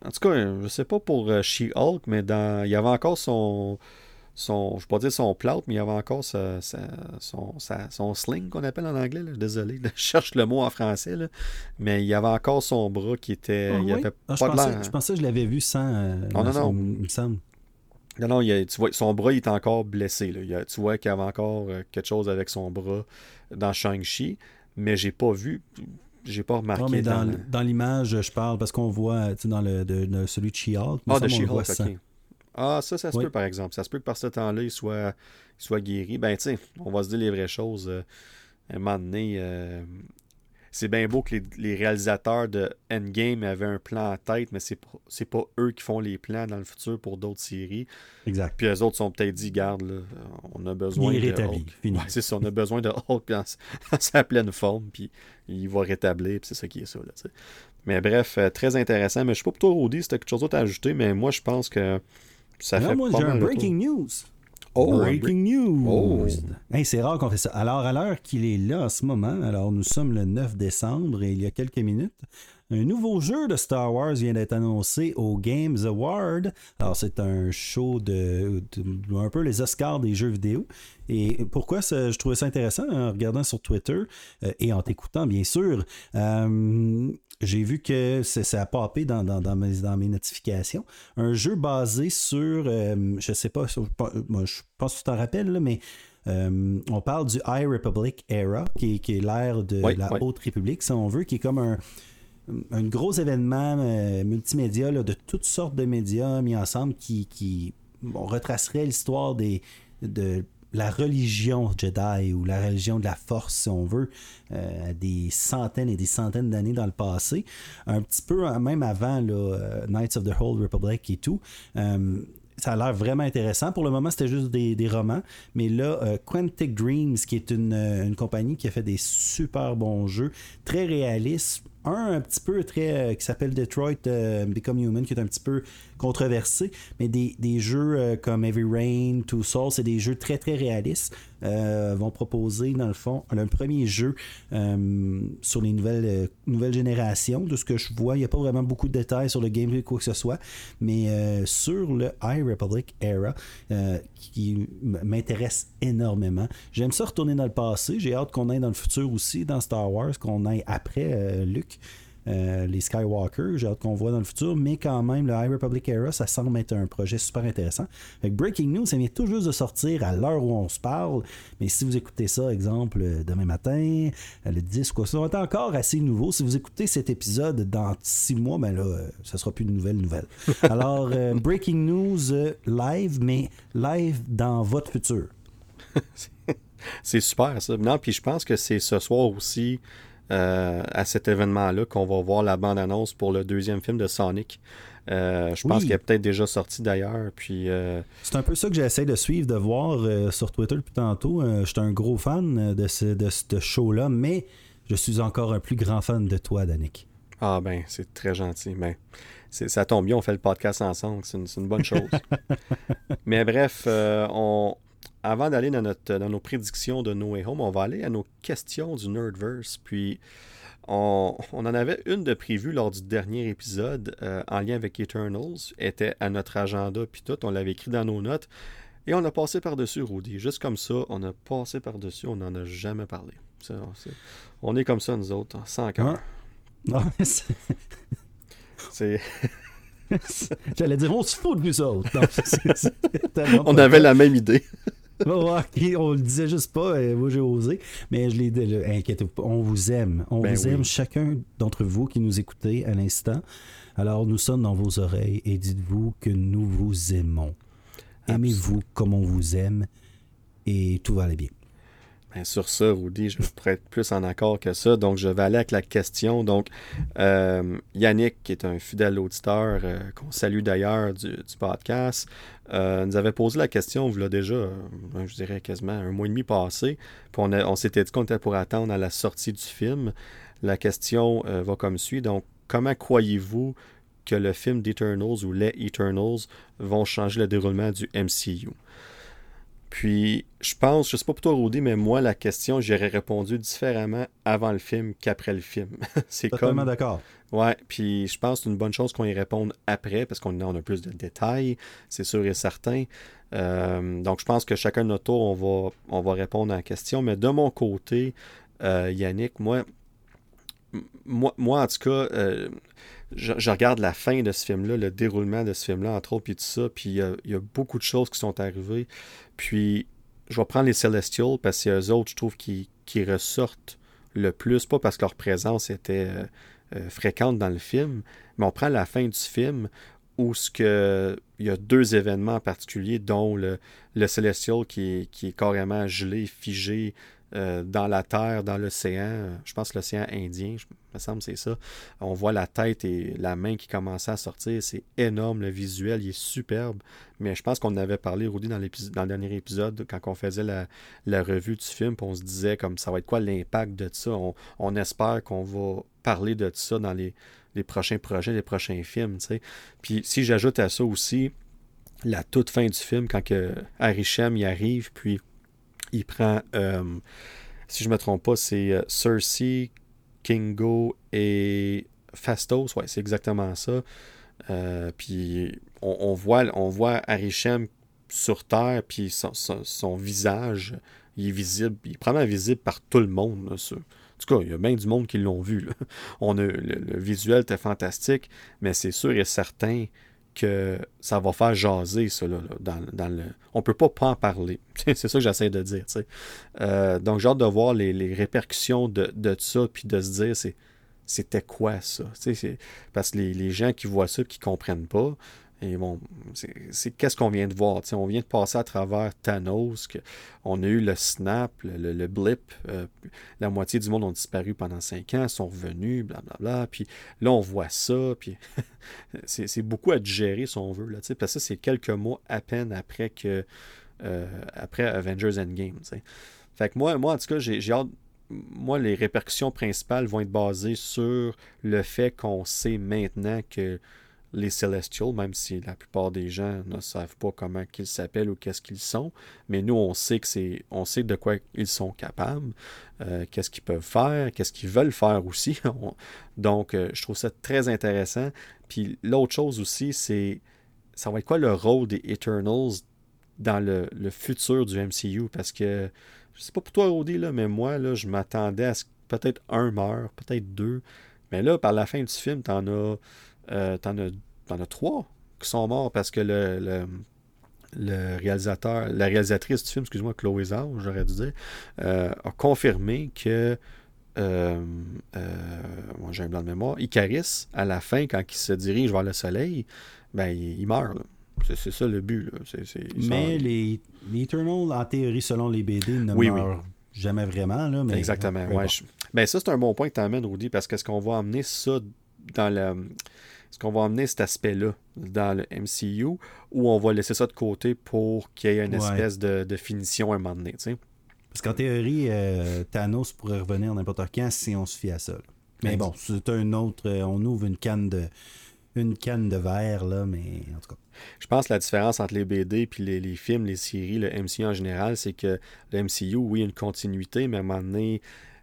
En tout cas, je sais pas pour euh, She-Hulk, mais dans, il y avait encore son, son, je ne vais pas dire son plâtre, mais il y avait encore son, son, sling qu'on appelle en anglais. Désolé, je cherche le mot en français. Mais il y avait encore son bras qui était. Ah il avait ah, pas je, pensais, je pensais que je l'avais vu sans. Euh, non, non, non. il me semble. Non, non, tu vois, son bras il est encore blessé. Là. tu vois qu'il y avait encore euh, quelque chose avec son bras dans Shang-Chi, mais j'ai pas vu j'ai pas remarqué. mais dans, l'image, je parle parce qu'on voit dans le, de, celui de She-Hulk. Ah, de She-Hulk, ok. Ah, ça, ça se peut, par exemple. Ça se peut que par ce temps-là, il soit, soit guéri. Ben, tu sais, on va se dire les vraies choses. Euh, à un moment donné, euh, c'est bien beau que les, réalisateurs de Endgame avaient un plan en tête, mais c'est pas, pas eux qui font les plans dans le futur pour d'autres séries. Exact. Puis les autres sont peut-être dit, garde, là, on a besoin de Hulk. c'est ça, on a besoin de Hulk dans, sa pleine forme, puis il va rétablir, puis c'est ça qui est ça. Là, mais bref, euh, très intéressant. Mais je sais pas pour toi, Rudy, si quelque chose d'autre à ajouter, mais moi, je pense que ça fait moi, j'ai un breaking news. Oh, breaking news! Oh. c'est rare qu'on fait ça. Alors, à l'heure qu'il est là en ce moment, alors nous sommes le 9 décembre et il y a quelques minutes, un nouveau jeu de Star Wars vient d'être annoncé au Games Award. Alors, c'est un show de, un peu les Oscars des jeux vidéo. Et pourquoi je trouvais ça intéressant en regardant sur Twitter euh, et en t'écoutant, bien sûr. Euh, j'ai vu que ça a popé dans, dans, mes, dans, mes, notifications. Un jeu basé sur, euh, je sais pas, moi, je pense que tu t'en rappelles, mais euh, on parle du High Republic Era, qui, est l'ère de la Haute République, si on veut, qui est comme un, un gros événement euh, multimédia de toutes sortes de médias mis ensemble qui, qui retracerait l'histoire des de la religion Jedi ou la religion de la force, si on veut, euh, des centaines et des centaines d'années dans le passé, un petit peu hein, même avant là, euh, Knights of the Old Republic et tout. Euh, ça a l'air vraiment intéressant. Pour le moment, c'était juste des, romans. Mais là, Quantic Dreams, qui est une, une, compagnie qui a fait des super bons jeux, très réalistes, un un petit peu très qui s'appelle Detroit Become Human qui est un petit peu controversé, mais des, jeux euh, comme Heavy Rain, Two Souls, c'est des jeux très très réalistes. Euh, vont proposer dans le fond un premier jeu euh, sur les nouvelles, nouvelles générations. De ce que je vois, il n'y a pas vraiment beaucoup de détails sur le gameplay quoi que ce soit, mais sur le High Republic Era, qui m'intéresse énormément. J'aime ça retourner dans le passé. J'ai hâte qu'on aille dans le futur aussi, dans Star Wars, qu'on aille après Luke. Euh, les Skywalker, j'ai hâte qu'on voit dans le futur, mais quand même, le High Republic Era, ça semble être un projet super intéressant. Fait Breaking News, ça vient tout juste de sortir à l'heure où on se parle, mais si vous écoutez ça, exemple, euh, demain matin, euh, le 10, quoi, ça va être encore assez nouveau. Si vous écoutez cet épisode dans six mois, ben là, ça sera plus une nouvelle nouvelle. Alors, Breaking News live, mais live dans votre futur. c'est super ça. Non, puis je pense que c'est ce soir aussi euh, à cet événement-là qu'on va voir la bande-annonce pour le deuxième film de Sonic. Euh, je pense qu'il est peut-être déjà sorti d'ailleurs. Puis euh, C'est un peu ça que j'essaie de suivre, de voir sur Twitter depuis tantôt. je suis un gros fan de ce, de ce show-là, mais je suis encore un plus grand fan de toi, Danick. Ah ben, c'est très gentil. Mais ben, ça tombe bien, on fait le podcast ensemble. C'est une, une, bonne chose. mais bref, on, avant d'aller dans, dans nos prédictions de No Way Home, on va aller à nos questions du Nerdverse. Puis, on, en avait une de prévue lors du dernier épisode euh, en lien avec Eternals. était à notre agenda, puis tout. On l'avait écrit dans nos notes. Et on a passé par-dessus, Rudy. Juste comme ça, on a passé par-dessus, on n'en a jamais parlé. on est comme ça, nous autres, sans cœur. c'est. J'allais dire, on se fout de nous autres. on avait la même idée. on le disait juste pas, euh, moi j'ai osé, mais je l'ai dit, inquiétez-vous pas, on vous aime. On ben vous aime, chacun d'entre vous qui nous écoutez à l'instant. Alors nous sommes dans vos oreilles et dites-vous que nous vous aimons. Aimez-vous comme on vous aime et tout va aller bien. Ben, sur ça, Rudy, je pourrais être plus en accord que ça. Donc, je vais aller avec la question. Donc, euh, Yannick, qui est un fidèle auditeur, euh, qu'on salue d'ailleurs du, podcast, euh, nous avait posé la question, vous l'a déjà, je dirais quasiment un mois et demi passé. Puis on, on s'était dit qu'on était pour attendre à la sortie du film. La question va comme suit. Donc, comment croyez-vous que le film d'Eternals ou les Eternals vont changer le déroulement du MCU? Puis, je pense, je sais pas pour toi, Rudy, mais moi, la question, j'aurais répondu différemment avant le film qu'après le film. c'est Totalement d'accord. Ouais, puis je pense que c'est une bonne chose qu'on y réponde après, parce qu'on a plus de détails, c'est sûr et certain. Euh, donc, je pense que chacun de notre tour, on va, on va répondre à la question. Mais de mon côté, euh, Yannick, moi, moi, moi, en tout cas, euh, je, regarde la fin de ce film-là, le déroulement de ce film-là, entre autres, puis tout ça, puis il y, a beaucoup de choses qui sont arrivées. Puis, je vais prendre les Celestials parce que c'est eux autres, je trouve, qui, ressortent le plus, pas parce que leur présence était euh, euh, fréquente dans le film, mais on prend la fin du film où ce que, il y a deux événements en particulier, dont le, le Celestial qui qui est carrément gelé, figé euh, dans la terre, dans l'océan, je pense l'océan Indien, je me semble c'est ça. On voit la tête et la main qui commençaient à sortir. C'est énorme, le visuel, il est superbe. Mais je pense qu'on avait parlé, Rudy, dans, dans le dernier épisode, quand on faisait la, revue du film, on se disait comme ça va être quoi l'impact de ça? On, espère qu'on va parler de ça dans les, prochains projets, les prochains films. Puis si j'ajoute à ça aussi la toute fin du film, quand que Harry y arrive, puis il prend, euh, si je ne me trompe pas, c'est euh, Cersei, Kingo et Fastos. Ouais, c'est exactement ça. Euh, puis on, voit, on voit Arishem sur Terre, puis son, visage, il est visible, il est probablement visible par tout le monde. en tout cas, il y a bien du monde qui l'ont vu. On a, le, le, visuel était fantastique, mais c'est sûr et certain que ça va faire jaser, ça, là, dans, le... On peut pas pas en parler. c'est ça que j'essaie de dire, euh, donc, j'ai hâte de voir les, répercussions de, de, ça, puis de se dire, c'était quoi ça? Parce que les, les, gens qui voient ça, qui comprennent pas, et bon, c'est qu'est-ce qu'on vient de voir? on vient de passer à travers Thanos, on a eu le snap, le, blip, euh, la moitié du monde ont disparu pendant cinq ans, sont revenus, blablabla. Bla, bla, puis là, on voit ça, puis c'est beaucoup à digérer si on veut. Là, parce que ça, c'est quelques mois à peine après que euh, après Avengers Endgame. Fait que moi, moi, en tout cas, j'ai hâte. Moi, les répercussions principales vont être basées sur le fait qu'on sait maintenant que les Celestials, même si la plupart des gens ne savent pas comment ils s'appellent ou qu'est-ce qu'ils sont. Mais nous, on sait que c'est, on sait de quoi ils sont capables, euh, qu'est-ce qu'ils peuvent faire, qu'est-ce qu'ils veulent faire aussi. Donc, euh, je trouve ça très intéressant. Puis l'autre chose aussi, c'est ça va être quoi le rôle des Eternals dans le, futur du MCU? Parce que je sais pas pour toi, Rody, là, mais moi, là, je m'attendais à ce que peut-être un meurt, peut-être deux. Mais là, par la fin du film, t'en as, euh, t'en T'en as trois qui sont morts parce que le, le, réalisateur, la réalisatrice du film, excuse-moi, Chloé Zhao, j'aurais dû dire, euh, a confirmé que euh, euh, moi j'ai un blanc de mémoire, Icaris, à la fin, quand il se dirige vers le soleil, ben il, meurt. C'est ça le but. mais les, Eternals, en théorie, selon les BD, ne meurent jamais vraiment. Là, mais... Exactement. Ouais, ben, ça, c'est un bon point que tu amènes, Rudy, parce que ce qu'on va amener ça dans le est-ce qu'on va emmener cet aspect-là dans le MCU ou on va laisser ça de côté pour qu'il y ait une espèce de, finition à un moment donné, Parce qu'en théorie, euh, Thanos pourrait revenir n'importe quand si on se fie à ça. Mais bon, c'est un autre. Euh, on ouvre une canne de une canne de verre, là, mais en tout cas. Je pense que la différence entre les BD puis les, films, les séries, le MCU en général, c'est que le MCU, oui, une continuité, mais à un moment donné,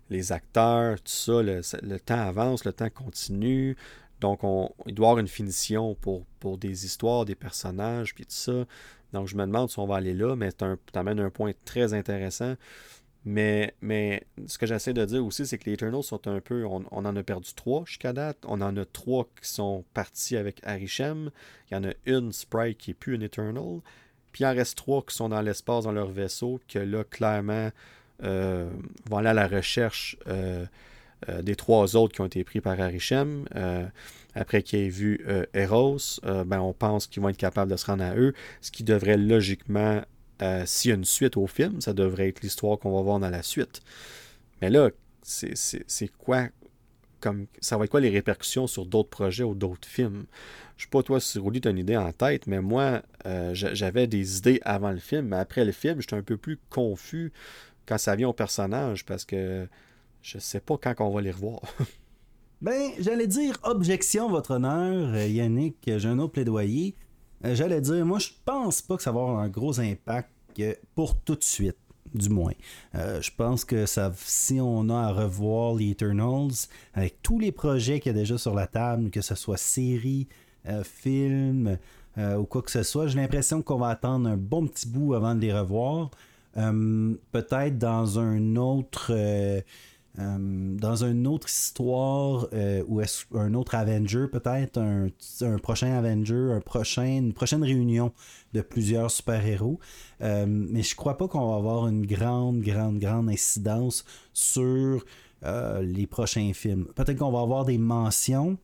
les acteurs, tout ça, le temps avance, le temps continue. Donc, on, il doit y avoir une finition pour, des histoires, des personnages, puis tout ça. Donc, je me demande si on va aller là, mais tu amènes un point très intéressant. Mais, ce que j'essaie de dire aussi, c'est que les Eternals sont un peu. On, en a perdu trois jusqu'à date. On en a trois qui sont partis avec Arishem. Il y en a une, Sprite, qui n'est plus une Eternal. Puis il en reste trois qui sont dans l'espace, dans leur vaisseau, que là, clairement, euh, vont aller à la recherche. Euh, euh, des trois autres qui ont été pris par Arishem. Euh, après qu'il ait vu euh, Eros, ben, on pense qu'ils vont être capables de se rendre à eux, ce qui devrait logiquement, s'il y a une suite au film, ça devrait être l'histoire qu'on va voir dans la suite. Mais là, c'est quoi comme ça va être quoi les répercussions sur d'autres projets ou d'autres films? Je sais pas toi si tu as une idée en tête, mais moi j'avais des idées avant le film, mais après le film, j'étais un peu plus confus quand ça vient au personnage parce que je sais pas quand on va les revoir. ben, j'allais dire objection, votre honneur, euh, Yannick, j'ai un autre plaidoyer. Euh, j'allais dire, moi, je pense pas que ça va avoir un gros impact pour tout de suite du moins. Euh, je pense que ça, si on a à revoir les Eternals, avec tous les projets qu'il y a déjà sur la table, que ce soit série, film ou quoi que ce soit, j'ai l'impression qu'on va attendre un bon petit bout avant de les revoir. Peut-être dans un autre euh, dans une autre histoire euh, ou un autre Avenger peut-être, un, prochain Avenger, un prochain, une prochaine réunion de plusieurs super-héros. Euh, mais je crois pas qu'on va avoir une grande, grande, grande incidence sur les prochains films. Peut-être qu'on va avoir des mentions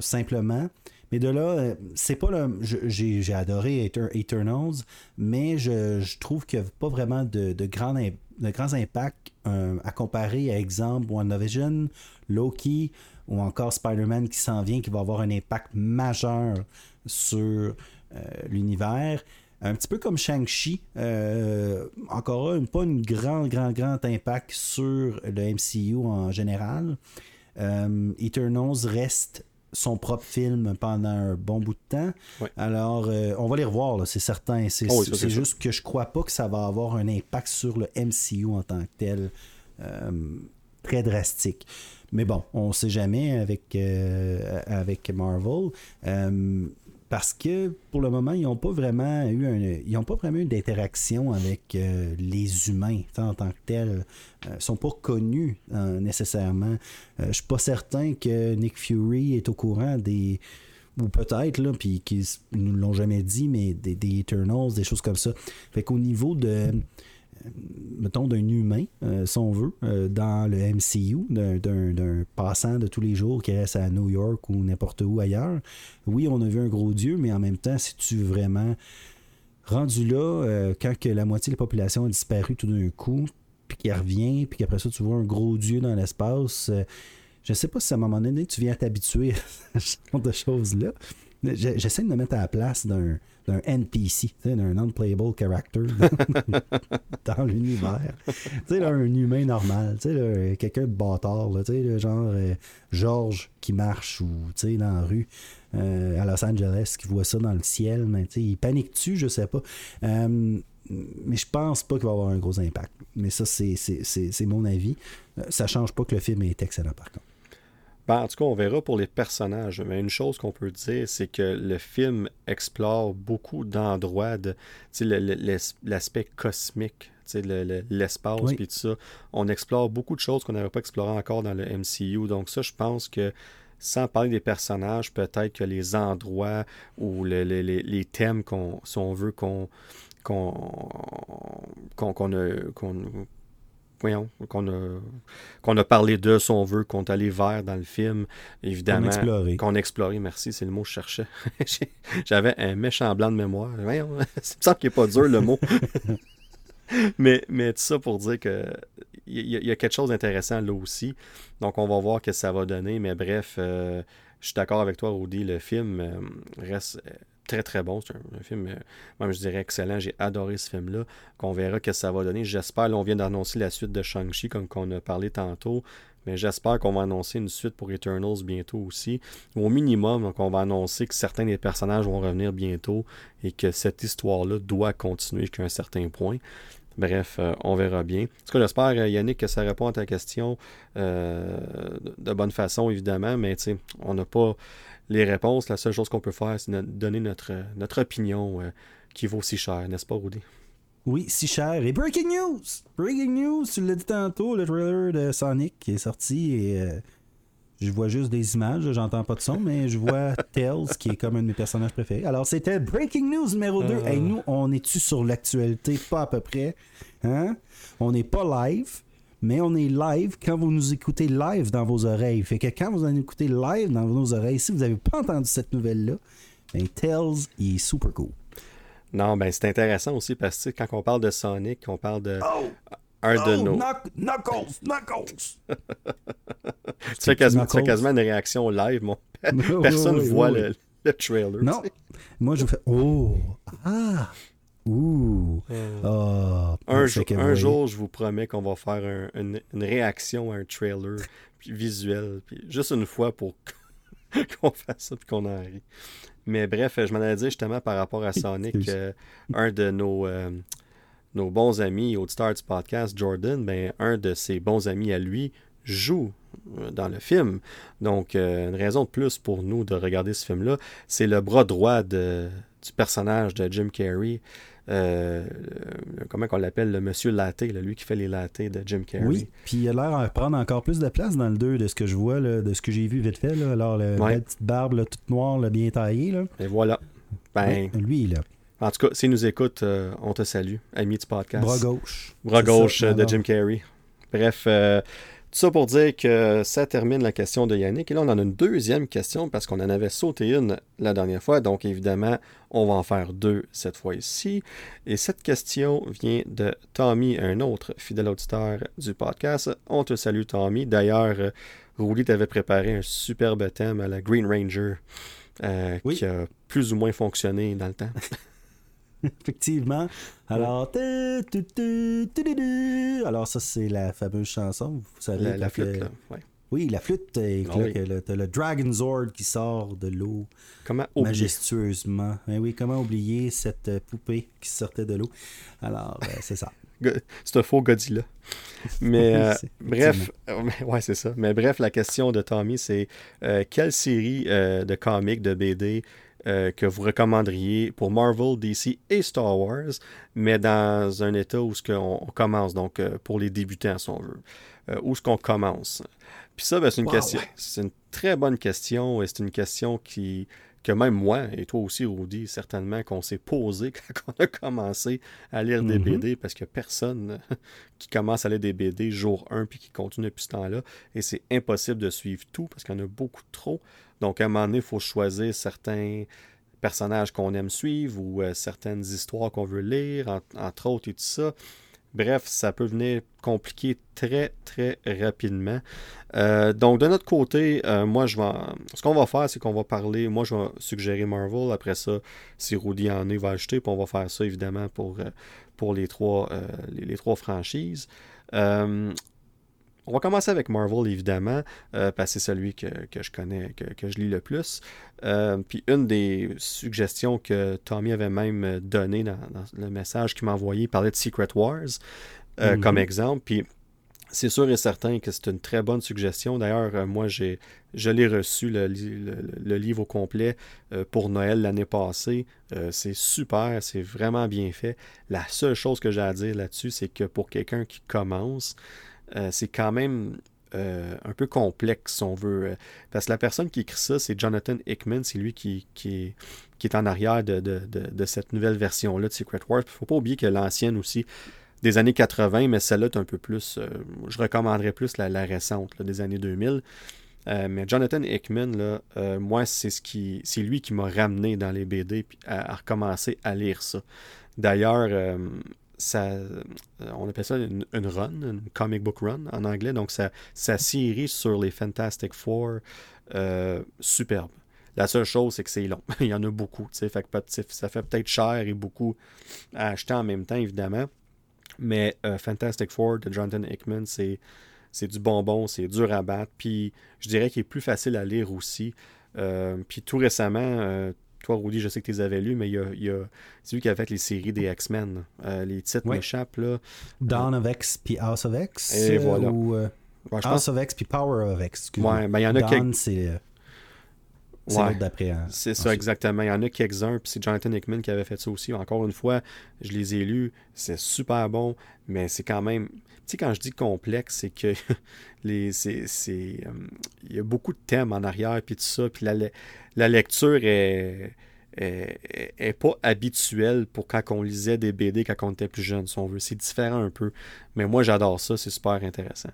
simplement, Mais de là, c'est pas le. J'ai adoré Eternals, mais je, trouve qu'il n'y a pas vraiment de, de, grands, de grands impacts euh, à comparer à exemple WandaVision, Loki ou encore Spider-Man qui s'en vient, qui va avoir un impact majeur sur euh, l'univers. Un petit peu comme Shang-Chi, encore un, pas un grand, grand, grand impact sur le MCU en général. Eternals reste son propre film pendant un bon bout de temps. Alors, euh, on va les revoir, c'est certain. C'est oh juste que je crois pas que ça va avoir un impact sur le MCU en tant que tel euh, très drastique. Mais bon, on ne sait jamais avec, euh, avec Marvel parce que pour le moment, ils n'ont pas vraiment eu un, ils ont pas vraiment eu d'interaction avec euh, les humains en tant que tels. Ils ne sont pas connus euh, nécessairement. Je euh, je suis pas certain que Nick Fury est au courant des ou peut-être là, puis qu'ils nous l'ont jamais dit, mais des, des, Eternals, des choses comme ça. Fait qu'au niveau de mettons, d'un humain, euh, si on veut, euh, dans le MCU, d'un passant de tous les jours qui reste à New York ou n'importe où ailleurs. Oui, on a vu un gros dieu, mais en même temps, si tu vraiment rendu là, euh, quand la moitié de la population a disparu tout d'un coup, puis qu'il revient, puis qu'après ça, tu vois un gros dieu dans l'espace, je ne sais pas si à un moment donné, tu viens t'habituer à ce genre de choses-là. J'essaie de me mettre à la place d'un d'un NPC, d'un non-playable character dans l'univers. Tu un humain normal, quelqu'un de bâtard, tu genre euh, George qui marche ou dans la rue euh, à Los Angeles, qui voit ça dans le ciel, mais il panique-tu, je sais pas. Euh, mais je pense pas qu'il va avoir un gros impact. Mais ça, c'est mon avis. Ça change pas que le film est excellent, par contre. Ben, en tout cas, on verra pour les personnages. Mais une chose qu'on peut dire, c'est que le film explore beaucoup d'endroits de l'aspect cosmique, l'espace et tout ça. On explore beaucoup de choses qu'on n'avait pas explorées encore dans le MCU. Donc ça, je pense que sans parler des personnages, peut-être que les endroits ou les thèmes qu'on, si on veut qu'on qu'on qu'on voyons, qu'on a, qu'on a parlé de, si on veut, qu'on est allé vers dans le film, évidemment. Qu'on a exploré. merci, c'est le mot que je cherchais. J'avais un méchant blanc de mémoire. Voyons, ça me semble qu'il n'est pas dur le mot. mais, mais tout ça pour dire que il y, a quelque chose d'intéressant là aussi. Donc on va voir ce que ça va donner. Mais bref, euh, je suis d'accord avec toi, Rudy, le film euh, reste très très bon. C'est un, film, euh, moi je dirais excellent. J'ai adoré ce film-là. Qu'on verra ce que ça va donner. J'espère, là, on vient d'annoncer la suite de Shang-Chi, comme qu'on a parlé tantôt. Mais j'espère qu'on va annoncer une suite pour Eternals bientôt aussi. au minimum, donc on va annoncer que certains des personnages vont revenir bientôt et que cette histoire-là doit continuer jusqu'à un certain point. Bref, euh, on verra bien. En tout cas, j'espère, euh, Yannick, que ça répond à ta question de bonne façon, évidemment, mais tu sais, on n'a pas les réponses, la seule chose qu'on peut faire, c'est donner notre, notre opinion euh, qui vaut si cher, n'est-ce pas, Rudy? Oui, si cher. Et breaking news! Breaking news, tu l'as dit tantôt, le trailer de Sonic qui est sorti et euh, je vois juste des images, j'entends pas de son, mais je vois Tails qui est comme un de mes personnages préférés. Alors, c'était Breaking News numéro 2. Et ah. nous, on est-tu sur l'actualité? Pas à peu près. Hein? On n'est pas live mais on est live quand vous nous écoutez live dans vos oreilles. Fait que quand vous en écoutez live dans vos oreilles, si vous n'avez pas entendu cette nouvelle-là, ben Tails, il est super cool. Non, ben c'est intéressant aussi parce que quand on parle de Sonic, on parle de oh! un de oh, nos. Knuckles, Knuckles! tu fais quasiment, quasiment, une réaction live, mon Personne ne voit Le, le, trailer. Non. Moi, je fais Oh! Ah! Ouh! Ah, un, jour, je vous promets qu'on va faire une, réaction à un trailer visuel, puis juste une fois pour qu'on fasse ça et qu'on en rit. Mais bref, je m'en allais dire justement par rapport à Sonic, euh, un de nos, euh, nos bons amis au Star du podcast, Jordan, ben, un de ses bons amis à lui joue euh, dans le film. Donc, une raison de plus pour nous de regarder ce film-là, c'est le bras droit de, du personnage de Jim Carrey. Euh, comment qu'on l'appelle, le monsieur Latte, lui qui fait les lattés de Jim Carrey. Oui, puis il a l'air de prendre encore plus de place dans le 2 de ce que je vois, de ce que j'ai vu vite fait. Alors, la petite barbe toute noire, bien taillée. Là. Et voilà. Ben, lui, là. En tout cas, s'il nous écoute, euh, on te salue, ami du podcast. Bras gauche. Bras gauche euh, de Jim Carrey. Bref, Tout ça pour dire que ça termine la question de Yannick. Et là, on en a une deuxième question parce qu'on en avait sauté une la dernière fois. Donc, évidemment, on va en faire deux cette fois-ci. Et cette question vient de Tommy, un autre fidèle auditeur du podcast. On te salue, Tommy. D'ailleurs, Rouly t'avait préparé un superbe thème à la Green Ranger euh, qui a plus ou moins fonctionné dans le temps. Effectivement. Alors, alors ça c'est la fameuse chanson. Vous savez la, flûte, Oui, la flûte. Et ah le, le Dragon Zord qui sort de l'eau. Comment Majestueusement. Ben oui, comment oublier cette poupée qui sortait de l'eau? Alors, euh, c'est ça. C'est un faux Godzilla. Mais euh, bref, ouais, c'est ça. Mais bref, la question de Tommy, c'est euh, quelle série de comics, de BD euh, que vous recommanderiez pour Marvel, DC et Star Wars, mais dans un état où ce qu'on commence, donc euh, pour les débutants, si on veut. Euh, où est-ce qu'on commence? Puis ça, ben, c'est une question. C'est une très bonne question et c'est une question qui que même moi et toi aussi, Rudy, certainement qu'on s'est posé quand on a commencé à lire des BD mm-hmm. parce que personne qui commence à lire des BD jour 1 puis qui continue depuis ce temps-là. Et c'est impossible de suivre tout parce qu'il y en a beaucoup trop. Donc, à un moment donné, il faut choisir certains personnages qu'on aime suivre ou euh, certaines histoires qu'on veut lire, entre autres et tout ça. Bref, ça peut venir compliqué très, très rapidement. Euh, donc, de notre côté, euh, moi, je vais. Ce qu'on va faire, c'est qu'on va parler. Moi, je vais suggérer Marvel. Après ça, si Rudy en est, va ajouter. Puis on va faire ça, évidemment, pour, les, trois franchises. On va commencer avec Marvel, évidemment, euh, parce que c'est celui que, je connais, que, je lis le plus. Euh, puis une des suggestions que Tommy avait même donné dans, le message qu'il m'a envoyé parlait de Secret Wars euh, mhm. comme exemple. Puis c'est sûr et certain que c'est une très bonne suggestion. D'ailleurs, moi, j'ai, je l'ai reçu, le, livre au complet, pour Noël l'année passée. c'est super, c'est vraiment bien fait. La seule chose que j'ai à dire là-dessus, c'est que pour quelqu'un qui commence, euh, c'est quand même euh, un peu complexe, si on veut. Euh, parce que la personne qui écrit ça, c'est Jonathan Hickman, c'est lui qui, qui, est, en arrière de, cette nouvelle version-là de Secret Wars. Il ne faut pas oublier que l'ancienne aussi, des années 80, mais celle-là est un peu plus. je recommanderais plus la, récente, des années 2000. mais Jonathan Hickman, là, moi, c'est ce qui, c'est lui qui m'a ramené dans les BD à, à, recommencer à lire ça. D'ailleurs, euh, on appelle ça une, run, une comic book run en anglais. Donc, sa, série sur les Fantastic Four, euh, superbe. La seule chose, c'est que c'est long. Il y en a beaucoup. Fait ça fait peut-être cher et beaucoup à acheter en même temps, évidemment. Mais euh, Fantastic Four de Jonathan Hickman, c'est, c'est du bonbon, c'est dur à battre. Puis je dirais qu'il est plus facile à lire aussi. puis tout récemment, toi, Rudy, je sais que tu les avais lus, mais il y a, c'est lui qui a fait les séries des X-Men. Euh, les titres m'échappent. Là. Dawn of X puis House of X. Et voilà. Ou, euh, House of X puis Power of X. Ouais, ben il y en a Dawn, c'est. Euh, c'est d'après. Hein, c'est ça, exactement. Il y en a quelques-uns, puis c'est Jonathan Hickman qui avait fait ça aussi. Encore une fois, je les ai lus, c'est super bon, mais c'est quand même. Sais, quand je dis complexe, c'est que les, c'est, il y a beaucoup de thèmes en arrière, puis tout ça, puis la, la lecture est, est, pas habituelle pour quand on lisait des BD quand on était plus jeune, si on veut. C'est différent un peu. Mais moi, j'adore ça, c'est super intéressant.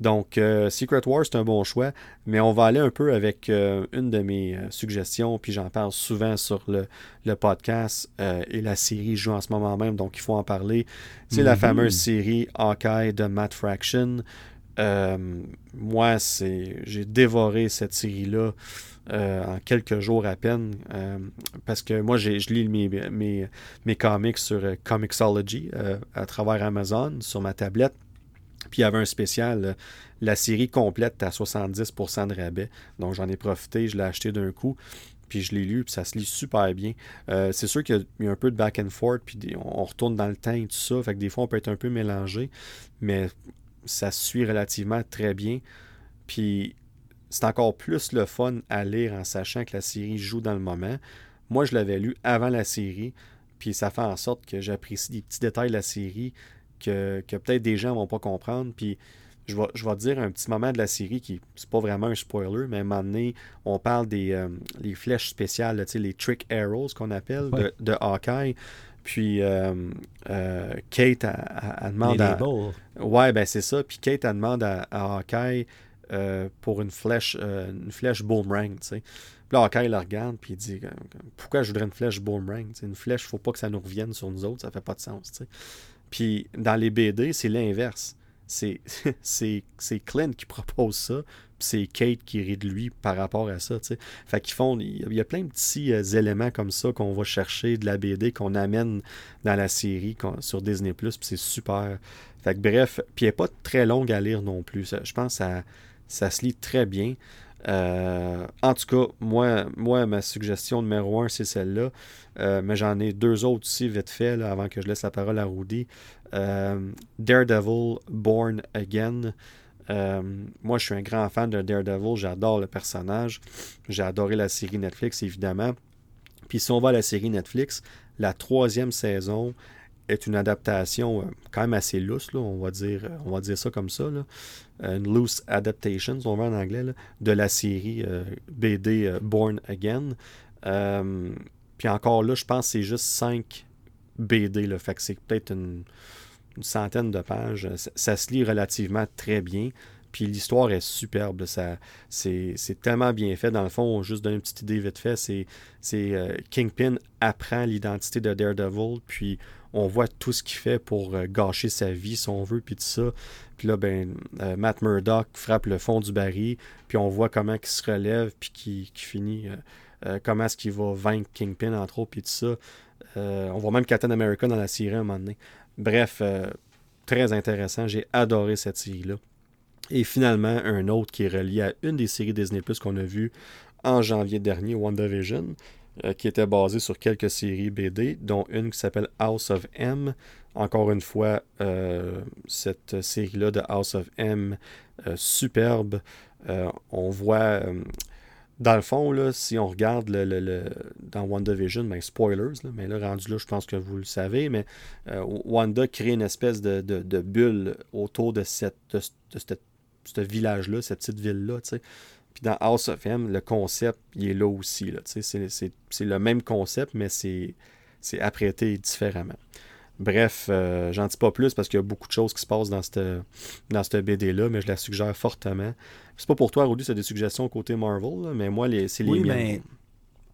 Donc, euh, Secret Wars, c'est un bon choix, mais on va aller un peu avec euh, une de mes euh, suggestions, puis j'en parle souvent sur le, podcast et la série joue en ce moment même, donc il faut en parler. C'est la mm-hmm. fameuse série Hawkeye de Matt Fraction. moi, c'est j'ai dévoré cette série-là. En quelques jours à peine. Parce que moi, je lis mes, mes, mes, comics sur Comixology à travers Amazon sur ma tablette. Puis il y avait un spécial, la série complète à 70% de rabais. Donc j'en ai profité, je l'ai acheté d'un coup puis je l'ai lu, puis ça se lit super bien. c'est sûr qu'il y, a un peu de back and forth, puis on retourne dans le temps et tout ça, fait que des fois on peut être un peu mélangé, mais ça suit relativement très bien. Puis c'est encore plus le fun à lire en sachant que la série joue dans le moment. Moi, je l'avais lu avant la série, puis ça fait en sorte que j'apprécie des petits détails de la série que, peut-être des gens ne vont pas comprendre. Puis je vais, je vais dire un petit moment de la série qui, c'est pas vraiment un spoiler, mais à un moment donné, on parle des euh, les flèches spéciales, les trick arrows qu'on appelle de, de Hawkeye. Puis Kate, elle, demande à... Ouais, ben c'est ça. Puis Kate, elle demande à, Hawkeye pour une flèche, une flèche boomerang, tu sais. Puis là, Hawkeye la regarde, puis il dit Pourquoi je voudrais une flèche boomerang Une flèche, faut pas que ça nous revienne sur nous autres, ça fait pas de sens, tu sais. Puis dans les BD, c'est l'inverse. C'est Clint qui propose ça, puis c'est Kate qui rit de lui par rapport à ça. sais. Fait qu'ils font. Il y a plein de petits euh, éléments comme ça qu'on va chercher de la BD, qu'on amène dans la série sur Disney, puis c'est super. Fait que bref, puis elle n'est pas très longue à lire non plus. Je pense que ça, ça se lit très bien. Euh, en tout cas, moi, moi, ma suggestion numéro un, c'est celle-là. Euh, mais j'en ai deux autres aussi, vite fait, avant que je laisse la parole à Rudy. Euh, Daredevil Born Again. moi, je suis un grand fan de Daredevil. J'adore le personnage. J'ai adoré la série Netflix, évidemment. Puis si on va à la série Netflix, la troisième saison est une adaptation quand même assez lousse, on, va dire, on va dire ça comme ça. Là une loose adaptation, on va en anglais, de la série euh, BD euh, Born Again. Euh, puis encore là, je pense que c'est juste 5 BD, là, fait que c'est peut-être une, centaine de pages. Ça, se lit relativement très bien. Puis l'histoire est superbe. Ça, c'est, tellement bien fait. Dans le fond, juste donner une petite idée vite fait, c'est, c'est Kingpin apprend l'identité de Daredevil, puis on voit tout ce qu'il fait pour gâcher sa vie, si on veut, puis tout ça. Puis là, ben, euh, Matt Murdock frappe le fond du baril, puis on voit comment il se relève, puis qui, finit, euh, euh, comment est-ce qu'il va vaincre Kingpin, entre autres, puis tout ça. on voit même Captain America dans la série à un moment donné. Bref, très intéressant. J'ai adoré cette série-là. Et finalement, un autre qui est relié à une des séries Disney Plus qu'on a vues en janvier dernier, WandaVision, qui était basé sur quelques séries BD, dont une qui s'appelle House of M, encore une fois, euh, cette série-là de House of M, euh, superbe. Euh, on voit, dans le fond, si on regarde le, le, dans WandaVision, ben, spoilers, mais là, rendu là, je pense que vous le savez, mais Wanda crée une espèce de, bulle autour de, de, ce village-là, cette petite ville-là, Puis dans House of M, le concept, il est là aussi. c'est le même concept, mais c'est apprêté différemment. Bref, euh, j'en dis pas plus parce qu'il y a beaucoup de choses qui se passent dans cette, dans cette BD-là, mais je la suggère fortement. C'est pas pour toi, Rudy, c'est des suggestions côté Marvel, mais moi, c'est les oui, miennes.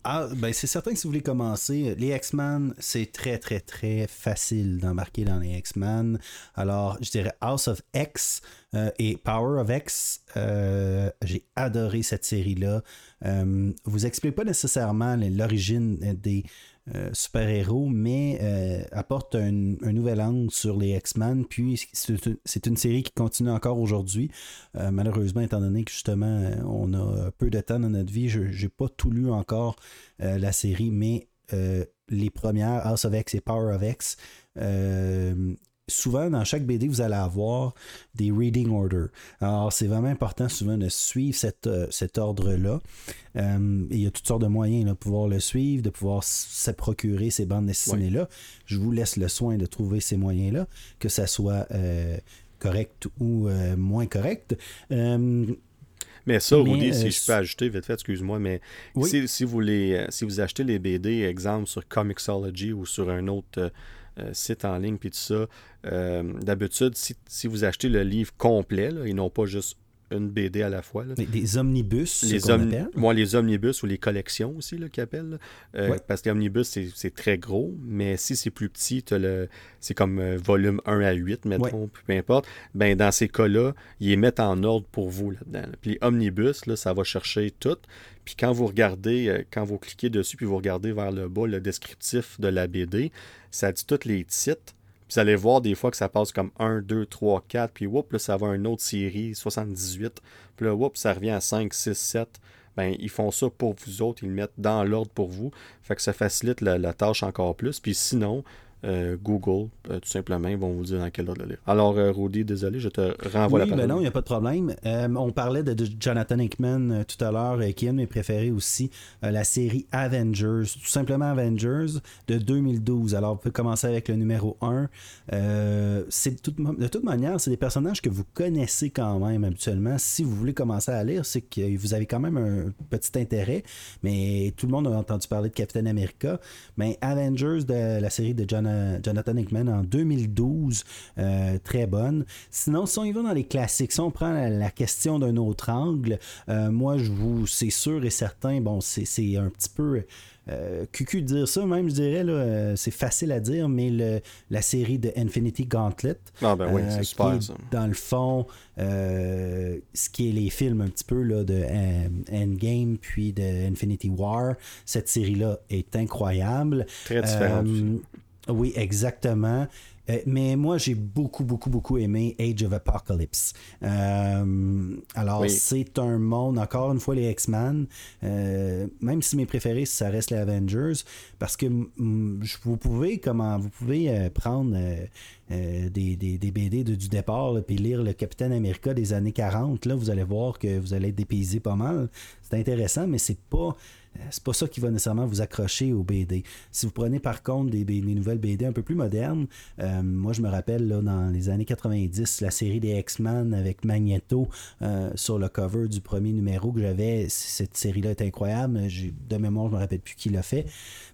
Ah, ben c'est certain que si vous voulez commencer, les X-Men, c'est très, très, très facile d'embarquer dans les X-Men. Alors, je dirais House of X euh, et Power of X. Euh, j'ai adoré cette série-là. vous expliquez pas nécessairement l'origine des, euh, super-héros, mais euh, apporte un, nouvel angle sur les X-Men. Puis c'est une série qui continue encore aujourd'hui. Euh, malheureusement, étant donné que justement on a peu de temps dans notre vie, je n'ai pas tout lu encore la série, mais les premières, House of X et Power of X, souvent, dans chaque BD, vous allez avoir des reading orders. Alors, c'est vraiment important souvent de suivre euh, cet ordre-là. Euh, il y a toutes sortes de moyens de pouvoir le suivre, de pouvoir se procurer ces bandes dessinées-là. Je vous laisse le soin de trouver ces moyens-là, que ça soit euh, correct ou moins correct. Mais ça, Rudy, si je peux ajouter vite fait, excuse-moi, mais si, vous les, si vous achetez les BD, exemple sur Comixology ou sur un autre site en ligne, puis tout ça. Euh, d'habitude, si, vous achetez le livre complet, là, et non pas juste une BD à la fois. Des omnibus, les, Moi, les omnibus ou les collections aussi, qu'ils appellent. Euh, parce que les omnibus, c'est très gros, mais si c'est plus petit, c'est comme volume 1 à 8, mettons, peu importe. Ben, dans ces cas-là, ils les mettent en ordre pour vous là-dedans. Puis les omnibus, là, ça va chercher tout. Puis quand vous regardez, quand vous cliquez dessus, puis vous regardez vers le bas le descriptif de la BD, ça dit tous les titres. Puis vous allez voir des fois que ça passe comme 1, 2, 3, 4, puis whoop, là, ça va à une autre série, 78. Puis là, whoop, ça revient à 5, 6, 7. Ben, ils font ça pour vous autres, ils le mettent dans l'ordre pour vous. Fait que ça facilite la, tâche encore plus. Puis sinon, euh, Google, euh, tout simplement, ils vont vous dire dans quel ordre le lire. Alors, euh, Rudy, désolé, je te renvoie la Oui, parole. ben non, il n'y a pas de problème. Euh, on parlait de, de Jonathan Hickman tout à l'heure, qui est un de mes préférés aussi, la série Avengers, tout simplement Avengers de 2012. Alors, on peut commencer avec le numéro 1. Euh, c'est de toute, de toute manière, c'est des personnages que vous connaissez quand même habituellement. Si vous voulez commencer à lire, c'est que vous avez quand même un petit intérêt, mais tout le monde a entendu parler de Captain America. Mais Avengers de la série de Jona- Jonathan Hickman en 2012, euh, très bonne. Sinon, si on y va dans les classiques, si on prend la, la question d'un autre angle, euh, moi, je vous, c'est sûr et certain, bon, c'est un petit peu euh, cucu de dire ça, même, je dirais, euh, c'est facile à dire, mais le, la série de Infinity Gauntlet, Ah, ben oui, euh, qui est. Dans le fond, euh, ce qui est les films un petit peu là, de euh, Endgame puis de Infinity War, cette série-là est incroyable. Très différente Euh. Oui, exactement. Euh, mais moi, j'ai beaucoup, beaucoup, beaucoup aimé Age of Apocalypse. Euh, alors, Oui. c'est un monde, encore une fois, les X-Men, euh, même si mes préférés, ça reste les Avengers, parce que vous pouvez, comment, vous pouvez prendre des, des- des BD de- du départ, là, puis lire le Capitaine America des années 40, là, vous allez voir que vous allez être dépaysé pas mal. C'est intéressant, mais c'est pas c'est pas ça qui va nécessairement vous accrocher au BD. Si vous prenez par contre des, nouvelles BD un peu plus modernes, euh, moi je me rappelle là, dans les années 90, la série des X-Men avec Magneto euh, sur le cover du premier numéro que j'avais, cette série-là est incroyable. De mémoire, je me rappelle plus qui l'a fait.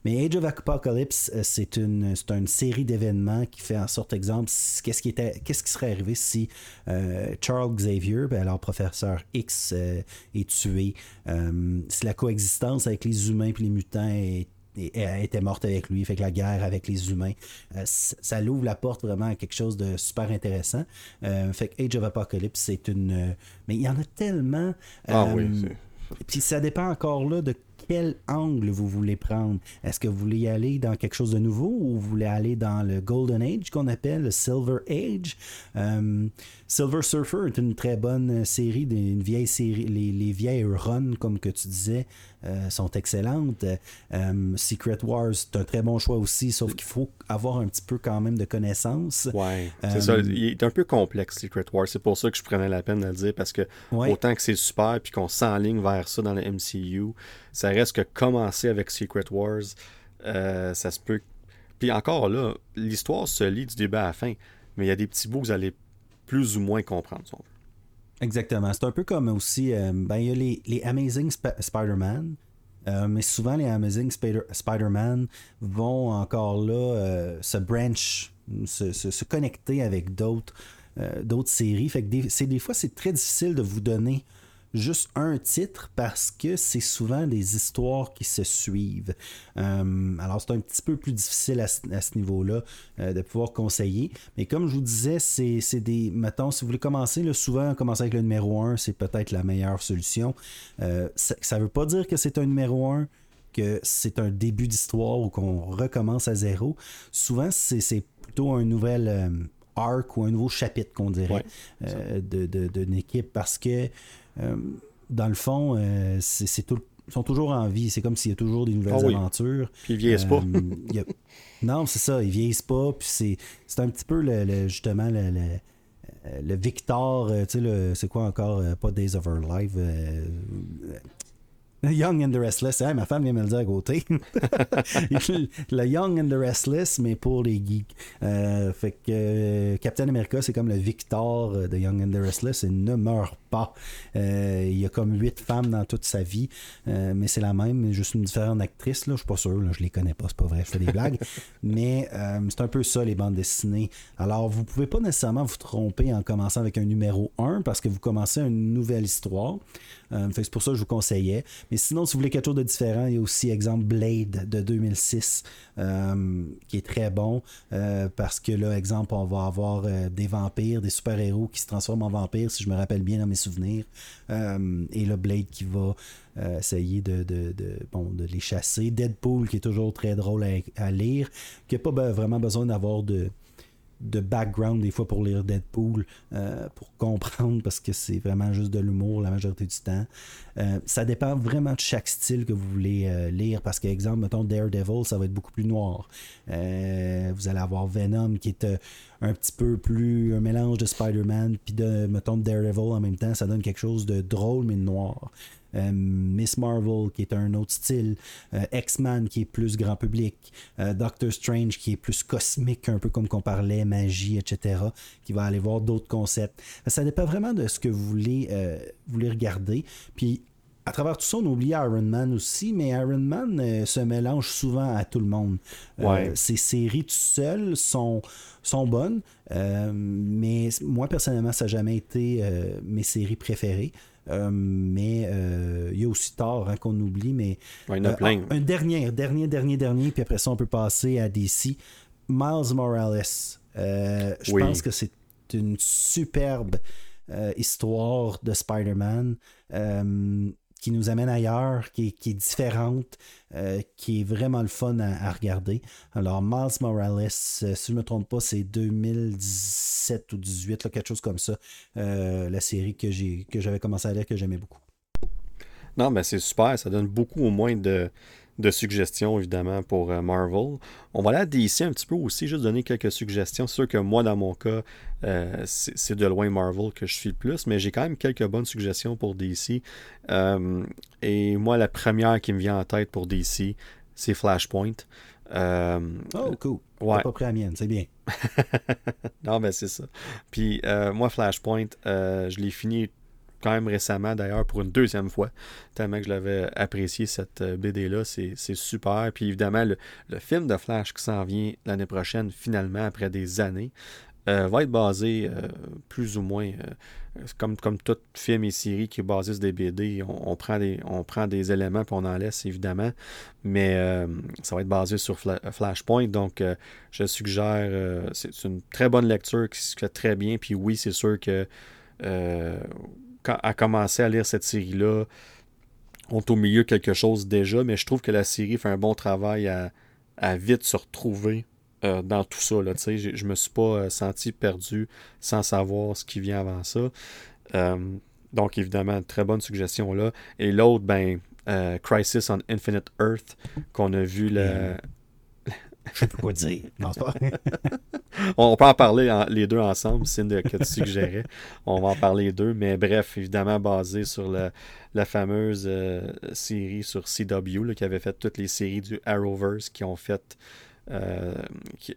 Mais Age of Apocalypse, euh, c'est une, c'est une série d'événements qui fait en sorte, exemple, qu'est-ce qui, qui serait arrivé si euh, Charles Xavier, ben alors professeur X, euh, est tué, euh, si la coexistence avec les humains et les mutants est- est- est- était morte avec lui, fait que la guerre avec les humains, euh, ça l'ouvre la porte vraiment à quelque chose de super intéressant. Euh, fait que Age of Apocalypse, c'est une... euh, mais il y en a tellement... Ah oui, puis ça dépend encore là de quel angle vous voulez prendre. Est-ce que vous voulez y aller dans quelque chose de nouveau ou vous voulez aller dans le Golden Age qu'on appelle le Silver Age? Euh, Silver Surfer est une très bonne série, des- une vieille série. Les, les vieilles runs, comme que tu disais, euh, sont excellentes. Euh, Secret Wars, c'est un très bon choix aussi, sauf qu'il faut avoir un petit peu quand même de connaissances. Ouais, c'est Euh, ça. Il est un peu complexe, Secret Wars. C'est pour ça que je prenais la peine de le dire, parce que Ouais. autant que c'est super, puis qu'on s'enligne vers ça dans le MCU, ça reste que commencer avec Secret Wars, euh, ça se peut. Puis encore là, l'histoire se lit du début à la fin, mais il y a des petits bouts que vous allez plus ou moins comprendre. si. Exactement. C'est un peu comme aussi, euh, ben, il y a les, les Amazing Sp- Spider-Man, euh, mais souvent les Amazing Spider- Spider-Man vont encore là euh, se branch, se, se- se connecter avec d'autres séries. Fait que des, des fois, c'est très difficile de vous donner juste un titre parce que c'est souvent des histoires qui se suivent. Euh, alors c'est un petit peu plus difficile à ce, à ce niveau-là euh, de pouvoir conseiller. Mais comme je vous disais, c'est, des. Mettons, si vous voulez commencer, là, souvent commencer avec le numéro 1, c'est peut-être la meilleure solution. Euh, ça ne veut pas dire que c'est un numéro 1 que c'est un début d'histoire ou qu'on recommence à zéro. Souvent, c'est, plutôt un nouvel arc ou un nouveau chapitre qu'on dirait Ouais, euh, de, de- d'une équipe parce que dans le fond, euh, c'est, c'est tout- ils sont toujours en vie. C'est comme s'il y a toujours des nouvelles Ah oui. aventures. Puis ils vieillissent pas. Euh, a- Non, c'est ça, ils vieillissent pas. Puis c'est, un petit peu le, le- justement le, le, euh, le Victor, euh, tu sais, c'est quoi encore, euh, pas Days of Our Life, euh, euh, Young and the Restless. Hey, ma femme vient me le dire à côté. le Young and the Restless, mais pour les geeks. Euh, fait que euh, Captain America, c'est comme le Victor euh, de Young and the Restless. Il ne meurt pas. Euh, il y a comme huit femmes dans toute sa vie, euh, mais c'est la même, juste une différente actrice. Là. Je suis pas sûr, là, je les connais pas, c'est pas vrai, je fais des blagues. mais euh, c'est un peu ça, les bandes dessinées. Alors, vous pouvez pas nécessairement vous tromper en commençant avec un numéro 1 parce que vous commencez une nouvelle histoire. C'est pour ça que je vous conseillais. Mais sinon, si vous voulez quelque chose de différent, il y a aussi exemple Blade de 2006 euh, qui est très bon parce que là, exemple, on va avoir des vampires, des super-héros qui se transforment en vampires, si je me rappelle bien dans mes souvenirs. Euh, et là, Blade qui va euh, essayer de, les chasser. Deadpool qui est toujours très drôle à, lire, qui n'a pas vraiment besoin d'avoir de de background des fois pour lire Deadpool, euh, pour comprendre, parce que c'est vraiment juste de l'humour la majorité du temps. Euh, ça dépend vraiment de chaque style que vous voulez euh, lire, parce qu'exemple, mettons Daredevil, ça va être beaucoup plus noir. vous allez avoir Venom qui est un petit peu plus un mélange de Spider-Man, puis de, mettons, Daredevil en même temps, ça donne quelque chose de drôle mais de noir. Euh, Miss Marvel qui est un autre style, euh, X-Man qui est plus grand public, euh, Doctor Strange qui est plus cosmique, un peu comme qu'on parlait, magie, etc., qui va aller voir d'autres concepts. Ça dépend vraiment de ce que vous voulez, voulez regarder. Puis à travers tout ça, on oublie Iron Man aussi, mais Iron Man se mélange souvent à tout le monde. ces séries tout seules sont, sont bonnes, mais moi personnellement, ça n'a jamais été mes séries préférées. Euh, mais euh, il y a aussi Thor hein, qu'on oublie, mais il y en a euh, plein. un dernier, dernier, dernier, dernier, puis après ça, on peut passer à DC. Miles Morales. je pense que c'est une superbe histoire de Spider-Man qui nous amène ailleurs, qui, est différente, euh, qui est vraiment le fun à, regarder. Alors, Miles Morales, euh, si je ne me trompe pas, c'est 2017 ou 2018, quelque chose comme ça, euh, la série que, que j'avais commencé à lire, que j'aimais beaucoup. Non, mais c'est super, ça donne beaucoup au moins de, de suggestions, évidemment, pour euh, Marvel. On va aller à DC un petit peu aussi, juste donner quelques suggestions. C'est sûr que moi, dans mon cas, euh, c'est de loin Marvel que je suis le plus, mais j'ai quand même quelques bonnes suggestions pour DC. Euh, et moi, la première qui me vient en tête pour DC, c'est Flashpoint. oh, cool. Ouais. pas pris la mienne, c'est bien. non, ben c'est ça. Puis moi, Flashpoint, je l'ai fini quand même récemment d'ailleurs pour une deuxième fois, tellement que je l'avais apprécié cette euh, BD-là, c'est super. Puis évidemment, le, film de Flash qui s'en vient l'année prochaine, finalement, après des années, euh, va être basé euh, plus ou moins comme, comme tout film et série qui est basé sur des BD. On, prend, des, on prend des éléments puis on en laisse évidemment, mais ça va être basé sur Flashpoint. Donc, je suggère, c'est une très bonne lecture qui se fait très bien. Puis oui, c'est sûr que à commencer à lire cette série-là, on est au milieu quelque chose déjà, mais je trouve que la série fait un bon travail à, vite se retrouver euh, dans tout ça. Là, je, je me suis pas euh, senti perdu sans savoir ce qui vient avant ça. Euh, donc, évidemment, très bonne suggestion là. Et l'autre, ben, Crisis on Infinite Earth, qu'on a vu le, je sais pas quoi dire. on peut en parler les deux ensemble, c'est une que tu suggérais? On va en parler les deux, mais bref, évidemment basé sur la fameuse euh, série sur CW qui avait fait toutes les séries du Arrowverse qui ont fait euh,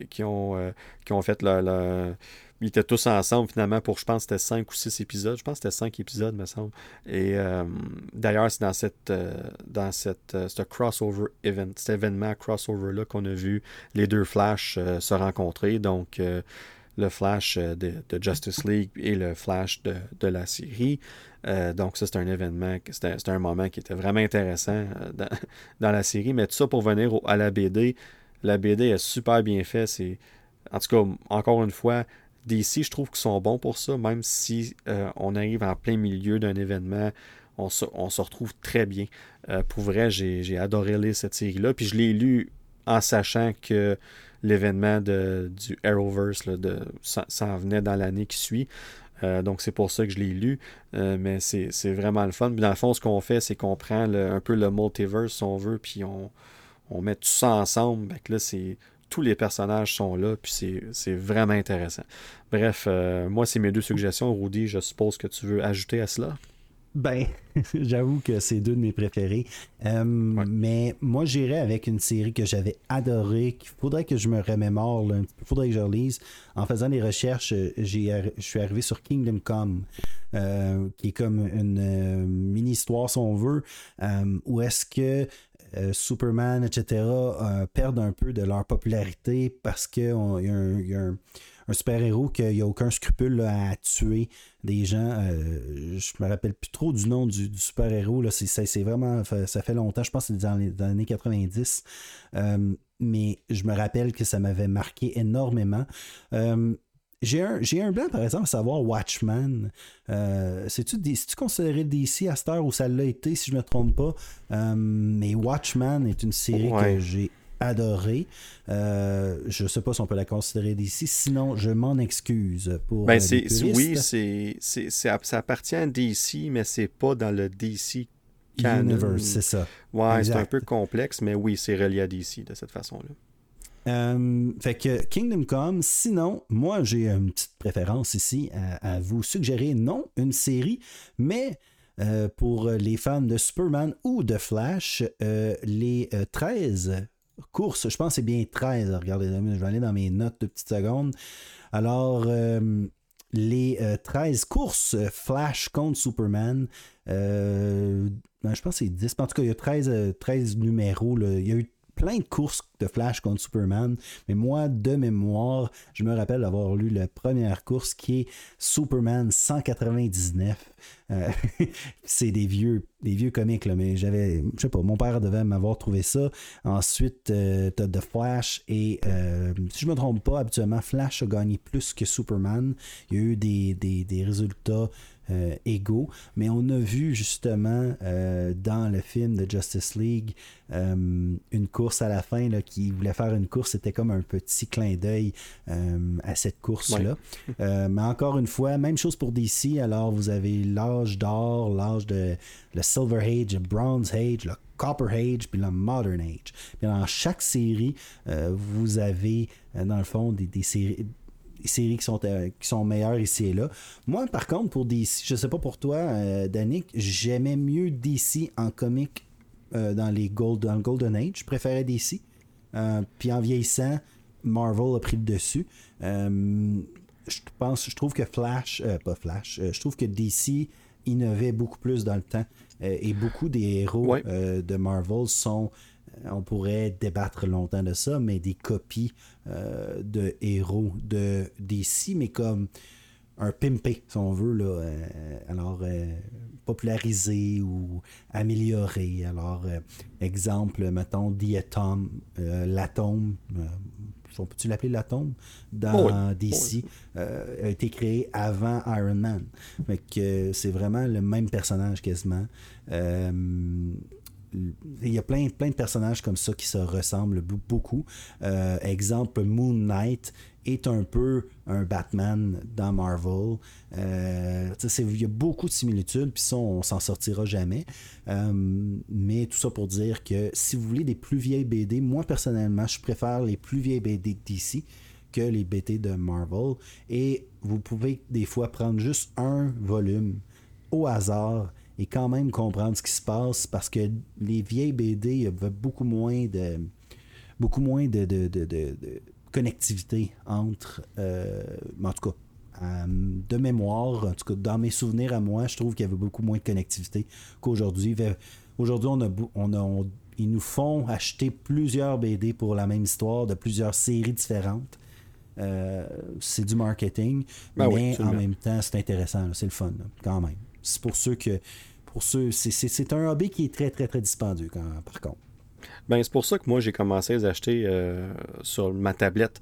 qui, ont, euh, qui ont fait le ils étaient tous ensemble finalement pour, je pense, c'était cinq ou six épisodes. Je pense que c'était cinq épisodes, me semble. Et euh, d'ailleurs, c'est dans cette euh, dans cette euh, crossover event, cet événement crossover-là qu'on a vu les deux Flash se rencontrer. Donc le Flash de, Justice League et le Flash de, la série. donc ça, c'est un événement, c'était un moment qui était vraiment intéressant dans, dans, la série. Mais tout ça pour venir à la BD. La BD est super bien faite. En tout cas, encore une fois, DC, je trouve qu'ils sont bons pour ça, même si euh, on arrive en plein milieu d'un événement, on se, retrouve très bien. Euh, pour vrai, j'ai adoré lire cette série-là, puis je l'ai lu en sachant que l'événement du Arrowverse s'en venait dans l'année qui suit. Euh, donc c'est pour ça que je l'ai lu. mais c'est vraiment le fun. dans le fond, ce qu'on fait, c'est qu'on prend un peu le multiverse, si on veut, puis on, met tout ça ensemble. là, c'est tous les personnages sont là, puis c'est vraiment intéressant. Bref, euh, moi, c'est mes deux suggestions. Rudy, je suppose que tu veux ajouter à cela? Ben, j'avoue que c'est deux de mes préférés. Euh, mais moi, j'irais avec une série que j'avais adorée, qu'il faudrait que je me remémore, il faudrait que je relise. En faisant des recherches, je suis arrivé sur Kingdom Come, euh, qui est comme une mini-histoire, si on veut, où est-ce que euh, Superman, etc., euh, perdent un peu de leur popularité parce qu'il y a un, super-héros qui n'a aucun scrupule à tuer des gens. Euh, je me rappelle plus trop du nom du, super-héros. C'est, vraiment. Ça fait longtemps, je pense que c'est dans les, années 90. mais je me rappelle que ça m'avait marqué énormément. J'ai un, j'ai un blanc, par exemple, à savoir Watchman. Euh, c'est-tu, tu considéré DC à cette heure où ça l'a été, si je ne me trompe pas? Euh, mais Watchman est une série que j'ai adoré. Euh, je ne sais pas si on peut la considérer DC. Sinon, je m'en excuse pour. Ben, c'est, oui, c'est, ça appartient à DC, mais c'est pas dans le DC Canon. Universe, c'est ça. Ouais, c'est un peu complexe, mais oui, c'est relié à DC de cette façon-là. Euh, fait que Kingdom Come, sinon, moi j'ai une petite préférence ici à, vous suggérer non une série, mais euh, pour les fans de Superman ou de Flash, euh, les 13 courses, je pense que c'est bien 13, regardez, je vais aller dans mes notes de petites secondes. Alors, les 13 courses Flash contre Superman, ben, je pense que c'est 10, en tout cas il y a 13, 13 numéros, il y a eu plein de courses de Flash contre Superman, mais moi, de mémoire, je me rappelle d'avoir lu la première course qui est Superman 199. Euh, c'est des vieux, des vieux comics, là, mais j'avais, je sais pas, mon père devait m'avoir trouvé ça. Ensuite, euh, t'as The Flash et, euh, si je me trompe pas, habituellement, Flash a gagné plus que Superman. Il y a eu des, des, des résultats euh, égaux. Mais on a vu justement euh, dans le film de Justice League euh, une course à la fin là, qui voulait faire une course. C'était comme un petit clin d'œil à cette course-là. mais encore une fois, même chose pour DC. Alors vous avez l'âge d'or, l'âge de le Silver Age, le Bronze Age, le Copper Age, puis le Modern Age. Puis dans chaque série, vous avez, dans le fond, des, des séries, séries qui sont, euh, qui sont meilleures ici et là. Moi, par contre, pour DC, je sais pas pour toi, euh, Danick, j'aimais mieux DC en comic euh, dans, les Gold, dans le Golden Age. Je préférais DC. puis en vieillissant, Marvel a pris le dessus. je pense, je trouve que Flash, pas Flash, je trouve que DC innovait beaucoup plus dans le temps. et beaucoup des héros de Marvel sont euh, on pourrait débattre longtemps de ça, mais des copies euh, de héros de DC, mais comme un pimpé, si on veut, là, euh, alors popularisé ou amélioré. Alors, exemple, mettons, The Atom, l'atome, on peut-tu l'appeler l'atome? Dans DC a été créé avant Iron Man. que c'est vraiment le même personnage quasiment il y a plein, de personnages comme ça qui se ressemblent beaucoup. Euh, exemple, Moon Knight est un peu un Batman dans Marvel. Euh, il y a beaucoup de similitudes, puis ça, on s'en sortira jamais. Euh, mais tout ça pour dire que si vous voulez des plus vieilles BD, moi personnellement, je préfère les plus vieilles BD d'ici que les BD de Marvel. Et vous pouvez des fois prendre juste un volume au hasard et quand même comprendre ce qui se passe parce que les vieilles BD, il y avait beaucoup moins de beaucoup moins de, connectivité entre euh, en tout cas euh, de mémoire, en tout cas dans mes souvenirs à moi, je trouve qu'il y avait beaucoup moins de connectivité qu'aujourd'hui. Aujourd'hui, on a, on ils nous font acheter plusieurs BD pour la même histoire de plusieurs séries différentes. Euh, c'est du marketing, ben mais en même temps, c'est intéressant, c'est le fun, quand même. C'est pour ceux que pour ceux, c'est un hobby qui est très, très, très dispendieux, par contre. Ben, c'est pour ça que moi, j'ai commencé à les acheter euh, sur ma tablette.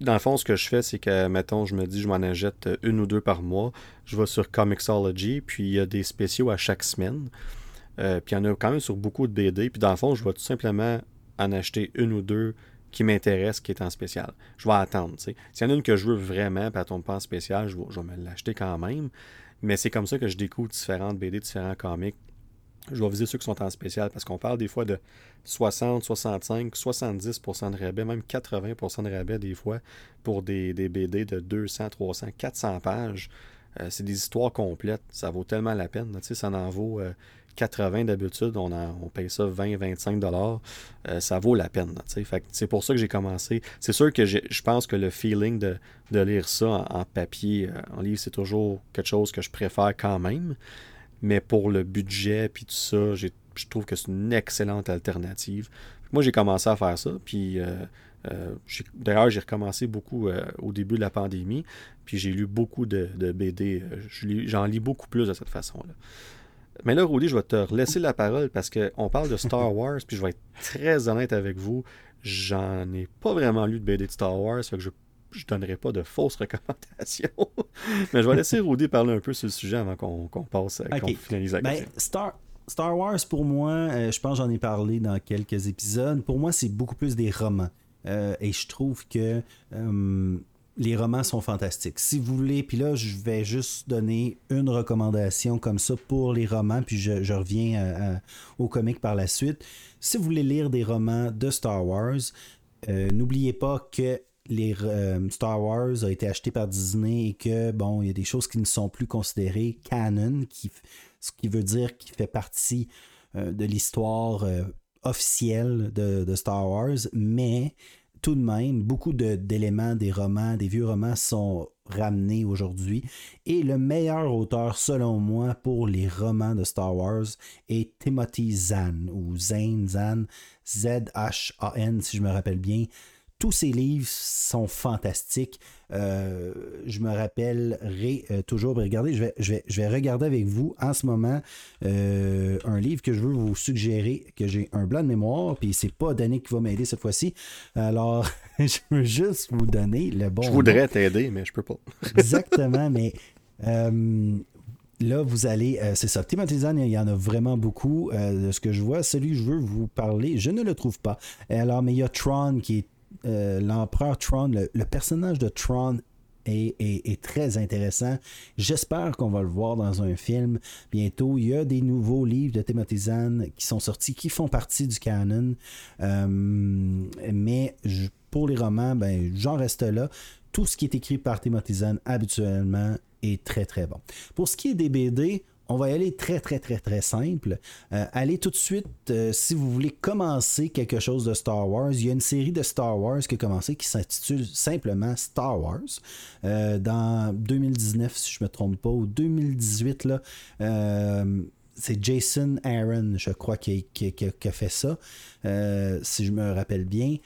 Dans le fond, ce que je fais, c'est que, mettons, je me dis, je m'en achète une ou deux par mois. Je vais sur Comixology, puis il y a des spéciaux à chaque semaine. Euh, puis il y en a quand même sur beaucoup de BD. Puis dans le fond, je vais tout simplement en acheter une ou deux qui m'intéressent, qui est en spécial. Je vais attendre. S'il y en a une que je veux vraiment, puis elle tombe pas en spécial, je vais, je vais me l'acheter quand même. Mais c'est comme ça que je découvre différentes BD, différents comics. Je vais viser ceux qui sont en spécial parce qu'on parle des fois de 60, 65, 70% de rabais, même 80% de rabais des fois pour des, BD de 200, 300, 400 pages. Euh, c'est des histoires complètes. Ça vaut tellement la peine. Tu sais, ça en vaut euh, 80 d'habitude, on, paye ça 20-25 dollars, euh, ça vaut la peine. C'est pour ça que j'ai commencé. C'est sûr que je pense que le feeling de, lire ça en, papier, euh, en livre, c'est toujours quelque chose que je préfère quand même. Mais pour le budget puis tout ça, je trouve que c'est une excellente alternative. Moi, j'ai commencé à faire ça, puis euh, d'ailleurs, j'ai recommencé beaucoup au début de la pandémie, puis j'ai lu beaucoup de, de BD. J'en lis beaucoup plus de cette façon-là. Mais là, Rudy, je vais te laisser la parole parce qu'on parle de Star Wars, puis je vais être très honnête avec vous. J'en ai pas vraiment lu de BD de Star Wars, fait que je ne donnerai pas de fausses recommandations. Mais je vais laisser Rudy parler un peu sur le sujet avant qu'on passe, qu'on finalise la ben, Star, Star Wars, pour moi, euh, je pense j'en ai parlé dans quelques épisodes. Pour moi, c'est beaucoup plus des romans. Euh, et je trouve que euh, les romans sont fantastiques. Si vous voulez, puis là, je vais juste donner une recommandation comme ça pour les romans, puis je, reviens au comic par la suite. Si vous voulez lire des romans de Star Wars, n'oubliez pas que les Star Wars a été acheté par Disney et que bon, il y a des choses qui ne sont plus considérées canon, qui ce qui veut dire qu'il fait partie euh, de l'histoire euh, officielle de, Star Wars, mais tout de même, beaucoup d'éléments des romans, des vieux romans sont ramenés aujourd'hui. Et le meilleur auteur, selon moi, pour les romans de Star Wars est Timothy Zahn, ou Zane Zahn, Z-H-A-N, si je me rappelle bien. Tous ces livres sont fantastiques. Euh, je me rappellerai euh, toujours, regardez, je vais, je, vais, je vais regarder avec vous en ce moment euh, un livre que je veux vous suggérer, que j'ai un blanc de mémoire, puis c'est pas Danny qui va m'aider cette fois-ci. Alors, je veux juste vous donner le bon. Je voudrais t'aider, mais je peux pas. Exactement, mais là, vous allez. c'est ça. Timothy Zahn, il y en a vraiment beaucoup de ce que je vois. Celui que je veux vous parler, je ne le trouve pas. Alors, mais il y a Tron qui est euh, l'empereur Tron, le, personnage de Tron est, très intéressant. J'espère qu'on va le voir dans un film bientôt. Il y a des nouveaux livres de Timothy qui sont sortis, qui font partie du canon. Euh, mais pour les romans, ben, j'en reste là. Tout ce qui est écrit par Timothy habituellement est très très bon. Pour ce qui est des BD, on va y aller très, très, très, très simple. Euh, allez tout de suite, euh, si vous voulez commencer quelque chose de Star Wars, il y a une série de Star Wars qui a commencé qui s'intitule simplement Star Wars. Euh, dans 2019, si je ne me trompe pas, ou 2018, là, c'est Jason Aaron, je crois, qui, a fait ça, si je me rappelle bien.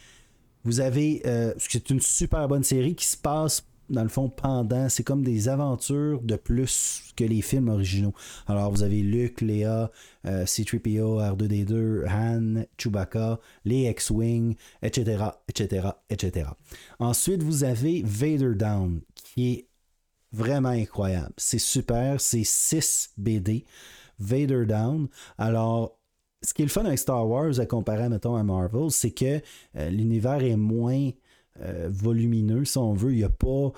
Vous avez, c'est une super bonne série qui se passe dans le fond, pendant, c'est comme des aventures de plus que les films originaux. Alors, vous avez Luke, Léa, euh, C-3PO, R2D2, Han, Chewbacca, les X-Wing, etc., etc., etc. Ensuite, vous avez Vader Down, qui est vraiment incroyable. C'est super, c'est 6 BD. Vader Down. Alors, ce qui est le fun avec Star Wars à comparer, mettons, à Marvel, c'est que euh, l'univers est moins euh, volumineux, si on veut. Il n'y a pas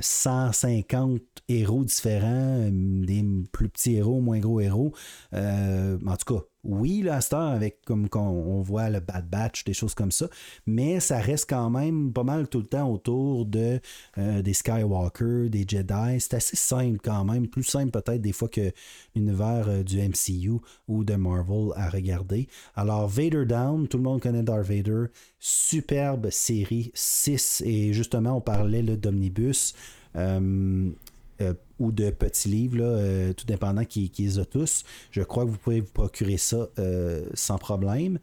150 euh, héros différents, euh, des plus petits héros, moins gros héros. en tout cas, oui, là, à avec comme on, voit le Bad Batch, des choses comme ça, mais ça reste quand même pas mal tout le temps autour de des Skywalker, des Jedi. C'est assez simple quand même, plus simple peut-être des fois que l'univers du MCU ou de Marvel à regarder. Alors, Vader Down, tout le monde connaît Darth Vader, superbe série 6, et justement, on parlait d'Omnibus. Euh, euh, ou de petits livres, euh, tout dépendant qui, qui les tous. Je crois que vous pouvez vous procurer ça sans problème.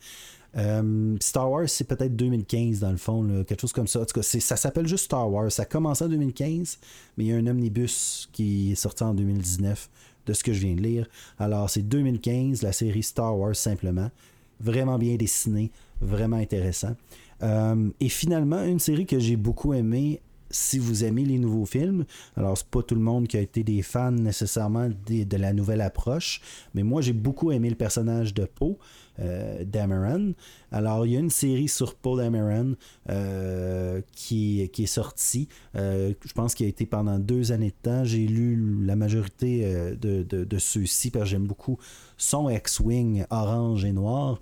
Star Wars, c'est peut-être 2015 dans le fond, quelque chose comme ça. En tout cas, ça s'appelle juste Star Wars. Ça a commencé en 2015, mais il y a un omnibus qui est sorti en 2019 de ce que je viens de lire. Alors, c'est 2015, la série Star Wars simplement. Vraiment bien dessiné, vraiment intéressant. Euh, et finalement, une série que j'ai beaucoup aimée, si vous aimez les nouveaux films, alors c'est pas tout le monde qui a été des fans nécessairement de, la nouvelle approche, mais moi j'ai beaucoup aimé le personnage de Poe. Euh, Dameron. Alors, il y a une série sur Paul Dameron euh, qui, qui, est sortie. je pense qu'il a été pendant deux années de temps. J'ai lu la majorité de, de, de ceux-ci parce que j'aime beaucoup son X-Wing orange et noir.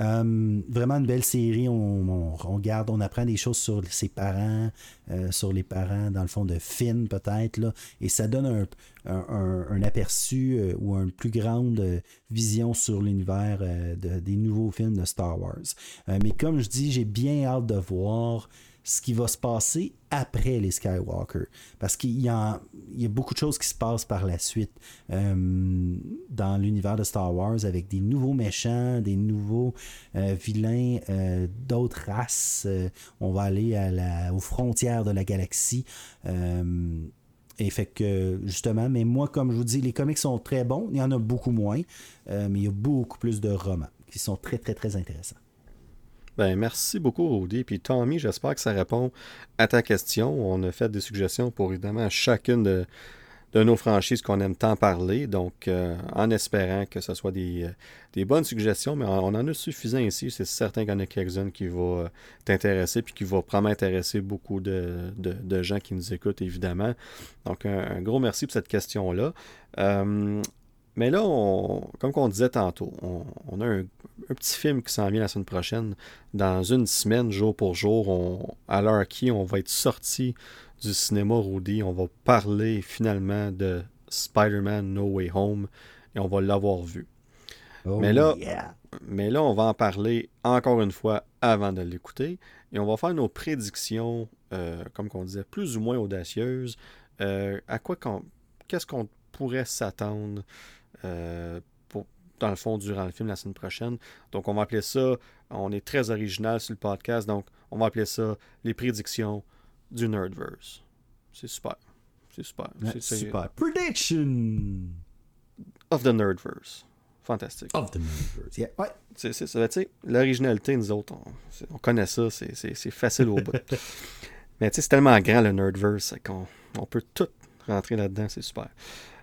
Euh, vraiment une belle série. On, regarde, on apprend des choses sur ses parents, euh, sur les parents, dans le fond, de Finn peut-être. Et ça donne un, aperçu euh, ou une plus grande vision sur l'univers des nouveaux films de Star Wars. mais comme je dis, j'ai bien hâte de voir ce qui va se passer après les Skywalker. Parce qu'il y, a, beaucoup de choses qui se passent par la suite euh, dans l'univers de Star Wars avec des nouveaux méchants, des nouveaux euh, vilains, euh, d'autres races. on va aller à la, aux frontières de la galaxie. et fait que, justement, mais moi, comme je vous dis, les comics sont très bons. Il y en a beaucoup moins, mais il y a beaucoup plus de romans qui sont très, très, très intéressants. Ben, merci beaucoup, Rudy. Puis Tommy, j'espère que ça répond à ta question. On a fait des suggestions pour évidemment chacune de, nos franchises qu'on aime tant parler. Donc, euh, en espérant que ce soit des, euh, bonnes suggestions, mais on, en a suffisant ici. C'est certain qu'il y en a quelques-unes qui vont t'intéresser puis qui vont probablement intéresser beaucoup de, de, gens qui nous écoutent, évidemment. Donc, un, gros merci pour cette question-là. Mais là, comme on disait tantôt, on, a un, petit film qui s'en vient la semaine prochaine. Dans une semaine, jour pour jour, on, à l'heure qui on va être sorti du cinéma Rudy. On va parler finalement de Spider-Man No Way Home et on va l'avoir vu. Oh, mais, là, mais là, on va en parler encore une fois avant de l'écouter et on va faire nos prédictions, euh, comme on disait, plus ou moins audacieuses. Euh, à quoi qu'est-ce qu'on pourrait s'attendre euh, dans le fond durant le film la semaine prochaine. Donc, on va appeler ça, on est très original sur le podcast, donc on va appeler ça les prédictions du Nerdverse. C'est super. C'est super. c'est super. Prediction of the Nerdverse. Fantastique. Of the Nerdverse. Yeah. Ouais. C'est ça. Tu sais, l'originalité, nous autres, on, connaît ça. C'est facile au bout. Mais tu sais, c'est tellement grand le Nerdverse qu'on on peut tout rentrer là-dedans. C'est super.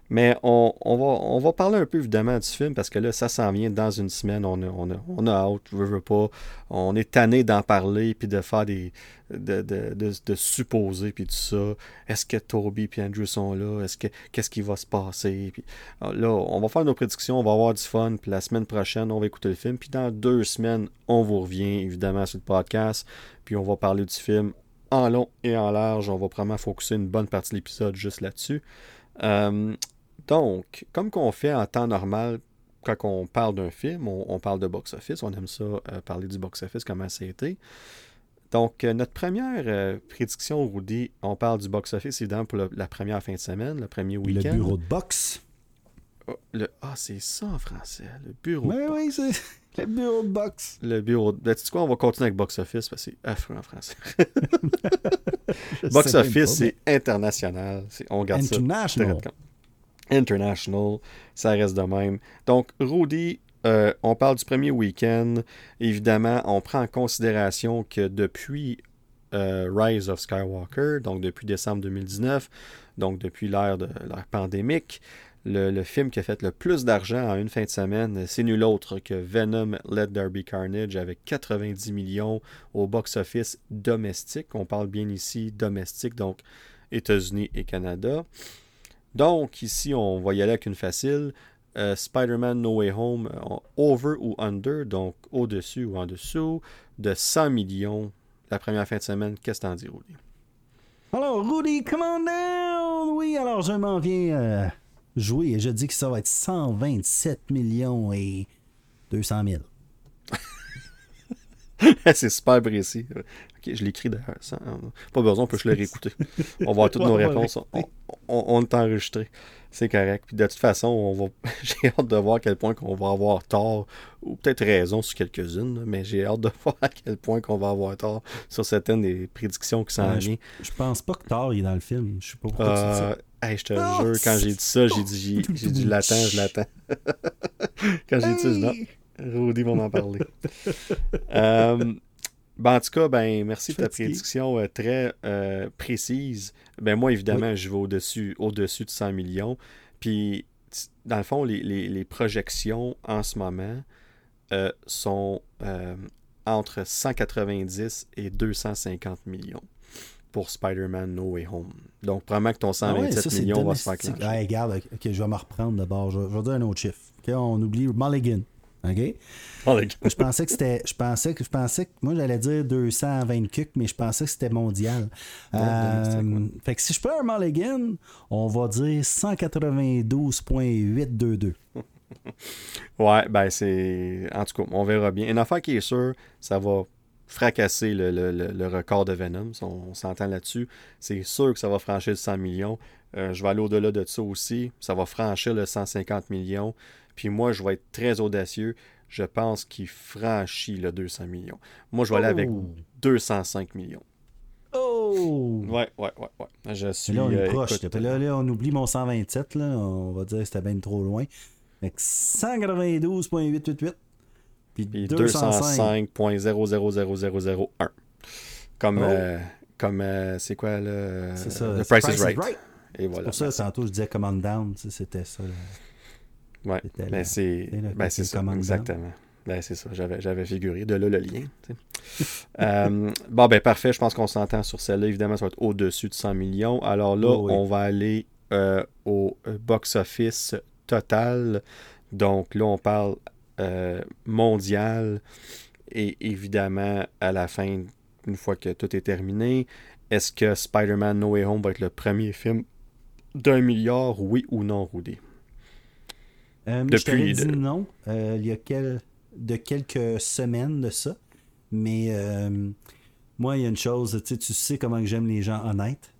Mais on, va, on va parler un peu évidemment du film parce que là, ça s'en vient dans une semaine. On a, on a, on a hâte, pas. On est tanné d'en parler puis de faire des. de, de, de, supposer puis tout ça. Est-ce que Toby et Andrew sont là? Est-ce que qu'est-ce qui va se passer? Puis, là, on va faire nos prédictions, on va avoir du fun. Puis la semaine prochaine, on va écouter le film. Puis dans deux semaines, on vous revient évidemment sur le podcast. Puis on va parler du film en long et en large. On va vraiment focuser une bonne partie de l'épisode juste là-dessus. Euh, donc, comme qu'on fait en temps normal, quand on parle d'un film, on, parle de box-office. On aime ça, euh, parler du box-office, comment ça a été. Donc, euh, notre première euh, prédiction, Rudy, on parle du box-office, évidemment, pour la première fin de semaine, le premier week-end. Le bureau de box. Oh, le, ah, c'est ça en français, le bureau de box. Oui, c'est le bureau de box. Le bureau de... Ben, tu sais quoi, on va continuer avec box-office parce que c'est affreux en français. box-office, c'est international. On garde International. ça. International, ça reste de même. Donc, Rudy, euh, on parle du premier week-end. Évidemment, on prend en considération que depuis euh, Rise of Skywalker, donc depuis décembre 2019, donc depuis l'ère de l'ère pandémique, le, film qui a fait le plus d'argent en une fin de semaine, c'est nul autre que Venom Let There Be Carnage avec 90 millions au box-office domestique. On parle bien ici domestique, donc États-Unis et Canada. Donc, ici, on va y aller avec une facile. Euh, Spider-Man No Way Home, euh, over ou under, donc au-dessus ou en dessous, de 100 millions la première fin de semaine. Qu'est-ce que t'en dis, Rudy? Alors, Rudy, come on down! Oui, alors je m'en viens euh, jouer et je dis que ça va être 127 millions et 200 000. c'est super précis. Je l'écris d'ailleurs. Pas besoin, on peut je le réécouter. On va toutes nos réponses. On, est enregistré. C'est correct. Puis de toute façon, on va... j'ai hâte de voir à quel point qu'on va avoir tort, ou peut-être raison sur quelques-unes, mais j'ai hâte de voir à quel point qu'on va avoir tort sur certaines des prédictions qui s'en viennent. Je, pense pas que tort est dans le film. Je sais pas pourquoi tu dis ça. Euh, je te ah, jure, quand j'ai dit ça, j'ai dit, j'ai, dit l'attends, je l'attends. quand j'ai dit ça, je dis Rudy va m'en parler. Euh, ben, en tout cas, ben, merci de ta prédiction euh, très euh, précise. Ben, moi, évidemment, je vais au-dessus au -dessus de 100 millions. Puis, dans le fond, les, projections en ce moment sont entre 190 et 250 millions pour Spider-Man No Way Home. Donc, probablement que ton 127 ah millions va se faire clencher. regarde, ok, je vais me reprendre d'abord. Je, je, vais dire un autre chiffre. on oublie Mulligan. OK? je pensais que c'était. Je pensais que je pensais que moi j'allais dire 220 cucs, mais je pensais que c'était mondial. Euh, fait que si je prends un Mulligan, on va dire 192.822. ouais, ben c'est. En tout cas, on verra bien. Une affaire qui est sûre, ça va fracasser le, record de Venom. On, s'entend là-dessus. C'est sûr que ça va franchir le 100 millions. Euh, je vais aller au-delà de ça aussi. Ça va franchir le 150 millions. Puis moi, je vais être très audacieux. Je pense qu'il franchit le 200 millions. Moi, je vais aller avec 205 millions. Oh! Ouais, ouais, ouais, ouais. Je suis. Là, on est euh, proche. là, là, on oublie mon 127. Là. On va dire que c'était bien trop loin. Avec 192.888. Puis, 205.000001. Comme. Oh. Euh, comme. Euh, c'est quoi le. C'est ça. The Price, is right. Et voilà. Pour ça, tantôt, je disais Command Down, c'était ça. Ouais, ben c'est ben ça, exactement. Ben, c'est ça, j'avais figuré. De là, le lien. euh, bon, ben parfait, je pense qu'on s'entend sur celle-là. Évidemment, ça va être au-dessus de 100 millions. Alors là, oh, on va aller euh, au euh, box-office total. Donc là, on parle euh, mondial. Et évidemment, à la fin, une fois que tout est terminé, est-ce que Spider-Man No Way Home va être le premier film d'un milliard, oui ou non, Rudy? Depuis, je dit non. il y a quel de quelques semaines de ça. Mais euh, moi, il y a une chose, tu sais comment j'aime les gens honnêtes.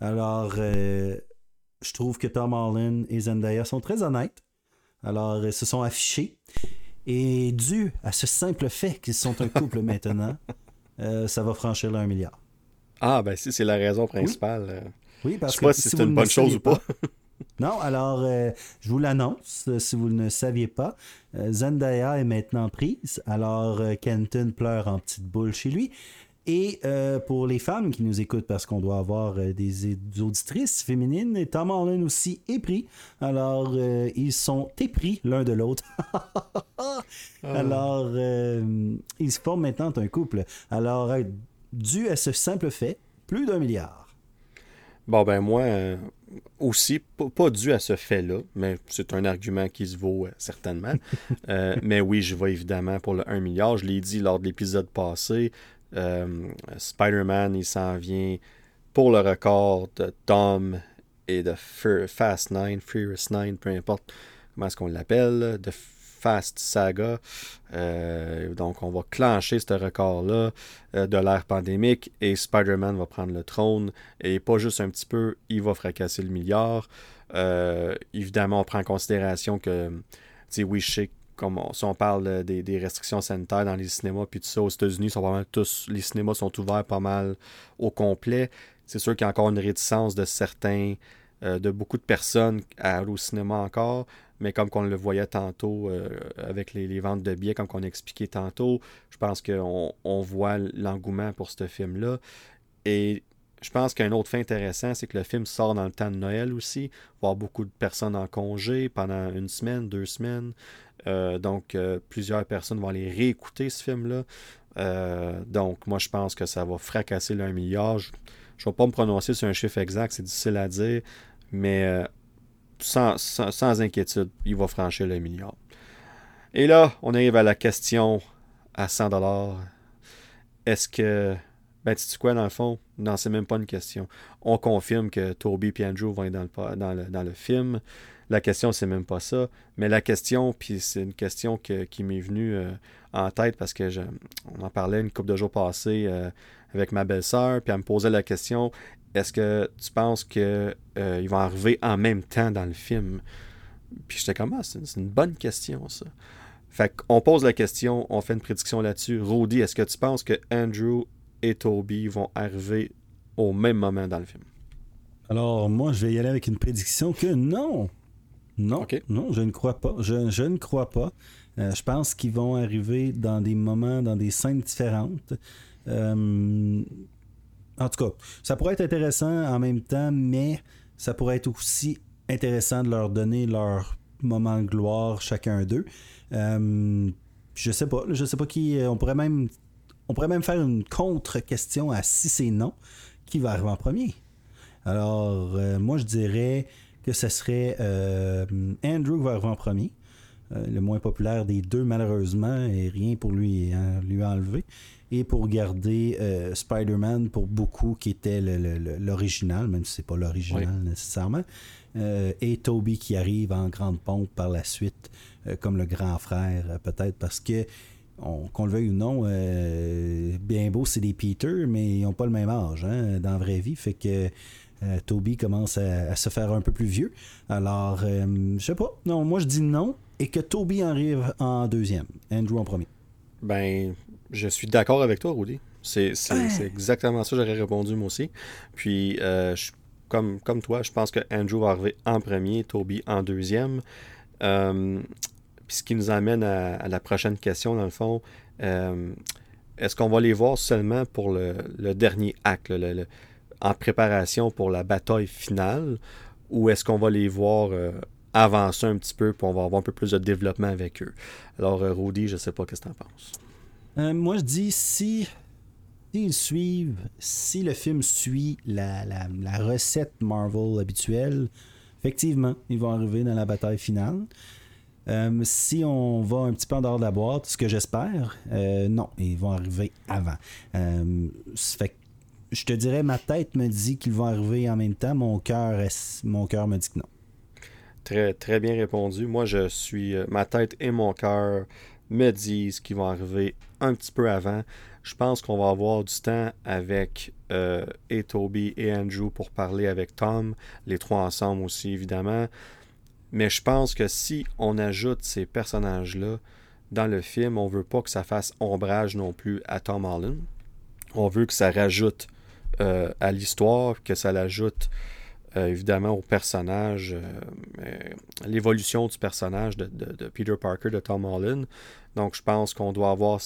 Alors, euh, je trouve que Tom Holland et Zendaya sont très honnêtes. Alors, ils se sont affichés. Et dû à ce simple fait qu'ils sont un couple maintenant, euh, ça va franchir le 1 milliard. Ah, ben si, c'est la raison principale. Oui, parce que. Je sais pas si, c'est une bonne chose ou pas. Non, alors, euh, je vous l'annonce, euh, si vous ne saviez pas, euh, Zendaya est maintenant prise, alors Kenton pleure en petite boule chez lui. Et pour les femmes qui nous écoutent, parce qu'on doit avoir des, auditrices féminines, Tom Holland aussi est pris. Alors, ils sont épris l'un de l'autre. Ah. Alors, ils se forment maintenant un couple. Alors, dû à ce simple fait, plus d'un milliard. Bon, ben moi, aussi, pas, dû à ce fait-là, mais c'est un argument qui se vaut euh, certainement. Euh, mais oui, je vais évidemment pour le 1 milliard. Je l'ai dit lors de l'épisode passé. Euh, Spider-Man, il s'en vient pour le record de Tom et de Fast 9, Furious 9, peu importe comment est-ce qu'on l'appelle, de Fast Saga. Euh, donc, on va clencher ce record-là euh, de l'ère pandémique et Spider-Man va prendre le trône. Et pas juste un petit peu, il va fracasser le milliard. Euh, évidemment, on prend en considération que, oui, je sais comme si on parle des, restrictions sanitaires dans les cinémas, puis tout ça, aux États-Unis, sont tous, les cinémas sont ouverts pas mal au complet. C'est sûr qu'il y a encore une réticence de certains, de beaucoup de personnes à aller au cinéma encore, mais comme on le voyait tantôt euh, avec les, ventes de billets, comme on a expliqué tantôt, je pense qu'on on voit l'engouement pour ce film-là. Et je pense qu'un autre fait intéressant, c'est que le film sort dans le temps de Noël aussi. Voir beaucoup de personnes en congé pendant une semaine, deux semaines. Euh, donc, euh, plusieurs personnes vont aller réécouter ce film-là. donc, moi, je pense que ça va fracasser le 1 milliard. Je ne vais pas me prononcer sur un chiffre exact, c'est difficile à dire. Mais sans, inquiétude, il va franchir le milliard. Et là, on arrive à la question à 100 dollars. Est-ce que ben, tu sais quoi, dans le fond? Non, c'est même pas une question. On confirme que Toby et Andrew vont être dans le, film. La question, c'est même pas ça. Mais la question, puis c'est une question qui m'est venue euh, en tête parce que je, on en parlait une couple de jours passés euh, avec ma belle-sœur, puis elle me posait la question est-ce que tu penses qu'ils euh, vont arriver en même temps dans le film? Puis j'étais comme, ah, c'est une, bonne question, ça. Fait qu'on pose la question, on fait une prédiction là-dessus. Rudy, est-ce que tu penses que Andrew et Toby vont arriver au même moment dans le film? Alors, moi, je vais y aller avec une prédiction que non. Non, non, je ne crois pas. Je, ne crois pas. Euh, je pense qu'ils vont arriver dans des moments, dans des scènes différentes. Euh, en tout cas, ça pourrait être intéressant en même temps, mais ça pourrait être aussi intéressant de leur donner leur moment de gloire chacun d'eux. Euh, je sais pas, je sais pas qui. On pourrait même, on pourrait même faire une contre-question à si c'est non, qui va arriver en premier. Alors, euh, moi, je dirais que ce serait euh, Andrew qui va arriver en premier. le moins populaire des deux, malheureusement, et rien pour lui, hein, lui enlever et pour garder euh, Spider-Man pour beaucoup qui était l'original, même si c'est pas l'original nécessairement, euh, et Toby qui arrive en grande pompe par la suite euh, comme le grand frère, peut-être parce que qu'on le veuille ou non, bien beau c'est des Peter, mais ils n'ont pas le même âge hein, dans la vraie vie, fait que Toby commence à, se faire un peu plus vieux. Alors, je sais pas. Non, moi je dis non et que Toby arrive en deuxième, Andrew en premier. Ben, je suis d'accord avec toi, Rudy. C'est exactement ça que j'aurais répondu moi aussi. Puis, euh, comme, comme toi, je pense que Andrew va arriver en premier, Toby en deuxième. Euh, puis ce qui nous amène à, la prochaine question, dans le fond. Euh, est-ce qu'on va les voir seulement pour le, dernier acte, en préparation pour la bataille finale ou est-ce qu'on va les voir avancer un petit peu, puis on va avoir un peu plus de développement avec eux? Alors, Rudy, je sais pas ce que tu en penses. Moi, je dis si s'ils suivent, si le film suit la, recette Marvel habituelle, effectivement, ils vont arriver dans la bataille finale. Euh, si on va un petit peu en dehors de la boîte, ce que j'espère, euh, non, ils vont arriver avant. Euh, je te dirais, ma tête me dit qu'ils vont arriver en même temps, mon cœur, mon cœur me dit que non. Très, très bien répondu. Moi, je suis. ma tête et mon cœur me disent qu'ils vont arriver petit peu avant. Je pense qu'on va avoir du temps avec euh, et Toby et Andrew pour parler avec Tom, les trois ensemble aussi évidemment. Mais je pense que si on ajoute ces personnages-là dans le film, on veut pas que ça fasse ombrage non plus à Tom Holland. On veut que ça rajoute euh, à l'histoire, que ça l'ajoute euh, évidemment au personnage, l'évolution du personnage de, de, Peter Parker, de Tom Holland. Donc je pense qu'on doit avoir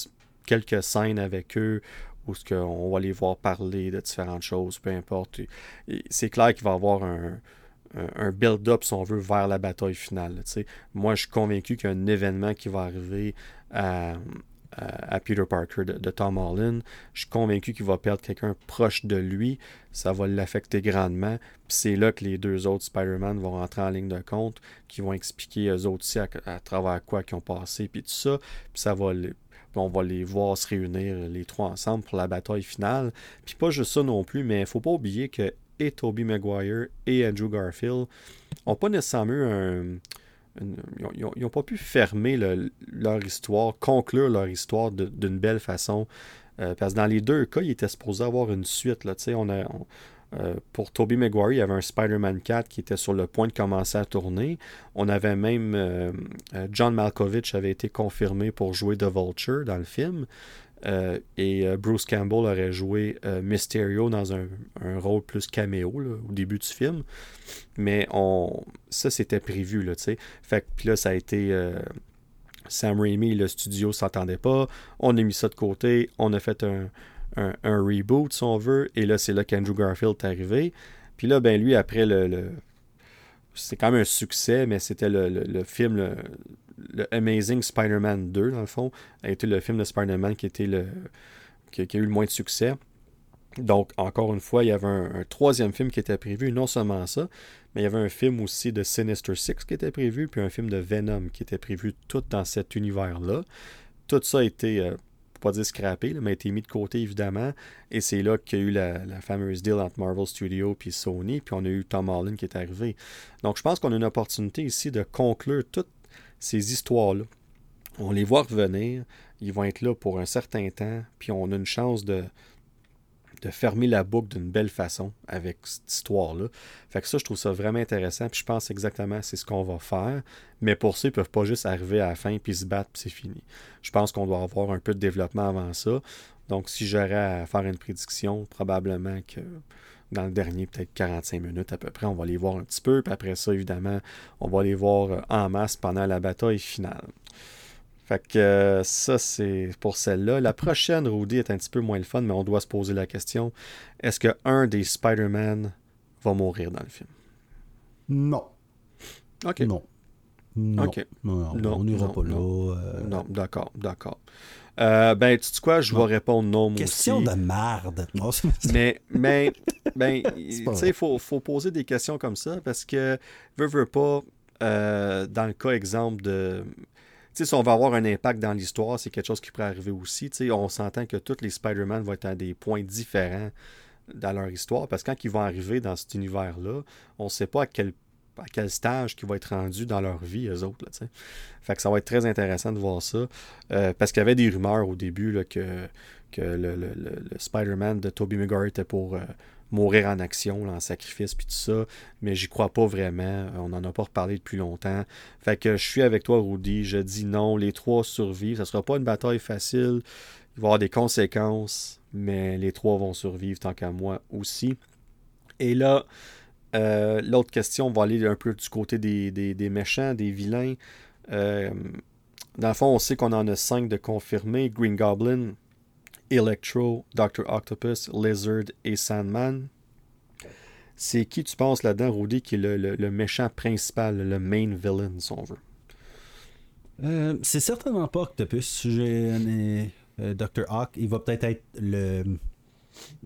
quelques scènes avec eux où ce on va les voir parler de différentes choses, peu importe. C'est clair qu'il va y avoir un, un build-up, si on veut, vers la bataille finale. Moi, je suis convaincu qu'il y a un événement qui va arriver à, à, Peter Parker de, Tom Holland. Je suis convaincu qu'il va perdre quelqu'un proche de lui. Ça va l'affecter grandement. C'est là que les deux autres Spider-Man vont rentrer en ligne de compte, qui vont expliquer eux autres aussi à, travers quoi qu'ils ont passé, puis tout ça. Puis ça va on va les voir se réunir les trois ensemble pour la bataille finale. Puis pas juste ça non plus, mais il faut pas oublier que et Tobey Maguire et Andrew Garfield n'ont pas nécessairement ils n'ont pas pu fermer leur histoire, conclure leur histoire d'une belle façon. Euh, parce que dans les deux cas, ils étaient supposés avoir une suite. Là, on a, euh, pour Tobey Maguire, il y avait un Spider-Man 4 qui était sur le point de commencer à tourner. On avait même euh, euh, John Malkovich avait été confirmé pour jouer The Vulture dans le film. et Bruce Campbell aurait joué Mysterio dans un, rôle plus caméo au début du film. Mais on, ça, c'était prévu. Là, fait que là, ça a été. Sam Raimi, le studio s'entendait pas. On a mis ça de côté. On a fait un, un, reboot, si on veut. Et là, c'est là qu'Andrew Garfield est arrivé. Puis là, ben lui, après le. c'est quand même un succès, mais c'était le, film, le, Amazing Spider-Man 2, dans le fond, a été le film de Spider-Man qui, était le, a eu le moins de succès. Donc, encore une fois, il y avait un, troisième film qui était prévu, non seulement ça, mais il y avait un film aussi de Sinister Six qui était prévu, puis un film de Venom qui était prévu tout dans cet univers-là. Tout ça a été euh, pas dire mais a été mis de côté évidemment. Et c'est là qu'il y a eu la, fameuse deal entre Marvel Studios et Sony, puis on a eu Tom Holland qui est arrivé. Donc je pense qu'on a une opportunité ici de conclure toutes ces histoires-là. On les voit revenir, ils vont être là pour un certain temps, puis on a une chance de, de fermer la boucle d'une belle façon avec cette histoire-là. Fait que ça, je trouve ça vraiment intéressant. Puis je pense exactement c'est ce qu'on va faire. Mais pour ça, ils ne peuvent pas juste arriver à la fin puis se battre puis c'est fini. Je pense qu'on doit avoir un peu de développement avant ça. Donc si j'aurais à faire une prédiction, probablement que dans le dernier peut-être 45 minutes à peu près, on va les voir un petit peu. Puis après ça, évidemment, on va les voir en masse pendant la bataille finale. Fait que euh, ça, c'est pour celle-là. La prochaine, Rudy, est un petit peu moins le fun, mais on doit se poser la question est-ce qu'un des Spider-Man va mourir dans le film? Non. Ok. Non. Non. non, on n'ira pas là. Euh. Non, d'accord, d'accord. Euh, ben, tu sais quoi, je vais répondre non, moi Question de merde. mais, mais, ben, tu sais, il faut, faut, poser des questions comme ça parce que, veux, veux pas, dans le cas exemple de si on va avoir un impact dans l'histoire, c'est quelque chose qui pourrait arriver aussi. on s'entend que tous les Spider-Man vont être à des points différents dans leur histoire, parce que quand ils vont arriver dans cet univers-là, on ne sait pas à quel, à quel stage qui va être rendu dans leur vie, eux autres. Fait que ça va être très intéressant de voir ça. Euh, parce qu'il y avait des rumeurs au début que, que le, le, Spider-Man de Tobey Maguire était pour euh, mourir en action, en sacrifice, puis tout ça. Mais j'y crois pas vraiment. On n'en a pas reparlé depuis longtemps. Fait que je suis avec toi, Rudy. Je dis non. Les trois survivent. Ça sera pas une bataille facile. Il va y avoir des conséquences. Mais les trois vont survivre tant qu'à moi aussi. Et là, euh, l'autre question, on va aller un peu du côté des, méchants, des vilains. Euh, dans le fond, on sait qu'on en a cinq de confirmés. Green Goblin, Electro, Dr. Octopus, Lizard et Sandman. C'est qui tu penses là-dedans, Rudy, qui est le, méchant principal, le main villain, si on veut? Euh, c'est certainement pas Octopus. Euh, Dr. Hawk, il va peut-être être le,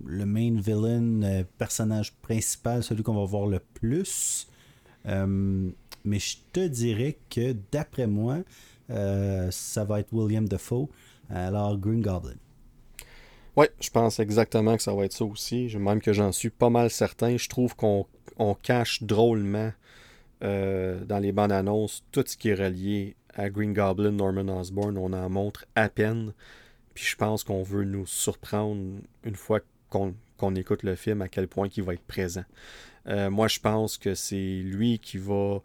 le main villain, euh, personnage principal, celui qu'on va voir le plus. mais je te dirais que d'après moi, ça va être William Defoe, alors Green Goblin. Oui, je pense exactement que ça va être ça aussi. Même que j'en suis pas mal certain. Je trouve qu'on cache drôlement dans les bandes annonces tout ce qui est relié à Green Goblin, Norman Osborn, on en montre à peine. Puis je pense qu'on veut nous surprendre une fois qu'on écoute le film à quel point il va être présent. Euh, moi, je pense que c'est lui qui va.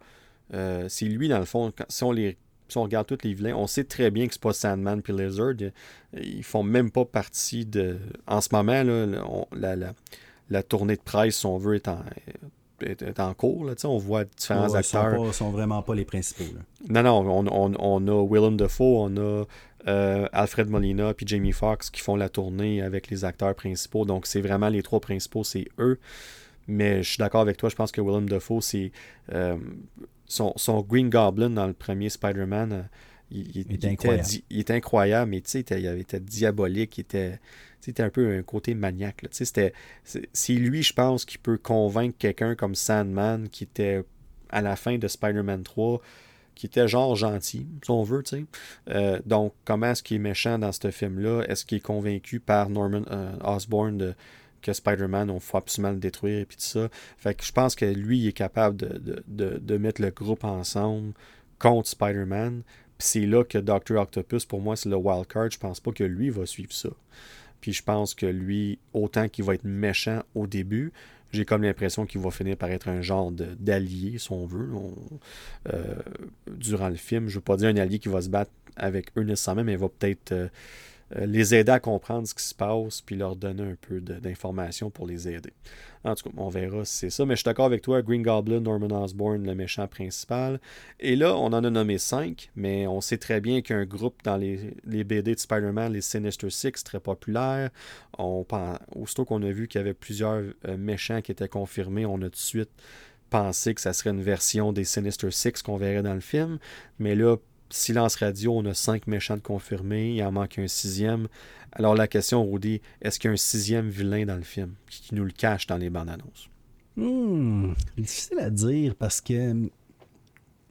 Euh, c'est lui, dans le fond, si on les si on regarde tous les vilains, on sait très bien que c'est pas Sandman et Lizard. Ils font même pas partie de. En ce moment, là, la, tournée de presse, si on veut, est en, est, en cours. Là, on voit différents acteurs. Ils sont, sont, vraiment pas les principaux. Non, non, on, on, on, a Willem Dafoe, on a euh, Alfred Molina puis Jamie Foxx qui font la tournée avec les acteurs principaux. Donc, c'est vraiment les trois principaux, c'est eux. Mais je suis d'accord avec toi, je pense que Willem Dafoe, c'est euh, son, son, Green Goblin dans le premier Spider-Man. Euh, il, il, était incroyable. il, était incroyable, mais tu sais, il, il, était diabolique, il était un peu un côté maniaque. C'est lui, je pense, qui peut convaincre quelqu'un comme Sandman, qui était à la fin de Spider-Man 3, qui était genre gentil, si on veut. Euh, donc, comment est-ce qu'il est méchant dans ce film-là? Est-ce qu'il est convaincu par Norman euh, Osborn que Spider-Man, on faut absolument le détruire et puis tout ça. Fait que je pense que lui, il est capable de, de, de mettre le groupe ensemble contre Spider-Man. Puis c'est là que Dr. Octopus, pour moi, c'est le wild card. Je pense pas que lui va suivre ça. Puis je pense que lui, autant qu'il va être méchant au début, j'ai comme l'impression qu'il va finir par être un genre d'allié, si on veut, euh, durant le film. Je ne veux pas dire un allié qui va se battre avec eux nécessairement, mais il va peut-être euh, les aider à comprendre ce qui se passe, puis leur donner un peu d'informations pour les aider. En tout cas, on verra si c'est ça. Mais je suis d'accord avec toi, Green Goblin, Norman Osborn, le méchant principal. Et là, on en a nommé cinq, mais on sait très bien qu'un groupe dans les, BD de Spider-Man, les Sinister Six, très populaire. On, aussitôt qu'on a vu qu'il y avait plusieurs euh, méchants qui étaient confirmés, on a tout de suite pensé que ça serait une version des Sinister Six qu'on verrait dans le film. Mais là, silence radio, on a cinq méchants confirmés, il en manque un sixième. Alors la question, Rudy, est-ce qu'il y a un sixième vilain dans le film qui, nous le cache dans les bandes annonces? Hmm, difficile à dire parce que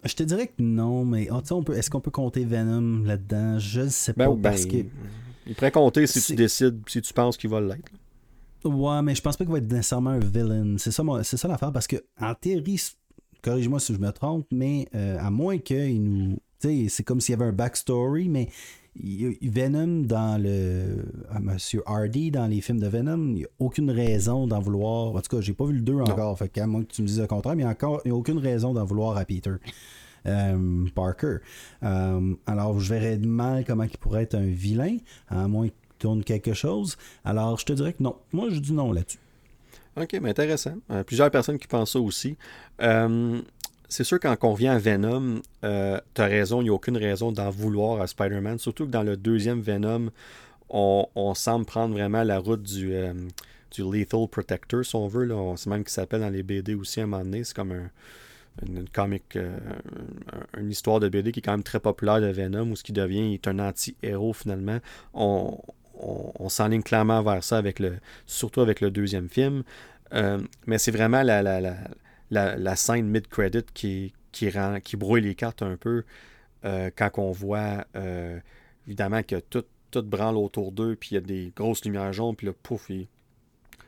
je te dirais que non, mais oh, on peut, est-ce qu'on peut compter Venom là-dedans? Je ne sais ben pas. parce ben, que... Il pourrait compter si tu décides, si tu penses qu'il va l'être. Ouais, mais je pense pas qu'il va être nécessairement un villain. C'est ça, c'est ça l'affaire parce que en théorie, corrige-moi si je me trompe, mais euh, à moins qu'il nous. C'est comme s'il y avait un backstory, mais Venom dans le. Monsieur Hardy dans les films de Venom, il n'y a aucune raison d'en vouloir. En tout cas, j'ai pas vu le 2 encore, fait qu'à moins que tu me dises le contraire, mais il n'y a, aucune raison d'en vouloir à Peter. Euh, Parker. Euh, alors, je verrais mal comment il pourrait être un vilain, à moins qu'il tourne quelque chose. Alors, je te dirais que non. Moi, je dis non là-dessus. Ok, mais intéressant. Euh, plusieurs personnes qui pensent ça aussi c'est sûr, quand on vient à Venom, euh, tu as raison, il n'y a aucune raison d'en vouloir à Spider-Man. Surtout que dans le deuxième Venom, on, semble prendre vraiment la route du, euh, du Lethal Protector, si on veut. C'est même qui s'appelle dans les BD aussi à un moment donné. C'est comme un, une, comic, euh, une histoire de BD qui est quand même très populaire de Venom, où ce qui devient est un anti-héros finalement. On, on, s'enligne clairement vers ça, avec le, surtout avec le deuxième film. mais c'est vraiment la, la, la la, scène mid-credit qui, qui, brouille les cartes un peu euh, quand on voit euh, évidemment que tout, tout branle autour d'eux, puis il y a des grosses lumières jaunes, puis là, pouf, ils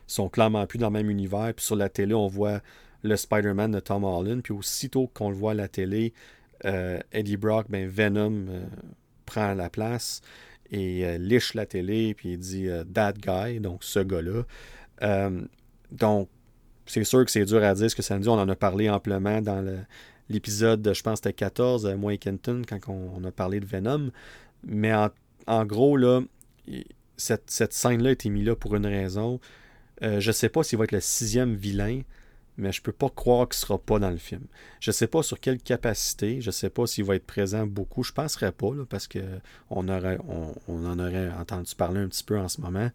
sont clairement plus dans le même univers. Puis sur la télé, on voit le Spider-Man de Tom Holland, puis aussitôt qu'on le voit à la télé, euh, Eddie Brock, ben Venom prend la place et liche la télé, puis il dit That guy, donc ce gars-là. donc, c'est sûr que c'est dur à dire ce que ça nous dit. On en a parlé amplement dans l'épisode, je pense c'était 14, euh, moi et Kenton, quand on, a parlé de Venom. Mais en, gros, là, cette, scène-là a été mise là pour une raison. Euh, je sais pas s'il va être le sixième vilain, mais je peux pas croire qu'il sera pas dans le film. Je sais pas sur quelle capacité, je sais pas s'il va être présent beaucoup. Je penserais pas, parce que on, aurait, on, en aurait entendu parler un petit peu en ce moment.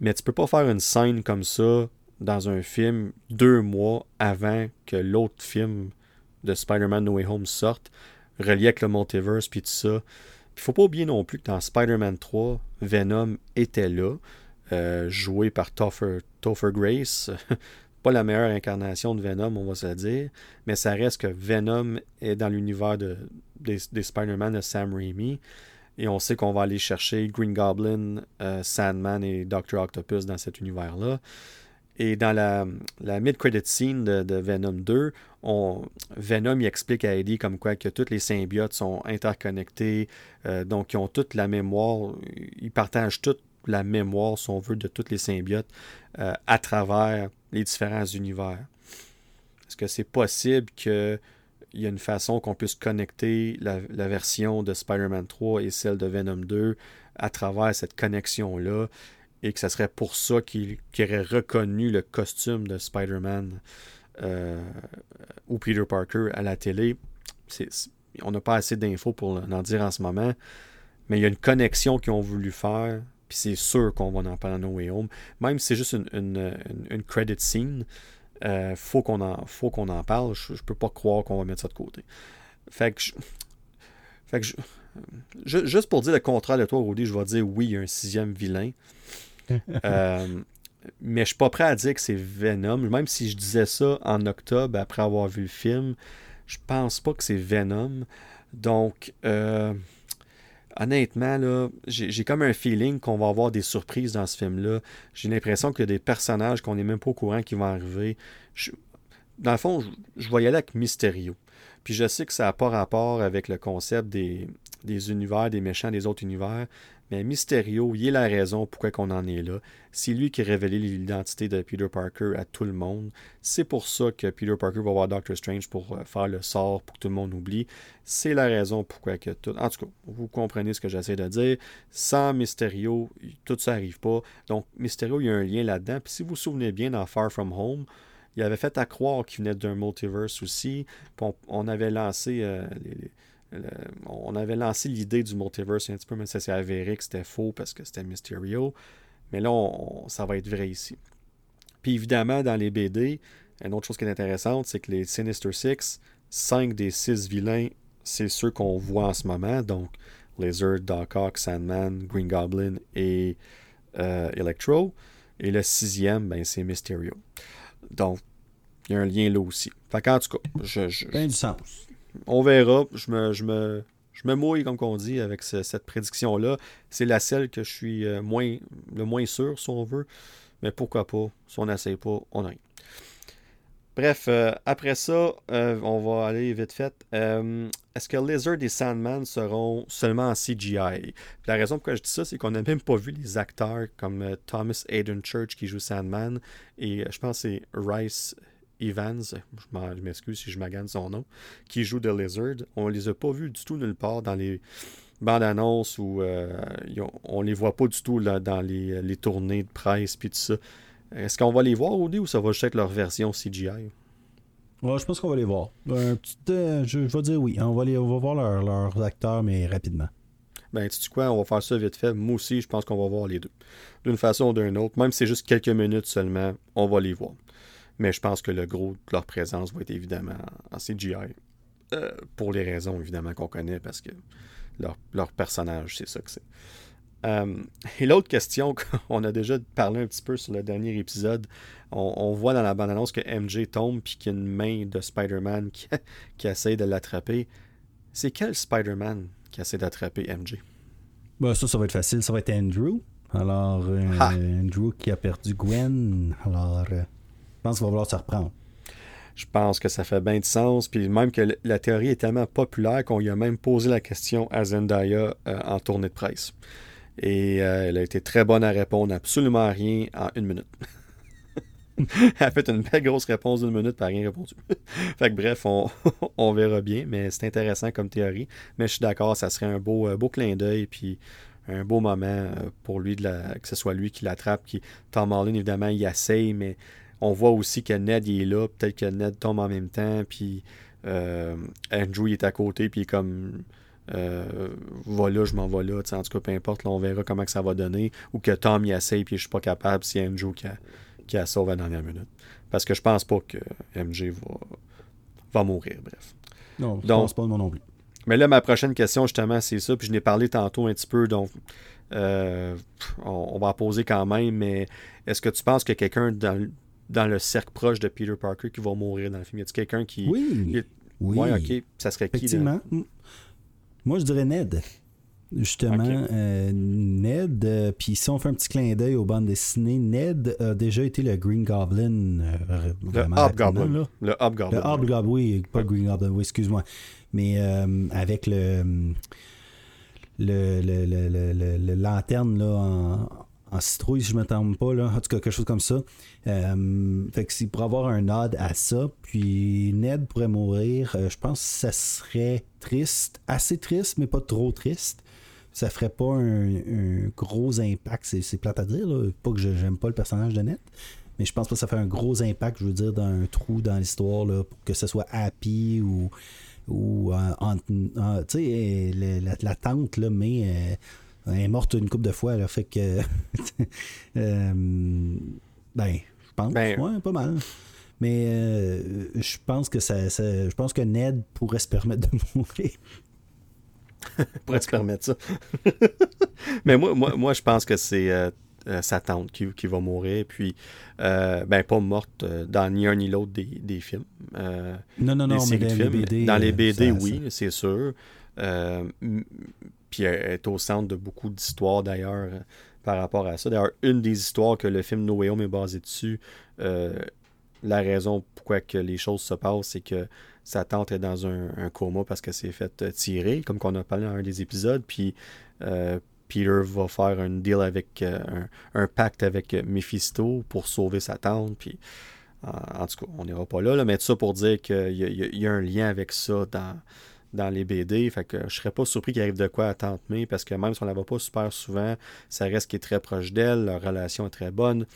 Mais tu peux pas faire une scène comme ça dans un film deux mois avant que l'autre film de Spider-Man No Way Home sorte, relié avec le multiverse puis tout ça. Il faut pas oublier non plus que dans Spider-Man 3, Venom était là, euh, joué par Topher, Topher Grace. pas la meilleure incarnation de Venom, on va se dire, mais ça reste que Venom est dans l'univers de, des, Spider-Man de Sam Raimi. Et on sait qu'on va aller chercher Green Goblin, euh, Sandman et Doctor Octopus dans cet univers-là. Et dans la, la mid-credit scene de, Venom 2, on, Venom explique à Eddie comme quoi que tous les symbiotes sont interconnectés, euh, donc ils ont toute la mémoire, ils partagent toute la mémoire, si on veut, de tous les symbiotes euh, à travers les différents univers. Est-ce que c'est possible qu'il y ait une façon qu'on puisse connecter la, version de Spider-Man 3 et celle de Venom 2 à travers cette connexion-là? Et que ce serait pour ça qu'il aurait reconnu le costume de Spider-Man euh, ou Peter Parker à la télé. on n'a pas assez d'infos pour en dire en ce moment, mais il y a une connexion qu'ils ont voulu faire, puis c'est sûr qu'on va en parler dans No Way Home. Même si c'est juste une, une, credit scene, euh, faut qu'on en, en parle. Je, ne peux pas croire qu'on va mettre ça de côté. Fait que, fait que juste pour dire le contraire de toi, Rudy, je vais dire oui, il y a un sixième vilain. Euh, mais je suis pas prêt à dire que c'est Venom. Même si je disais ça en octobre après avoir vu le film, je pense pas que c'est Venom. Donc, euh, honnêtement, j'ai comme un feeling qu'on va avoir des surprises dans ce film-là. J'ai l'impression qu'il y a des personnages qu'on n'est même pas au courant qui vont arriver. dans le fond, je, je vais y avec Mysterio. Puis je sais que ça n'a pas rapport avec le concept des univers, des méchants des autres univers, mais Mysterio, il est la raison pourquoi on en est là. C'est lui qui a révélé l'identité de Peter Parker à tout le monde. C'est pour ça que Peter Parker va voir Doctor Strange pour euh, faire le sort pour que tout le monde oublie. C'est la raison pourquoi que tout. En tout cas, vous comprenez ce que j'essaie de dire. Sans Mysterio, tout ça n'arrive pas. Donc, Mysterio, il y a un lien là-dedans. Puis si vous vous souvenez bien dans Far From Home, il avait fait à croire qu'il venait d'un multiverse aussi. on, avait lancé euh, on avait lancé l'idée du multiverse un petit peu, mais ça s'est avéré que c'était faux parce que c'était Mysterio. Mais là, ça va être vrai ici. Puis évidemment, dans les BD, une autre chose qui est intéressante, c'est que les Sinister Six, 5 des 6 vilains, c'est ceux qu'on voit en ce moment. Donc, Lizard, Doc Ock, Sandman, Green Goblin et euh, Electro. Et le sixième, ben, c'est Mysterio. Donc, il y a un lien là aussi. Fait qu'en tout cas, je. je du sens on verra. Je me, mouille, comme on dit, avec cette prédiction-là. C'est la seule que je suis euh, le moins sûr, si on veut. Mais pourquoi pas? Si on n'essaye pas, on a rien. Bref, euh, après ça, euh, on va aller vite fait. Est-ce que Lizard et Sandman seront seulement en CGI? la raison pourquoi je dis ça, c'est qu'on n'a même pas vu les acteurs comme Thomas Aiden Church qui joue Sandman et je pense que c'est Rice Evans, je m'excuse si je magane son nom, qui joue The Lizard. On les a pas vus du tout nulle part dans les bandes annonces ou euh, on les voit pas du tout dans les, tournées de presse puis tout ça. Est-ce qu'on va les voir au ou ça va juste être leur version CGI? je pense qu'on va les voir. Un petit, euh, je, vais dire oui. On va, les, on va voir leurs acteurs, mais rapidement. Ben, tu sais quoi, on va faire ça vite fait. Moi aussi, je pense qu'on va voir les deux. D'une façon ou d'une autre. Même si c'est juste quelques minutes seulement, on va les voir. Mais je pense que le gros de leur présence va être évidemment en CGI. Euh, pour les raisons évidemment qu'on connaît, parce que leur, personnage, c'est ça que c'est. Euh, et l'autre question qu'on a déjà parlé un petit peu sur le dernier épisode, on, voit dans la bande-annonce que MJ tombe puis qu'il y a une main de Spider-Man qui, qui essaie de l'attraper. C'est quel Spider-Man qui essaie d'attraper MJ? Bah, ça, ça va être facile. Ça va être Andrew. Alors, euh, Andrew qui a perdu Gwen. Alors, je pense qu'il va falloir se reprendre. Je pense que ça fait bien de sens. Puis même que la théorie est tellement populaire qu'on lui a même posé la question à Zendaya euh, en tournée de presse. Et euh, elle a été très bonne à répondre absolument rien en une minute. elle a fait une belle grosse réponse d'une minute, pas rien répondu. fait que bref, on, verra bien, mais c'est intéressant comme théorie. Mais je suis d'accord, ça serait un beau, euh, beau clin d'œil, puis un beau moment pour lui, de que ce soit lui qui l'attrape. Tom Marlin, évidemment, il essaye, mais on voit aussi que Ned il est là, peut-être que Ned tombe en même temps, puis euh, Andrew il est à côté, puis comme euh, va là, je m'en vais là, en tout cas, peu importe, on verra comment que ça va donner, ou que Tom y essaye, puis je suis pas capable, si Andrew qui, qui la sauve à la dernière minute. Parce que je pense pas que MJ va, va mourir, bref. Non, je donc, pense pas moi non plus. Mais là, ma prochaine question, justement, c'est ça. Puis je n'ai parlé tantôt un petit peu, donc euh, on, va en poser quand même. Mais est-ce que tu penses que quelqu'un dans, dans le cercle proche de Peter Parker qui va mourir dans le film Y a-t-il quelqu'un qui. Oui. Oui. Ouais, ok. Ça serait qui Effectivement. Moi, je dirais Ned. Justement, euh, Ned, euh, puis si on fait un petit clin d'œil aux bandes dessinées, Ned a déjà été le Green Goblin. Euh, le Hobgoblin. Le Hobgoblin. Le Hobgoblin, oui, pas le Green Goblin, oui, excuse-moi. Mais avec le, le, le, le, le, lanterne là, en, en citrouille, si je ne me pas, là. en tout cas, quelque chose comme ça. fait que c'est pour avoir un nod à ça, puis Ned pourrait mourir, je pense que ça serait triste, assez triste, mais pas trop triste ça ferait pas un, gros impact. C'est plate à dire, pas que j'aime pas le personnage de Ned, mais je pense pas que ça fait un gros impact, je veux dire, dans un trou dans l'histoire, pour que ce soit happy ou, ou en, tu sais, la, tante, là, mais euh, elle est morte une couple de fois, là, fait que, euh, ben, je pense, ben, ouais, pas mal. Mais euh, je pense que ça, je pense que Ned pourrait se permettre de mourir. pourrait se permettre ça. Mais moi, moi, moi, je pense que c'est euh, euh, sa tante qui, qui, va mourir. Puis, euh, ben, pas morte dans ni un ni l'autre des, des, films. non, non, non, mais dans les BD. Dans les BD, oui, c'est sûr. Est au centre de beaucoup d'histoires d'ailleurs par rapport à ça. D'ailleurs, une des histoires que le film No Way Home est basé dessus, la raison pourquoi que les choses se passent, c'est que sa tante est dans un, coma parce qu'elle s'est fait euh, tirer, comme qu'on a parlé dans un des épisodes. Puis euh, Peter va faire un deal avec euh, un, pacte avec Mephisto pour sauver sa tante. Puis en, tout cas, on n'ira pas là, mais tout ça pour dire qu'il y, a un lien avec ça dans, dans les BD. Fait que je serais pas surpris qu'il arrive de quoi à Tante May parce que même si on la voit pas super souvent, ça reste qui est très proche d'elle, leur relation est très bonne.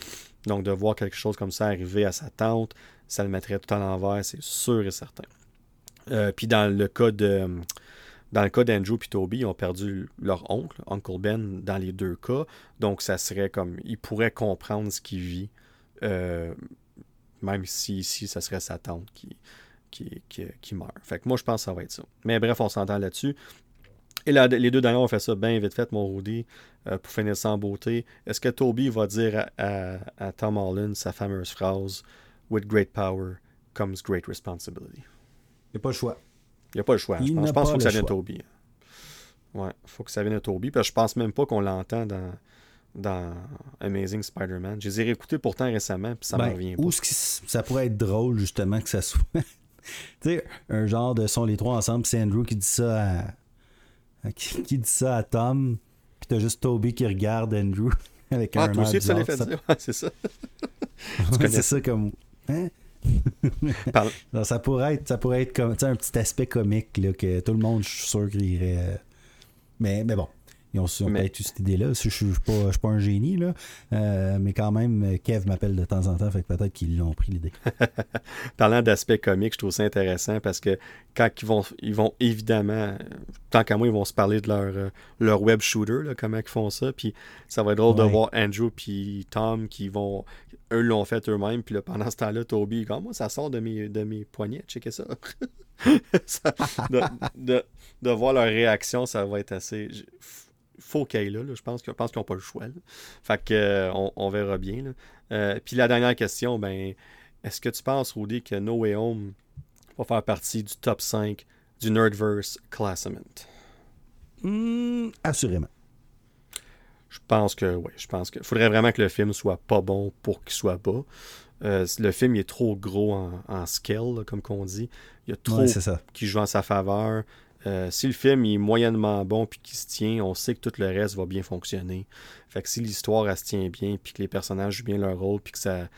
Donc de voir quelque chose comme ça arriver à sa tante, ça le mettrait tout à l'envers, c'est sûr et certain. Euh, puis dans le cas de. Dans le cas d'Andrew et Toby, ils ont perdu leur oncle, Uncle Ben, dans les deux cas. Donc, ça serait comme. Il pourrait comprendre ce qu'il vit, euh, même si ici, ça serait sa tante qui, qui, qui, meurt. Fait que moi, je pense que ça va être ça. Mais bref, on s'entend là-dessus. Et là, les deux derniers ont fait ça bien vite fait, mon Rudy, euh, pour finir sans beauté. Est-ce que Toby va dire à, à Tom Holland sa fameuse phrase With great power comes great responsibility? Il n'y a pas le choix. Il n'y a pas le choix. je pense, qu'il faut que ça vienne de Toby. Ouais, il faut que ça vienne de Toby. Parce que je pense même pas qu'on l'entend dans, dans Amazing Spider-Man. Je les ai réécoutés pourtant récemment, puis ça ben, me revient pas. Ou ça pourrait être drôle, justement, que ça soit. Tu sais, un genre de sont les trois ensemble, c'est Andrew qui dit ça à. qui, dit ça à Tom, puis t'as juste Toby qui regarde Andrew avec ah, un. Toi aussi, ça les fait dire. c'est ça. c'est ça comme. Hein? ça pourrait être, ça pourrait être comme un petit aspect comique là, que tout le monde, je suis sûr qu'il irait. Euh, mais, mais bon, ils ont, peut-être eu cette idée-là. Je ne suis, pas, pas un génie, là. Euh, mais quand même, Kev m'appelle de temps en temps, fait peut-être qu'ils l'ont pris l'idée. Parlant d'aspect comique, je trouve ça intéressant parce que quand ils vont, ils vont évidemment, tant qu'à moi, ils vont se parler de leur, euh, leur web shooter, là, comment ils font ça. Puis ça va être drôle de voir Andrew puis Tom qui vont. Eux l'ont fait eux-mêmes, puis pendant ce temps-là, Toby, comme moi, ça sort de mes, de mes poignets, checkez ça. de, de, voir leur réaction, ça va être assez faut qu'il là, Je pense, qu'ils n'ont pas le choix. Fait que, euh, on, verra bien. Euh, puis la dernière question, ben, est-ce que tu penses, Rudy, que No Way Home va faire partie du top 5 du Nerdverse Classement? Hmm, assurément. Je pense que oui. Je pense que faudrait vraiment que le film soit pas bon pour qu'il soit bas. Euh, le film est trop gros en, scale, comme qu'on dit. Il y a trop qui joue en sa faveur. Euh, si le film est moyennement bon puis qu'il se tient, on sait que tout le reste va bien fonctionner. Fait que si l'histoire se tient bien puis que les personnages jouent bien leur rôle puis que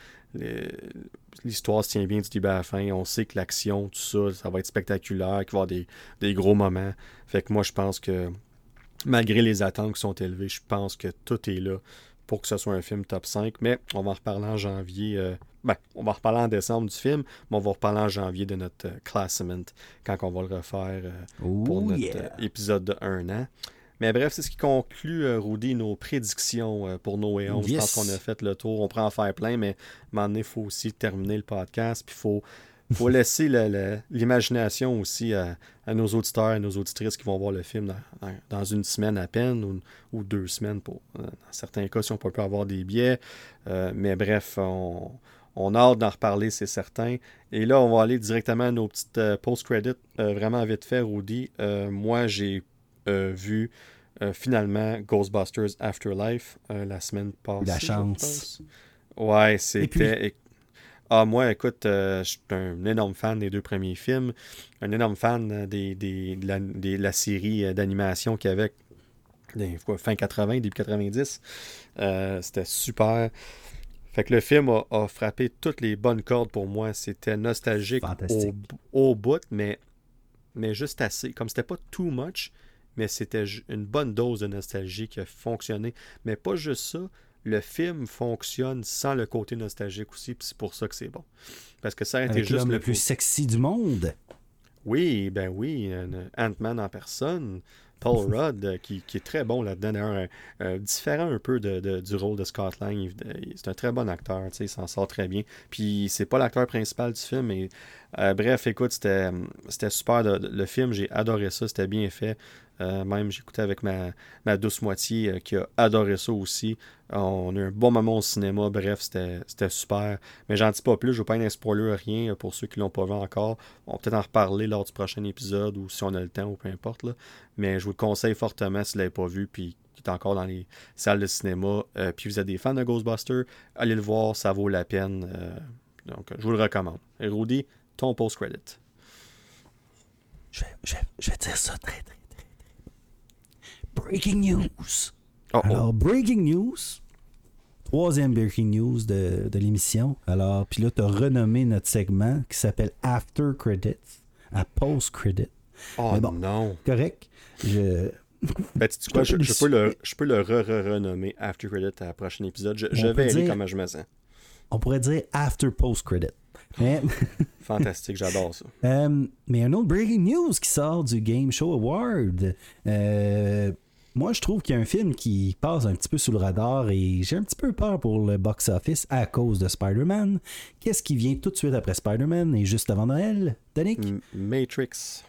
l'histoire se tient bien du début à la fin, on sait que l'action, tout ça, ça va être spectaculaire, qu'il va y avoir des, des, gros moments. Fait que moi je pense que malgré les attentes qui sont élevées, je pense que tout est là pour que ce soit un film top 5. Mais on va en reparler en janvier. Euh, ben, on va reparler en décembre du film, mais on va reparler en janvier de notre euh, classement quand on va le refaire euh, pour notre épisode de 1 an. Mais bref, c'est ce qui conclut, euh, Rudy, nos prédictions euh, pour No Way Home. Je pense qu'on a fait le tour. On prend en faire plein, mais à un moment donné, il faut aussi terminer le podcast. Puis il faut, faut laisser l'imagination aussi à, nos auditeurs et nos auditrices qui vont voir le film dans, une semaine à peine ou, deux semaines, pour, euh, dans certains cas, si on peut pas avoir des billets. mais bref, on, on a hâte d'en reparler, c'est certain. Et là, on va aller directement à nos petites post-credits. vraiment vite fait, Rudy. moi, j'ai euh, vu euh, finalement Ghostbusters Afterlife euh, la semaine passée. La chance. Ouais, c'était. Ah, moi, écoute, je suis un énorme fan des deux premiers films, un énorme fan des, de, la, série d'animation qu'il y avait fin 80, début 90. C'était super. Fait que le film a, frappé toutes les bonnes cordes pour moi. C'était nostalgique au, au, bout, mais, mais juste assez. Comme c'était pas too much, mais c'était une bonne dose de nostalgie qui a fonctionné. Mais pas juste ça, le film fonctionne sans le côté nostalgique aussi, puis c'est pour ça que c'est bon. Parce que ça a été juste le plus sexy du monde. Oui, ben oui, Ant-Man en personne. Paul Rudd, euh, qui, est très bon là-dedans, d'ailleurs, euh, différent un peu de, du rôle de Scott Lang. C'est un très bon acteur, il s'en sort très bien. Puis c'est pas l'acteur principal du film, mais euh, bref, écoute, c'était super. le film, j'ai adoré ça, c'était bien fait. même j'écoutais avec ma, ma, douce moitié qui a adoré ça aussi. on a eu un bon moment au cinéma, bref, c'était super. Mais j'en dis pas plus, je veux pas un spoiler, rien pour ceux qui l'ont pas vu encore. On va peut-être en reparler lors du prochain épisode ou si on a le temps ou peu importe. Là. Mais je vous le conseille fortement si vous ne l'avez pas vu, puis qui est encore dans les salles de cinéma. Euh, puis vous êtes des fans de Ghostbusters, allez le voir, ça vaut la peine. Euh, donc, je vous le recommande. Et Rudy, ton post-credit. Je vais, dire ça très, très, très, très. Breaking news. Alors, breaking news. Troisième breaking news de, l'émission. Alors, puis là, tu as renommé notre segment qui s'appelle After Credits à Post Credit. Oh non. Correct. Je. Ben, tu quoi, je, peux le, je peux le re-renommer After Credit à prochain épisode. Je, je vais dire, comment je me sens. On pourrait dire After Post Credit. Fantastique, j'adore ça. Euh, mais un autre breaking news qui sort du Game Show Award. Euh, moi, je trouve qu'il y a un film qui passe un petit peu sous le radar et j'ai un petit peu peur pour le box-office à cause de Spider-Man. Qu'est-ce qui vient tout de suite après Spider-Man et juste avant Noël, Danick? Matrix.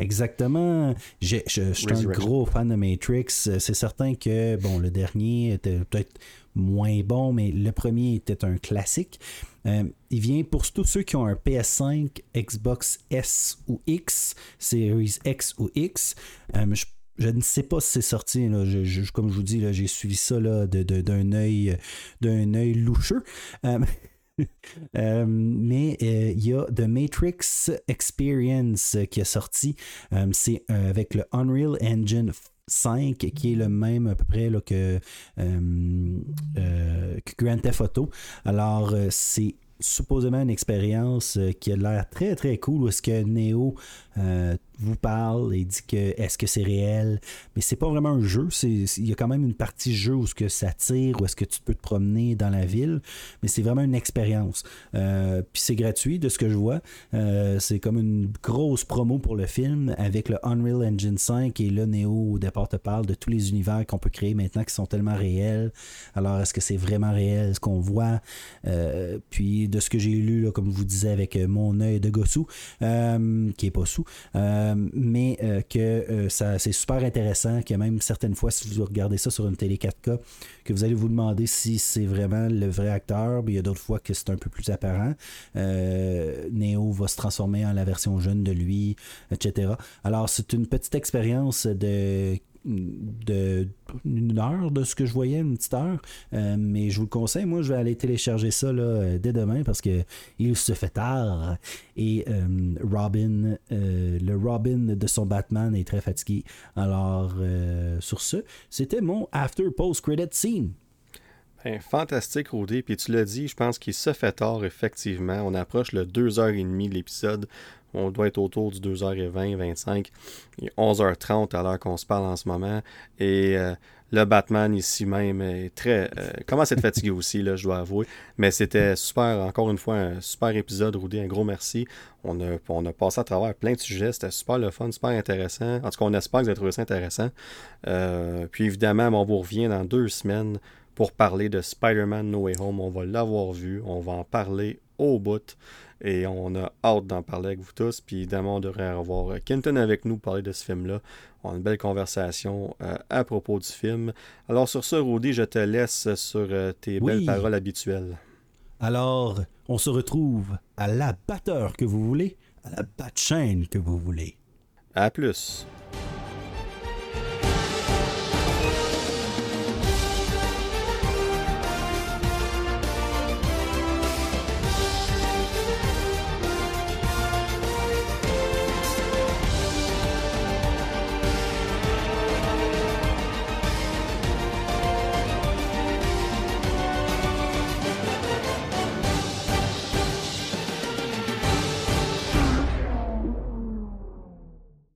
Exactement. Je, suis un gros fan de Matrix. C'est certain que bon, le dernier était peut-être moins bon, mais le premier était un classique. Euh, il vient pour tous ceux qui ont un PS5, Xbox S ou X, Series X ou X. Euh, je, ne sais pas si c'est sorti. comme je vous dis, j'ai suivi ça d'un œil d'un œil loucheux. Euh, Euh, mais euh, il y a The Matrix Experience qui est sorti. Euh, c'est avec le Unreal Engine 5 qui est le même à peu près là, que, que Grand Theft Auto. Alors, c'est supposément une expérience qui a l'air très très cool où est-ce que Neo vous parle et dit que est-ce que c'est réel, mais c'est pas vraiment un jeu. Il y a quand même une partie jeu où ce que ça tire, où est-ce que tu peux te promener dans la ville, mais c'est vraiment une expérience. Euh, puis c'est gratuit de ce que je vois. Euh, c'est comme une grosse promo pour le film avec le Unreal Engine 5 et le Neo au départ te parle de tous les univers qu'on peut créer maintenant qui sont tellement réels. Alors est-ce que c'est vraiment réel ce qu'on voit? Euh, Puis de ce que j'ai lu, là, comme vous disais avec mon œil de gossou, qui est pas sous. Euh, mais euh, que euh, ça, c'est super intéressant, que même certaines fois, si vous regardez ça sur une télé 4K, que vous allez vous demander si c'est vraiment le vrai acteur, mais il y a d'autres fois que c'est un peu plus apparent. Neo va se transformer en la version jeune de lui, etc. Alors, c'est une petite expérience de de une heure de ce que je voyais, une petite heure. Euh, mais je vous le conseille, moi je vais aller télécharger ça euh, dès demain parce que il se fait tard. Et euh, Robin, le Robin de son Batman est très fatigué. Alors sur ce, c'était mon After Post Credit Scene. Ben, fantastique, Rudy. Puis tu l'as dit, je pense qu'il se fait tard, effectivement. On approche le 2h30 de l'épisode. On doit être autour du 2h20, 25 et 11h30 à l'heure qu'on se parle en ce moment. Et euh, le Batman ici même est très. Euh, commence à être fatigué aussi, là, je dois avouer. Mais c'était super, encore une fois, un super épisode, Rudy. Un gros merci. On a, on passé à travers plein de sujets. C'était super le fun, super intéressant. En tout cas, on espère que vous avez trouvé ça intéressant. Euh, puis évidemment, on vous revient dans deux semaines pour parler de Spider-Man No Way Home. On va l'avoir vu. On va en parler au bout. Et on a hâte d'en parler avec vous tous. Puis évidemment, on devrait avoir Kenton avec nous pour parler de ce film-là. On a une belle conversation euh, à propos du film. Alors sur ce, Rudy, je te laisse sur euh, tes belles paroles habituelles. Alors, on se retrouve à la batteur que vous voulez, à la batte chaîne que vous voulez. À plus.